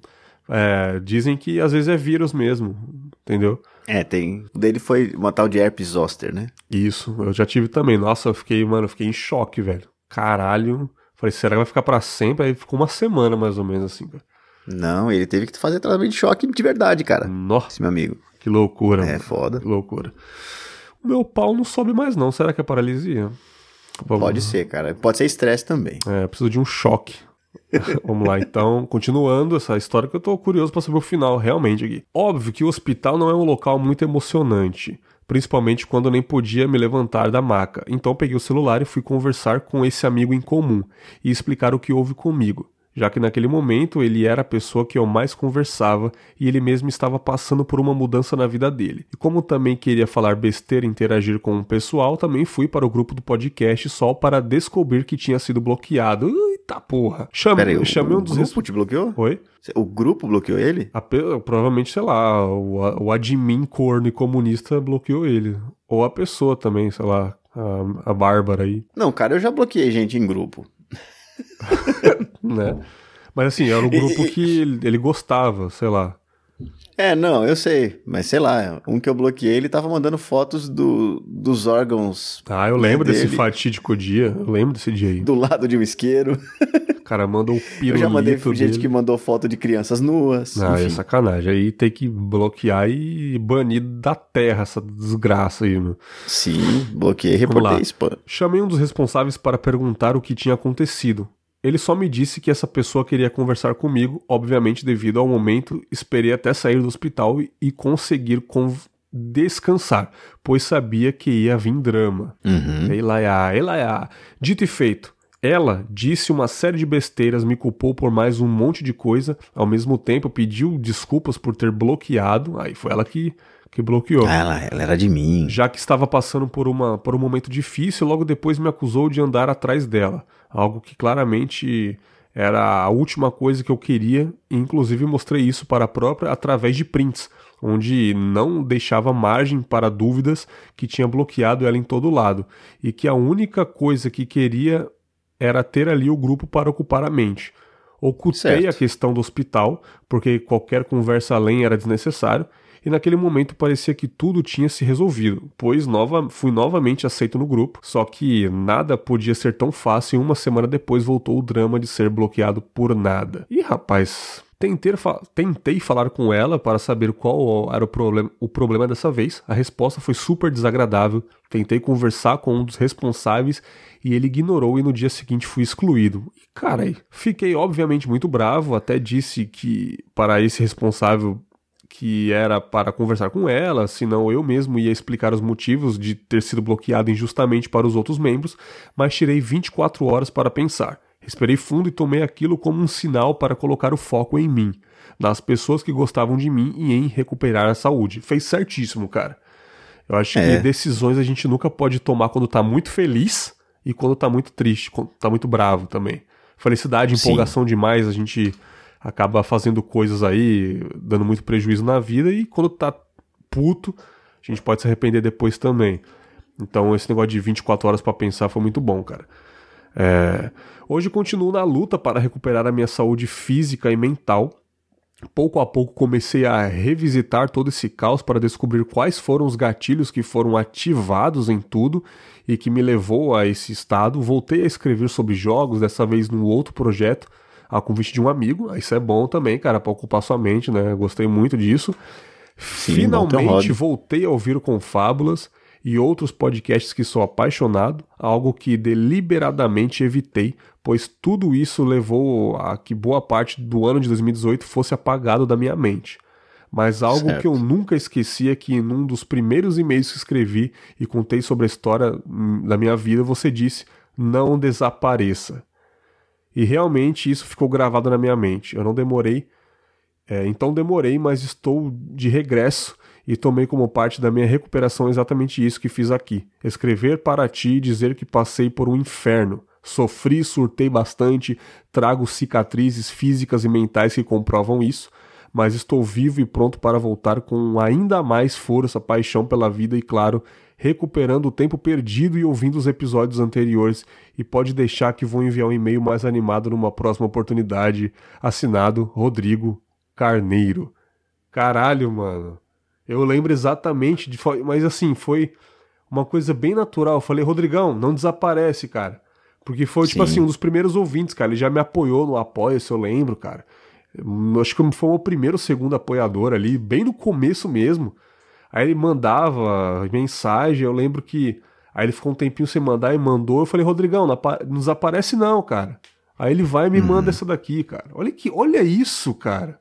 É, dizem que às vezes é vírus mesmo, entendeu? É, tem. O dele foi uma tal de herpes zoster, né? Isso, eu já tive também. Nossa, eu fiquei, mano, eu fiquei em choque, velho. Caralho. Falei, será que vai ficar pra sempre? Aí ficou uma semana mais ou menos assim, cara. Não, ele teve que fazer tratamento de choque de verdade, cara. Nossa, Esse meu amigo. que loucura. É mano. foda. Que loucura. O meu pau não sobe mais, não. Será que é paralisia? Vamos- Pode ser, cara. Pode ser estresse também. É, preciso de um choque. Vamos lá, então, continuando essa história que eu tô curioso pra saber o final realmente aqui. Óbvio que o hospital não é um local muito emocionante, principalmente quando nem podia me levantar da maca. Então peguei o celular e fui conversar com esse amigo em comum e explicar o que houve comigo. Já que naquele momento ele era a pessoa que eu mais conversava e ele mesmo estava passando por uma mudança na vida dele. E como também queria falar besteira e interagir com o pessoal, também fui para o grupo do podcast só para descobrir que tinha sido bloqueado. Eita porra! Chame, Pera aí, o, um o dos grupo te bloqueou? Oi? O grupo bloqueou ele? A provavelmente, sei lá, o, o admin corno e comunista bloqueou ele. Ou a pessoa também, sei lá, a, a Bárbara aí, Não, cara, eu já bloqueei gente em grupo. né? Mas assim, era o grupo que ele, ele gostava, sei lá. É, não, eu sei. Mas sei lá, um que eu bloqueei, ele tava mandando fotos do, dos órgãos Ah, eu lembro desse dele. fatídico dia, eu lembro desse dia aí. do lado de um isqueiro. O cara manda o Eu pirulito já mandei gente dele. que mandou foto de crianças nuas. Ah, é enfim. sacanagem. Aí tem que bloquear e banir da terra essa desgraça aí, meu. Sim, bloqueei, reportei spam. Chamei um dos responsáveis para perguntar o que tinha acontecido. Ele só me disse que essa pessoa queria conversar comigo, obviamente devido ao momento, esperei até sair do hospital e- e conseguir con- descansar, pois sabia que ia vir drama. Uhum. Elaiá, Elaiá. Dito e feito. Ela disse uma série de besteiras, me culpou por mais um monte de coisa, ao mesmo tempo pediu desculpas por ter bloqueado, aí foi ela que, que bloqueou. Ah, ela, ela era de mim. Já que estava passando por, uma, por um momento difícil, logo depois me acusou de andar atrás dela. Algo que claramente era a última coisa que eu queria, e inclusive mostrei isso para a própria através de prints, onde não deixava margem para dúvidas que tinha bloqueado ela em todo lado, e que a única coisa que queria era ter ali o grupo para ocupar a mente. Ocultei Certo. a questão do hospital, porque qualquer conversa além era desnecessário, e naquele momento parecia que tudo tinha se resolvido, pois nova, fui novamente aceito no grupo, só que nada podia ser tão fácil e uma semana depois voltou o drama de ser bloqueado por nada. E rapaz, tentei, fa- tentei falar com ela para saber qual era o problema, o problema dessa vez, a resposta foi super desagradável, tentei conversar com um dos responsáveis e ele ignorou e no dia seguinte fui excluído. E cara, fiquei obviamente muito bravo, até disse que para esse responsável que era para conversar com ela, senão eu mesmo ia explicar os motivos de ter sido bloqueado injustamente para os outros membros, mas tirei 24 horas para pensar. Respirei fundo e tomei aquilo como um sinal para colocar o foco em mim, nas pessoas que gostavam de mim e em recuperar a saúde. Fez certíssimo, cara. Eu acho É. que decisões a gente nunca pode tomar quando tá muito feliz e quando tá muito triste, quando tá muito bravo também. Felicidade, Sim. empolgação demais, a gente acaba fazendo coisas aí, dando muito prejuízo na vida, e quando tá puto, a gente pode se arrepender depois também. Então esse negócio de 24 horas para pensar foi muito bom, cara. É... Hoje continuo na luta para recuperar a minha saúde física e mental. Pouco a pouco comecei a revisitar todo esse caos para descobrir quais foram os gatilhos que foram ativados em tudo e que me levou a esse estado. Voltei a escrever sobre jogos, dessa vez num outro projeto, a convite de um amigo. Isso é bom também, cara, para ocupar sua mente, né? Gostei muito disso. Sim, Finalmente voltei a ouvir o Confábulas e outros podcasts que sou apaixonado, algo que deliberadamente evitei, pois tudo isso levou a que boa parte do ano de 2018 fosse apagado da minha mente. Mas algo Certo. que eu nunca esqueci é que num dos primeiros e-mails que escrevi e contei sobre a história hum, da minha vida, você disse: não desapareça. E realmente isso ficou gravado na minha mente. Eu não demorei, é, então demorei, mas estou de regresso e tomei como parte da minha recuperação exatamente isso que fiz aqui: escrever para ti e dizer que passei por um inferno. Sofri, surtei bastante, trago cicatrizes físicas e mentais que comprovam isso, mas estou vivo e pronto para voltar com ainda mais força, paixão pela vida e, claro, recuperando o tempo perdido e ouvindo os episódios anteriores. E pode deixar que vou enviar um e-mail mais animado numa próxima oportunidade. Assinado Rodrigo Carneiro. Caralho, mano. Eu lembro exatamente de. Mas assim, foi uma coisa bem natural. Eu falei, Rodrigão, não desaparece, cara. Porque foi, tipo Sim. assim, um dos primeiros ouvintes, cara. Ele já me apoiou no Apoia-se, eu lembro, cara. Eu Acho que foi o primeiro ou segundo apoiador ali, bem no começo mesmo. Aí ele mandava mensagem, eu lembro que. Aí ele ficou um tempinho sem mandar e mandou. Eu falei, Rodrigão, não apa- não desaparece não, cara. Aí ele vai e me manda essa daqui, cara. Olha que, olha isso, cara.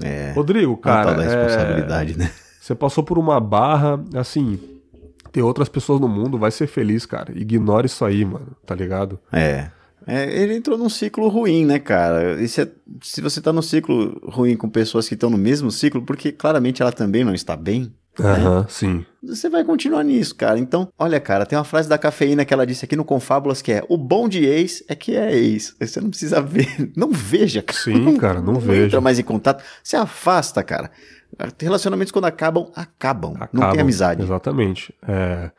É. Rodrigo, tal cara. da é, responsabilidade, né? Você passou por uma barra, assim. Tem outras pessoas no mundo, vai ser feliz, cara. Ignora isso aí, mano, tá ligado? É. É, ele entrou num ciclo ruim, né, cara? E se, se você tá num ciclo ruim com pessoas que estão no mesmo ciclo, porque claramente ela também não está bem, Aham, sim. você vai continuar nisso, cara. Então, olha, cara, tem uma frase da cafeína que ela disse aqui no Confábulas que é: o bom de ex é que é ex. Você não precisa ver. Não veja, cara. Sim, cara, não veja. entra mais em contato. Se afasta, cara. Relacionamentos quando acabam, acabam. não Acabam. tem amizade. Exatamente. É.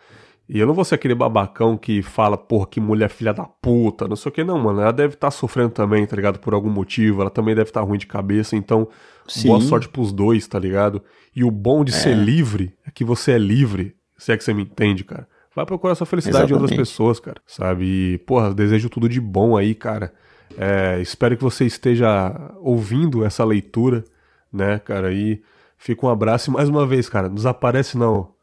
E eu não vou ser aquele babacão que fala, porra, que mulher filha da puta, não sei o que, não, mano. Ela deve estar sofrendo também, tá ligado? Por algum motivo. Ela também deve estar ruim de cabeça. Então, Sim. boa sorte pros dois, tá ligado? E o bom de ser livre é que você é livre. Se é que você me entende, cara. Vai procurar sua felicidade em outras pessoas, cara. Sabe? E, porra, desejo tudo de bom aí, cara. É, espero que você esteja ouvindo essa leitura, né, cara? E fica um abraço e mais uma vez, cara, não desaparece não.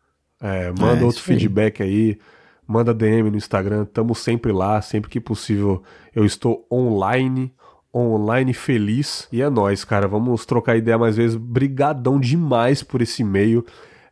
É, manda É, outro isso aí. feedback aí, manda DM no Instagram, tamo sempre lá, sempre que possível eu estou online, online feliz. E é nóis, cara, vamos trocar ideia mais vezes. Brigadão demais por esse e-mail.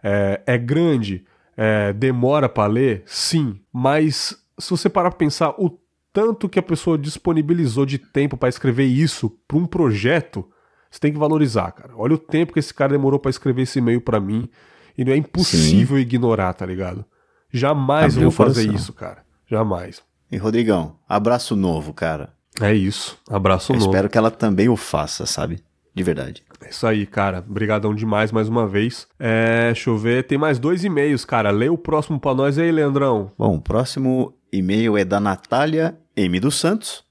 É, é grande, é, demora pra ler? Sim, mas se você parar pra pensar o tanto que a pessoa disponibilizou de tempo pra escrever isso pra um projeto, você tem que valorizar, cara. Olha o tempo que esse cara demorou pra escrever esse e-mail pra mim. E não é impossível ignorar, tá ligado? Jamais Abriu eu vou fazer coração. isso, cara. Jamais. E Rodrigão, abraço novo, cara. É isso. Abraço Eu novo. espero que ela também o faça, sabe? De verdade. É isso aí, cara. Obrigadão demais mais uma vez. É, deixa eu ver. Tem mais dois e-mails, cara. Lê o próximo pra nós aí, Leandrão. Bom, o próximo e-mail é da Natália M. dos Santos.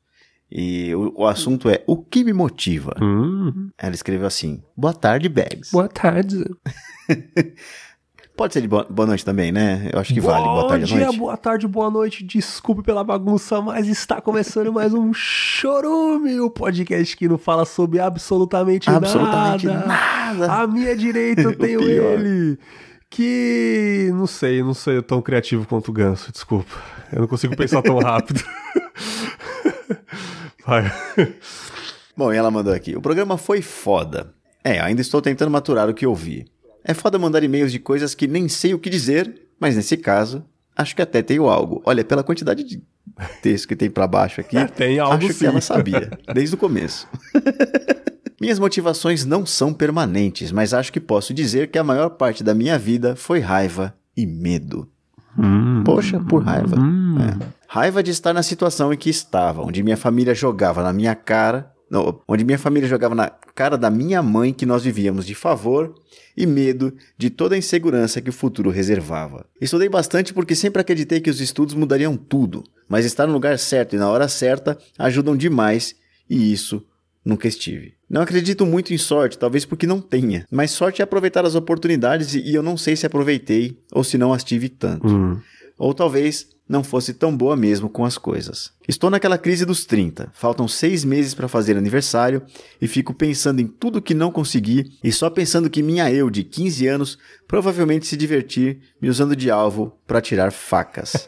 E o, o assunto é O que me motiva? Hum, Ela escreveu assim: Boa tarde, Bags. boa tarde. Pode ser de boa, boa noite também, né? Eu acho que vale. Boa tarde dia, noite. boa tarde, boa noite. Desculpe pela bagunça, mas está começando mais um Chorume, o podcast que não fala sobre absolutamente, Absolutamente nada. nada. À minha direita eu tenho ele. Que não sei, não sei tão criativo quanto o Ganso, desculpa. Eu não consigo pensar tão rápido. Vai. Bom, e ela mandou aqui: O programa foi foda. É, ainda estou tentando maturar o que ouvi. É foda mandar e-mails de coisas que nem sei o que dizer, mas nesse caso, acho que até tenho algo. Olha, pela quantidade de texto que tem pra baixo aqui, Tem algo acho sim. que ela sabia, desde o começo. Minhas motivações não são permanentes, mas acho que posso dizer que a maior parte da minha vida foi raiva e medo. Poxa, por raiva. É. Raiva de estar na situação em que estava, onde minha família jogava na minha cara não, onde minha família jogava na cara da minha mãe que nós vivíamos de favor e medo de toda a insegurança que o futuro reservava. Estudei bastante porque sempre acreditei que os estudos mudariam tudo, mas estar no lugar certo e na hora certa ajudam demais e isso nunca estive. Não acredito muito em sorte, talvez porque não tenha, mas sorte é aproveitar as oportunidades e eu não sei se aproveitei ou se não as tive tanto. Hum. Ou talvez não fosse tão boa mesmo com as coisas. Estou naquela crise dos 30, faltam seis meses para fazer aniversário e fico pensando em tudo que não consegui e só pensando que minha eu de 15 anos provavelmente se divertir me usando de alvo para tirar facas.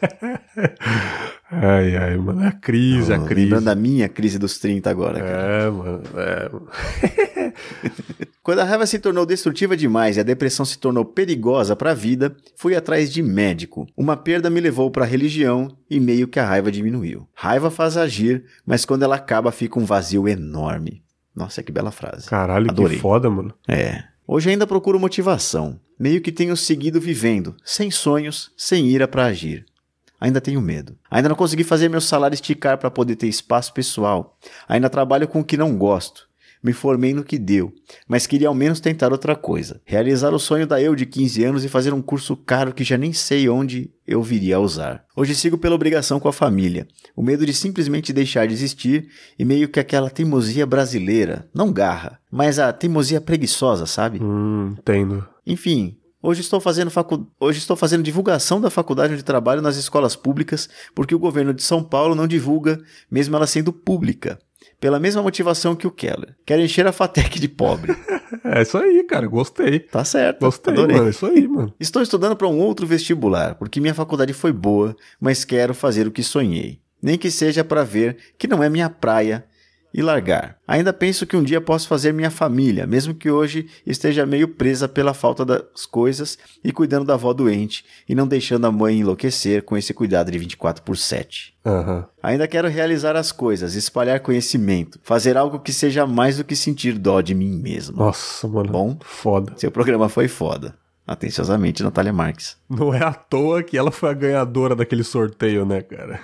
Ai, ai, mano. É a crise, a crise. Lembrando da minha crise dos 30 agora. cara. É, mano. É. Quando a raiva se tornou destrutiva demais e a depressão se tornou perigosa para a vida, fui atrás de médico. Uma perda me levou para a religião e meio que a raiva diminuiu. Raiva faz agir, mas quando ela acaba fica um vazio enorme. Nossa, que bela frase. Caralho, Adorei. que foda, mano. É. Hoje ainda procuro motivação. Meio que tenho seguido vivendo, sem sonhos, sem ira para agir. Ainda tenho medo. Ainda não consegui fazer meu salário esticar para poder ter espaço pessoal. Ainda trabalho com o que não gosto. Me formei no que deu, mas queria ao menos tentar outra coisa. Realizar o sonho da eu de 15 anos e fazer um curso caro que já nem sei onde eu viria a usar. Hoje sigo pela obrigação com a família. O medo de simplesmente deixar de existir e meio que aquela teimosia brasileira. Não garra, mas a teimosia preguiçosa, sabe? Hum, entendo. Enfim, hoje estou fazendo facu... hoje estou fazendo divulgação da faculdade onde trabalho nas escolas públicas, porque o governo de São Paulo não divulga, mesmo ela sendo pública. Pela mesma motivação que o Keller. Quero encher a FATEC de pobre. É isso aí, cara. Gostei. Tá certo. Gostei, adorei. mano. É isso aí, mano. Estou estudando para um outro vestibular, porque minha faculdade foi boa, mas quero fazer o que sonhei. Nem que seja para ver que não é minha praia e largar. Ainda penso que um dia posso fazer minha família, mesmo que hoje esteja meio presa pela falta das coisas e cuidando da avó doente e não deixando a mãe enlouquecer com esse cuidado de 24 por 7. Aham. Ainda quero realizar as coisas, espalhar conhecimento, fazer algo que seja mais do que sentir dó de mim mesmo. Nossa, mano. Bom. Foda. Seu programa foi foda. Atenciosamente, Natália Marques. Não é à toa que ela foi a ganhadora daquele sorteio, né, cara?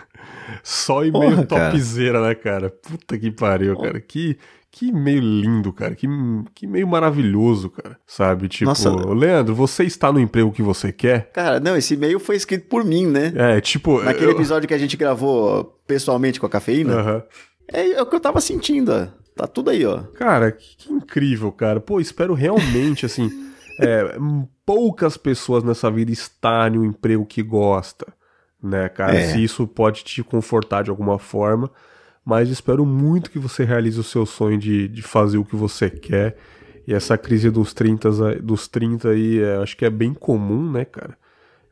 Só e meio Porra, cara. topzera, né, cara? Puta que pariu, cara. Que, que meio lindo, cara. Que, que meio maravilhoso, cara. Sabe? Tipo, Nossa. Leandro, você está no emprego que você quer? Cara, não, esse e-mail foi escrito por mim, né? É, tipo. Naquele eu- episódio que a gente gravou pessoalmente com a cafeína. Aham. É, é o que eu tava sentindo, ó. Tá tudo aí, ó. Cara, que, que incrível, cara. Pô, espero realmente, assim, é, poucas pessoas nessa vida estarem no emprego que gosta, né, cara? É. Se isso pode te confortar de alguma forma, mas espero muito que você realize o seu sonho de, de fazer o que você quer. E essa crise dos 30, aí- dos 30 aí, é, acho que é bem comum, né, cara?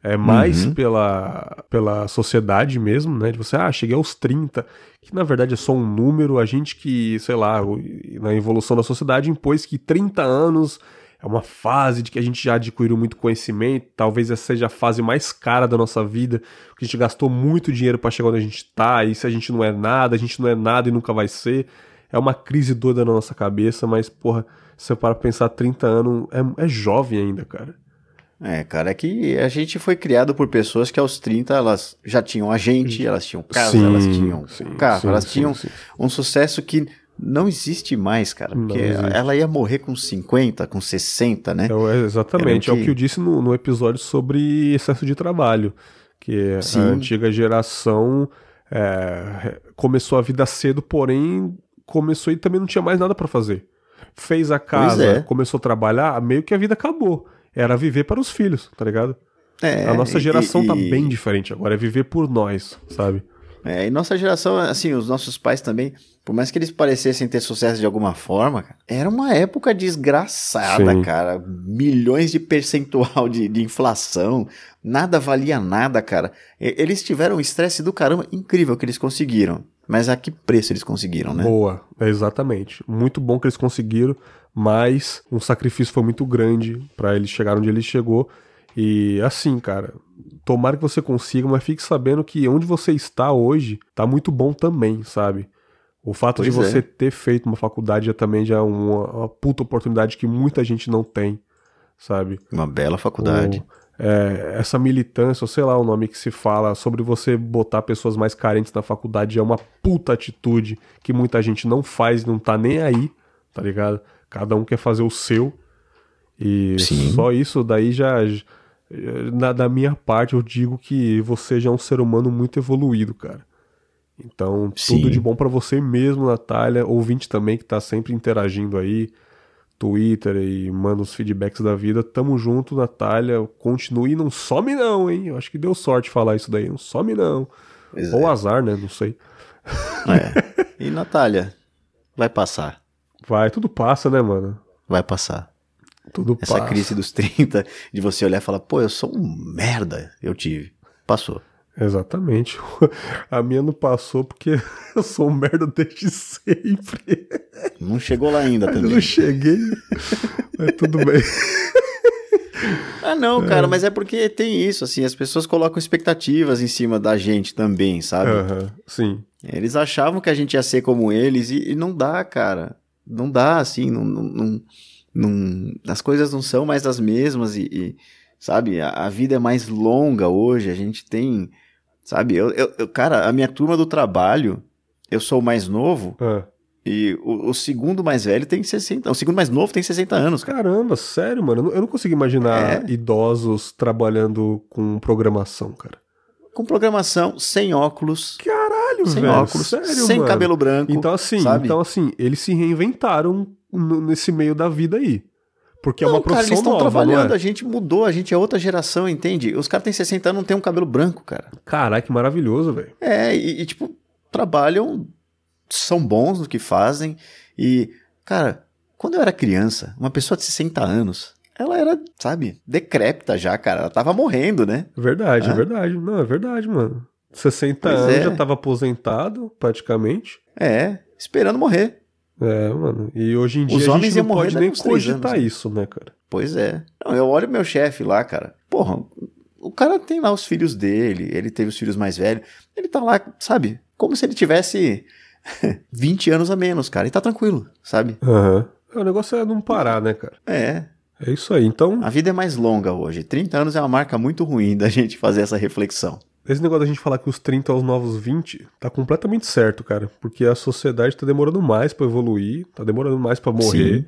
É mais Uhum. pela, pela sociedade mesmo, né? De você, ah, cheguei aos 30, que na verdade é só um número. A gente que, sei lá, na evolução da sociedade impôs que 30 anos é uma fase de que a gente já adquiriu muito conhecimento. Talvez essa seja a fase mais cara da nossa vida, porque a gente gastou muito dinheiro para chegar onde a gente tá. E se a gente não é nada, a gente não é nada e nunca vai ser. É uma crise doida na nossa cabeça, mas, porra, se você para pensar 30 anos, é, é jovem ainda, cara. É, cara, é que a gente foi criado por pessoas que aos 30 elas já tinham a gente, elas tinham casa, Sim, elas tinham sim, carro, sim, elas tinham um sucesso que não existe mais, cara. Porque ela ia morrer com 50, com 60, né? É, o- é exatamente, é Era o que- que eu disse no, no episódio sobre excesso de trabalho. Que Sim. a antiga geração é, começou a vida cedo, porém começou e também não tinha mais nada pra fazer. Fez a casa, é. começou a trabalhar, meio que a vida acabou. Era viver para os filhos, tá ligado? É, a nossa e- geração tá e- bem diferente agora, é viver por nós, sabe? É, e nossa geração, assim, os nossos pais também, por mais que eles parecessem ter sucesso de alguma forma, cara, era uma época desgraçada, Sim. cara. Milhões de percentual de, de inflação, nada valia nada, cara. Eles tiveram um estresse do caramba incrível que eles conseguiram. Mas a que preço eles conseguiram, né? Boa, é exatamente. Muito bom que eles conseguiram, mas um sacrifício foi muito grande pra eles chegar onde ele chegou. E assim, cara, tomara que você consiga, mas fique sabendo que onde você está hoje tá muito bom também, sabe? O fato de Pois é. você ter feito uma faculdade já também já é uma, uma puta oportunidade que muita gente não tem, sabe? Uma bela faculdade. Ou, é, essa militância, ou sei lá o nome que se fala, sobre você botar pessoas mais carentes na faculdade é uma puta atitude que muita gente não faz, não tá nem aí, tá ligado? Cada um quer fazer o seu. E Sim. só isso daí já. Na, da minha parte, eu digo que você já é um ser humano muito evoluído, cara. Então, Sim. tudo de bom pra você mesmo, Natália. Ouvinte também que tá sempre interagindo aí. Twitter e manda os feedbacks da vida. Tamo junto, Natália. Continue, não some não, hein? Eu acho que deu sorte falar isso daí. Não some não. Pois Ou é. azar, né? Não sei. É. E Natália, vai passar. Vai, tudo passa, né, mano? Vai passar. Tudo Essa passa. crise dos 30, de você olhar e falar, pô, eu sou um merda. Eu tive. Passou. Exatamente. A minha não passou porque eu sou um merda desde sempre. Não chegou lá ainda Eu também. não cheguei. Mas tudo bem. Ah, não, cara, mas é porque tem isso, assim, as pessoas colocam expectativas em cima da gente também, sabe? Aham, Sim. Eles achavam que a gente ia ser como eles e, e não dá, cara. Não dá, assim, não, não, não- não- as coisas não são mais as mesmas e, e, sabe, a, a vida é mais longa hoje, a gente tem, sabe, eu, eu- eu- cara, a minha turma do trabalho, eu sou o mais novo Ah. e o, o segundo mais velho tem 60, o segundo mais novo tem 60 anos, cara. Caramba, sério, mano. Eu não- consigo imaginar É. idosos trabalhando com programação, cara. Com programação, sem óculos, Caralho, sem velho. óculos, sério, sem mano. cabelo branco. Então assim, sabe? então assim, eles se reinventaram nesse meio da vida aí. Porque é Não, uma cara, profissão eles estão trabalhando, não a é? gente mudou, a gente é outra geração, entende? Os caras têm 60 anos, não tem um cabelo branco, cara. Caralho, que maravilhoso, velho. É, e, e, tipo, trabalham, são bons no que fazem. E, cara, quando eu era criança, uma pessoa de 60 anos, ela era, sabe, decrépita já, cara. Ela tava morrendo, né? Verdade, é Ah. verdade. Não, é verdade, mano. 60 Pois anos, é. já tava aposentado, praticamente. É, esperando morrer. É, mano. E hoje em dia Os a homens gente iam não pode nem cogitar anos, né? isso, né, cara? Pois é. Não, eu olho meu chefe lá, cara. Porra, o cara tem lá os filhos dele, ele teve os filhos mais velhos. Ele tá lá, sabe, como se ele tivesse 20 anos a menos, cara. E tá tranquilo, sabe? Aham. É, O negócio é não parar, né, cara? É, É isso aí. Então, A vida é mais longa hoje. 30 anos é uma marca muito ruim da gente fazer essa reflexão. Esse negócio da gente falar que os 30 é os novos 20 tá completamente certo, cara. Porque a sociedade tá demorando mais pra evoluir, tá demorando mais pra morrer. Sim.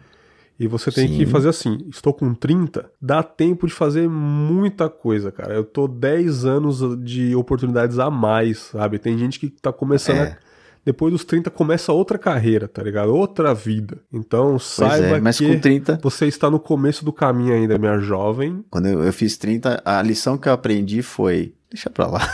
E você tem Sim. que fazer assim: estou com 30, dá tempo de fazer muita coisa, cara. Eu tô 10 anos de oportunidades a mais, sabe? Tem gente que tá começando É. a. Depois dos 30 começa outra carreira, tá ligado? Outra vida. Então saiba é, mas que com 30, você está no começo do caminho ainda, minha jovem. quando eu, eu fiz 30, a lição que eu aprendi foi: deixa pra lá.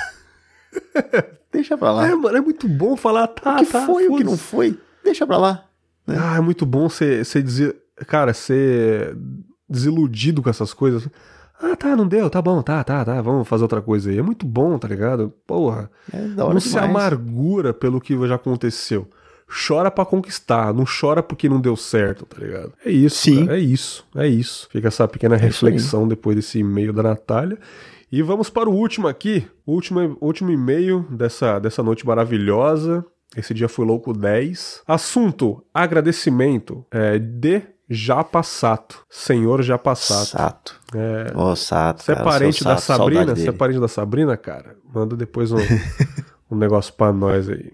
deixa pra lá. É, mano, é muito bom falar, tá, o que tá. foi, o que não foi, deixa pra lá. Ah, é muito bom você dizer, cara, ser desiludido com essas coisas. Ah, tá, não deu, tá bom, tá, tá, tá, vamos fazer outra coisa aí. É muito bom, tá ligado? Porra, É não se demais. amargura pelo que já aconteceu. Chora pra conquistar, não chora porque não deu certo, tá ligado? É isso, Sim. cara, é isso, é isso. Fica essa pequena aí. reflexão depois desse e-mail da Natália. E vamos para o último aqui, último, último e-mail dessa, dessa noite maravilhosa. Esse dia foi louco 10. Assunto: agradecimento é, de Japassato. Senhor Japassato. Sato. É, Ô, Sato. você é parente da Sato, Sabrina? Você é parente da Sabrina, cara? Manda depois um, um negócio pra nós aí.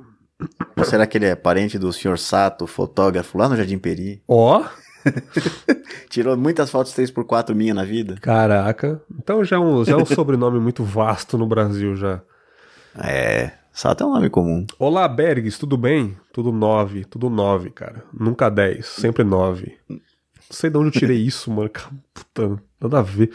Será que ele é parente do senhor Sato, fotógrafo lá no Jardim Peri? Ó, Tirou muitas fotos 3x4 minha na vida? caraca. Então já é um, já é um sobrenome muito vasto no Brasil já. É, Sato é um nome comum. Olá, Bergs, tudo bem? Tudo 9, tudo 9, cara. Nunca 10, sempre 9. Não sei de onde eu tirei isso, mano. Puta, nada a ver.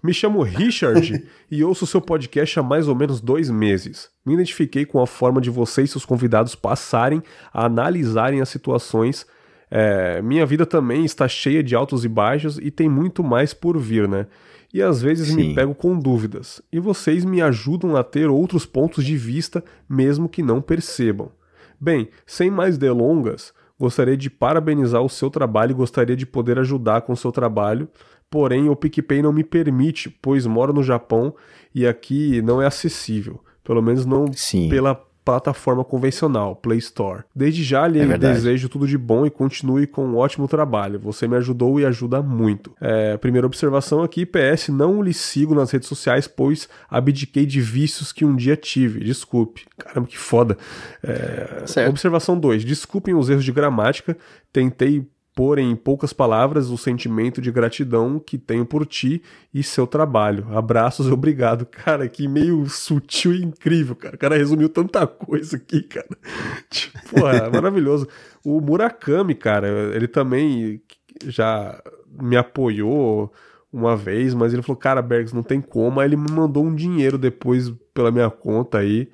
Me chamo Richard e ouço seu podcast há mais ou menos dois meses. Me identifiquei com a forma de vocês e seus convidados passarem a analisarem as situações. É, minha vida também está cheia de altos e baixos e tem muito mais por vir, né? E às vezes me Sim. pego com dúvidas. E vocês me ajudam a ter outros pontos de vista, mesmo que não percebam. Bem, sem mais delongas, gostaria de parabenizar o seu trabalho e gostaria de poder ajudar com o seu trabalho. Porém, o PicPay não me permite, pois moro no Japão e aqui não é acessível. Pelo menos não Sim. pela plataforma convencional, Play Store. Desde já lhe É desejo tudo de bom e continue com um ótimo trabalho. Você me ajudou e ajuda muito. É, primeira observação aqui, PS, não lhe sigo nas redes sociais, pois abdiquei de vícios que um dia tive. Desculpe. Caramba, que foda. É. Observação 2. Desculpem os erros de gramática. Tentei pôr em poucas palavras o sentimento de gratidão que tenho por ti e seu trabalho. Abraços e obrigado. Cara, que meio sutil e incrível, cara. O cara resumiu tanta coisa aqui, cara. Tipo, porra, maravilhoso. O Murakami, cara, ele também já me apoiou uma vez, mas ele falou, cara, Bergs, não tem como. Aí ele me mandou um dinheiro depois pela minha conta aí.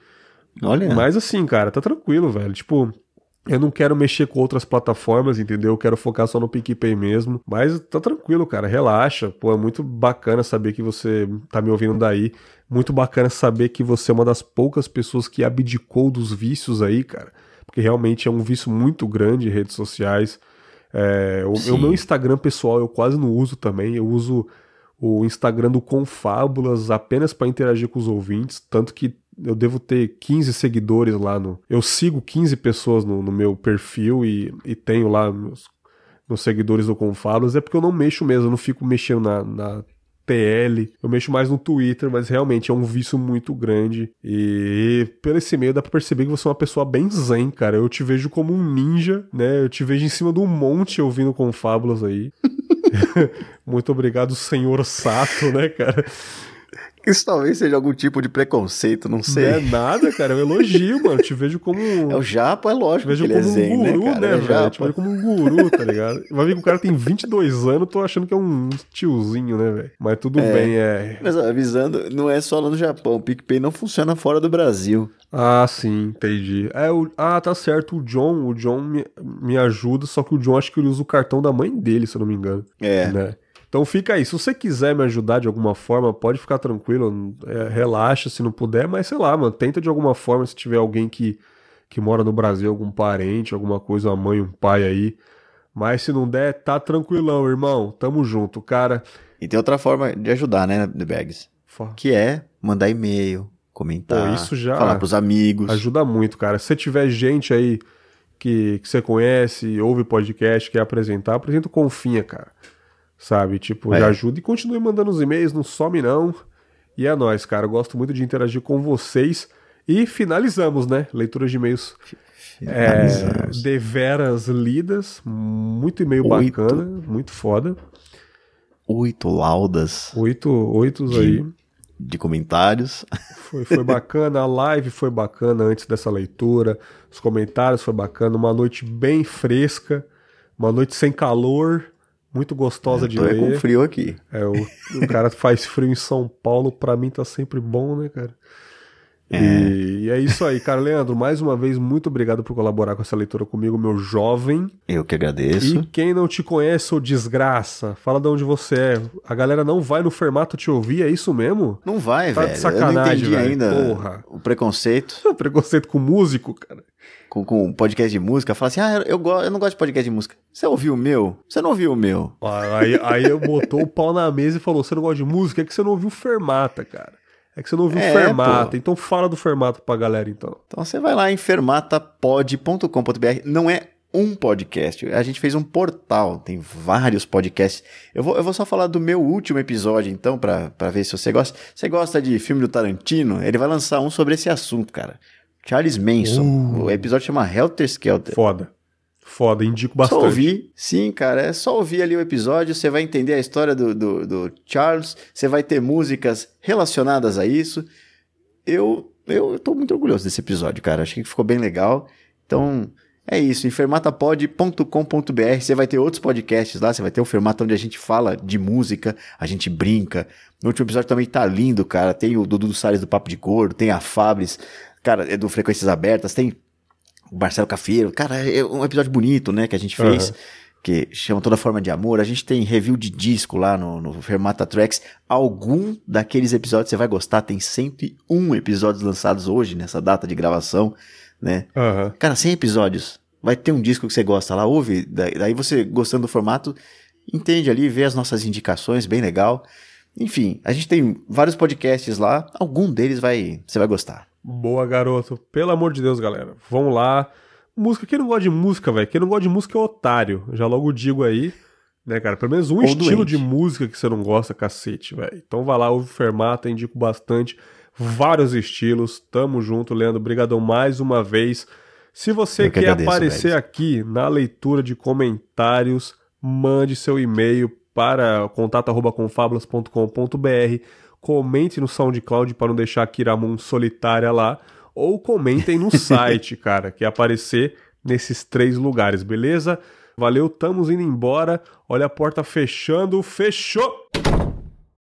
Olha, Mas assim, cara, tá tranquilo, velho. Tipo, eu não quero mexer com outras plataformas, entendeu? Eu quero focar só no PicPay mesmo. Mas tá tranquilo, cara. Relaxa. Pô, é muito bacana saber que você tá me ouvindo daí. Muito bacana saber que você é uma das poucas pessoas que abdicou dos vícios aí, cara. Porque realmente é um vício muito grande redes sociais. É, o, o meu Instagram pessoal eu quase não uso também. Eu uso o Instagram do Confábulas apenas para interagir com os ouvintes. Tanto que eu devo ter 15 seguidores lá no. Eu sigo 15 pessoas no, no meu perfil e, e tenho lá meus, meus seguidores do Confábulas. É porque eu não mexo mesmo, eu não fico mexendo na, na TL. Eu mexo mais no Twitter, mas realmente é um vício muito grande. E pelo esse meio dá pra perceber que você é uma pessoa bem zen, cara. Eu te vejo como um ninja, né? Eu te vejo em cima de um monte ouvindo Confábulas aí. muito obrigado, senhor Sato, né, cara? Isso talvez seja algum tipo de preconceito, não sei. Não é nada, cara. É um elogio, mano. Te vejo como. É o Japa, é Te lógico vejo que ele como é zen, um guru, né, né, é velho? Japa. Te vejo como um guru, tá ligado? Vai ver que o cara tem 22 anos, tô achando que é um tiozinho, né, velho? Mas tudo É. bem, é. Mas avisando, não é só lá no Japão. O PicPay não funciona fora do Brasil. Ah, sim, entendi. É, o... Ah, tá certo. O John, o John me, me ajuda, só que o John acho que ele usa o cartão da mãe dele, se eu não me engano. É. Né? Então fica aí. Se você quiser me ajudar de alguma forma, pode ficar tranquilo. é, relaxa se não puder, mas sei lá, mano. Tenta de alguma forma, se tiver alguém que, que mora no Brasil, algum parente, alguma coisa, uma mãe, um pai aí. Mas se não der, tá tranquilão, irmão. Tamo junto, cara. E tem outra forma de ajudar, né, The Bags? Que é mandar e-mail, comentar, Pô, isso já falar pros amigos. Ajuda muito, cara. Se você tiver gente aí que, que você conhece, ouve podcast, quer apresentar, apresenta o Confinha, cara. Sabe? Tipo, É. já ajuda e continue mandando os e-mails, não some não. E é nóis, cara. Eu gosto muito de interagir com vocês. E finalizamos, né? Leitura de e-mails é, deveras lidas. Muito e-mail Oito. bacana, muito foda. Oito laudas Oito, oitos De- aí. de comentários. Foi, foi bacana, a live foi bacana antes dessa leitura, os comentários foi bacana, uma noite bem fresca, uma noite sem calor, muito gostosa de Tô é com ler. frio aqui. É, o, o cara faz frio em São Paulo, pra mim tá sempre bom, né, cara? É. E, e é isso aí, cara. Leandro, mais uma vez, muito obrigado por colaborar com essa leitura comigo, meu jovem. Eu que agradeço. E quem não te conhece, ô desgraça, fala de onde você é. A galera não vai no Fermato te ouvir, é isso mesmo? Não vai, Tá de velho. Eu sacanagem, não entendi velho. ainda Porra. o preconceito Preconceito com músico, cara. Com, com podcast de música. Fala assim, ah, eu, go- eu não gosto de podcast de música. Você ouviu o meu? Você não ouviu o meu? Ah, Aí, aí eu botou o pau na mesa e falou: Você não gosta de música? É que você não ouviu Fermata, cara. É que você não ouviu É, Fermata. pô. Então fala do Fermata pra galera, então. Então você vai lá em fermatapod.com.br. Não é um podcast. A gente fez um portal, tem vários podcasts. Eu vou, eu vou só falar do meu último episódio, então, pra ver se você gosta. Você gosta de filme do Tarantino? Ele vai lançar um sobre esse assunto, cara. Charles Manson. Uh. O episódio chama Helter Skelter. Foda. Foda, indico Só bastante. ouvir, sim, cara. É só ouvir ali o episódio, você vai entender a história do, do, do Charles, você vai ter músicas relacionadas a isso. Eu, eu tô muito orgulhoso desse episódio, cara. Achei que ficou bem legal. Então, é isso. Enfermatapod.com.br. Você vai ter outros podcasts lá. Você vai ter o Fermata onde a gente fala de música, a gente brinca. No último episódio também tá lindo, cara. Tem o Dudu Salles do Papo de Gordo, tem a Fabris, cara, é do Frequências Abertas, tem o Marcelo Cafeiro. Cara, é um episódio bonito, né, que a gente fez. Aham. Que chama Toda Forma de Amor. A gente tem review de disco lá no, no Fermata Tracks. Algum daqueles episódios você vai gostar. Tem 101 episódios lançados hoje, nessa data de gravação, né? Aham. Cara, 100 episódios. Vai ter um disco que você gosta lá, ouve. Daí daí você, gostando do formato, entende ali, vê as nossas indicações, bem legal. Enfim, a gente tem vários podcasts lá. Algum deles vai, você vai gostar. Boa, garoto. Pelo amor de Deus, galera. Vamos lá. Música. Quem não gosta de música, velho? Quem não gosta de música é otário. Já logo digo aí. Né, cara? Pelo menos um Ou estilo doente. de música que você não gosta, cacete, velho. Então vai lá, ouve o Fermata, indico bastante. Vários estilos. Tamo junto, Leandro. Brigadão mais uma vez. Se você que quer agradeço, aparecer Bergs. aqui na leitura de comentários, mande seu e-mail para contato@confabulas.com.br, comente no SoundCloud para não deixar a Kiramun solitária lá, ou comentem no site, cara, que é aparecer nesses três lugares, beleza? Valeu, estamos indo embora. Olha a porta fechando. Fechou!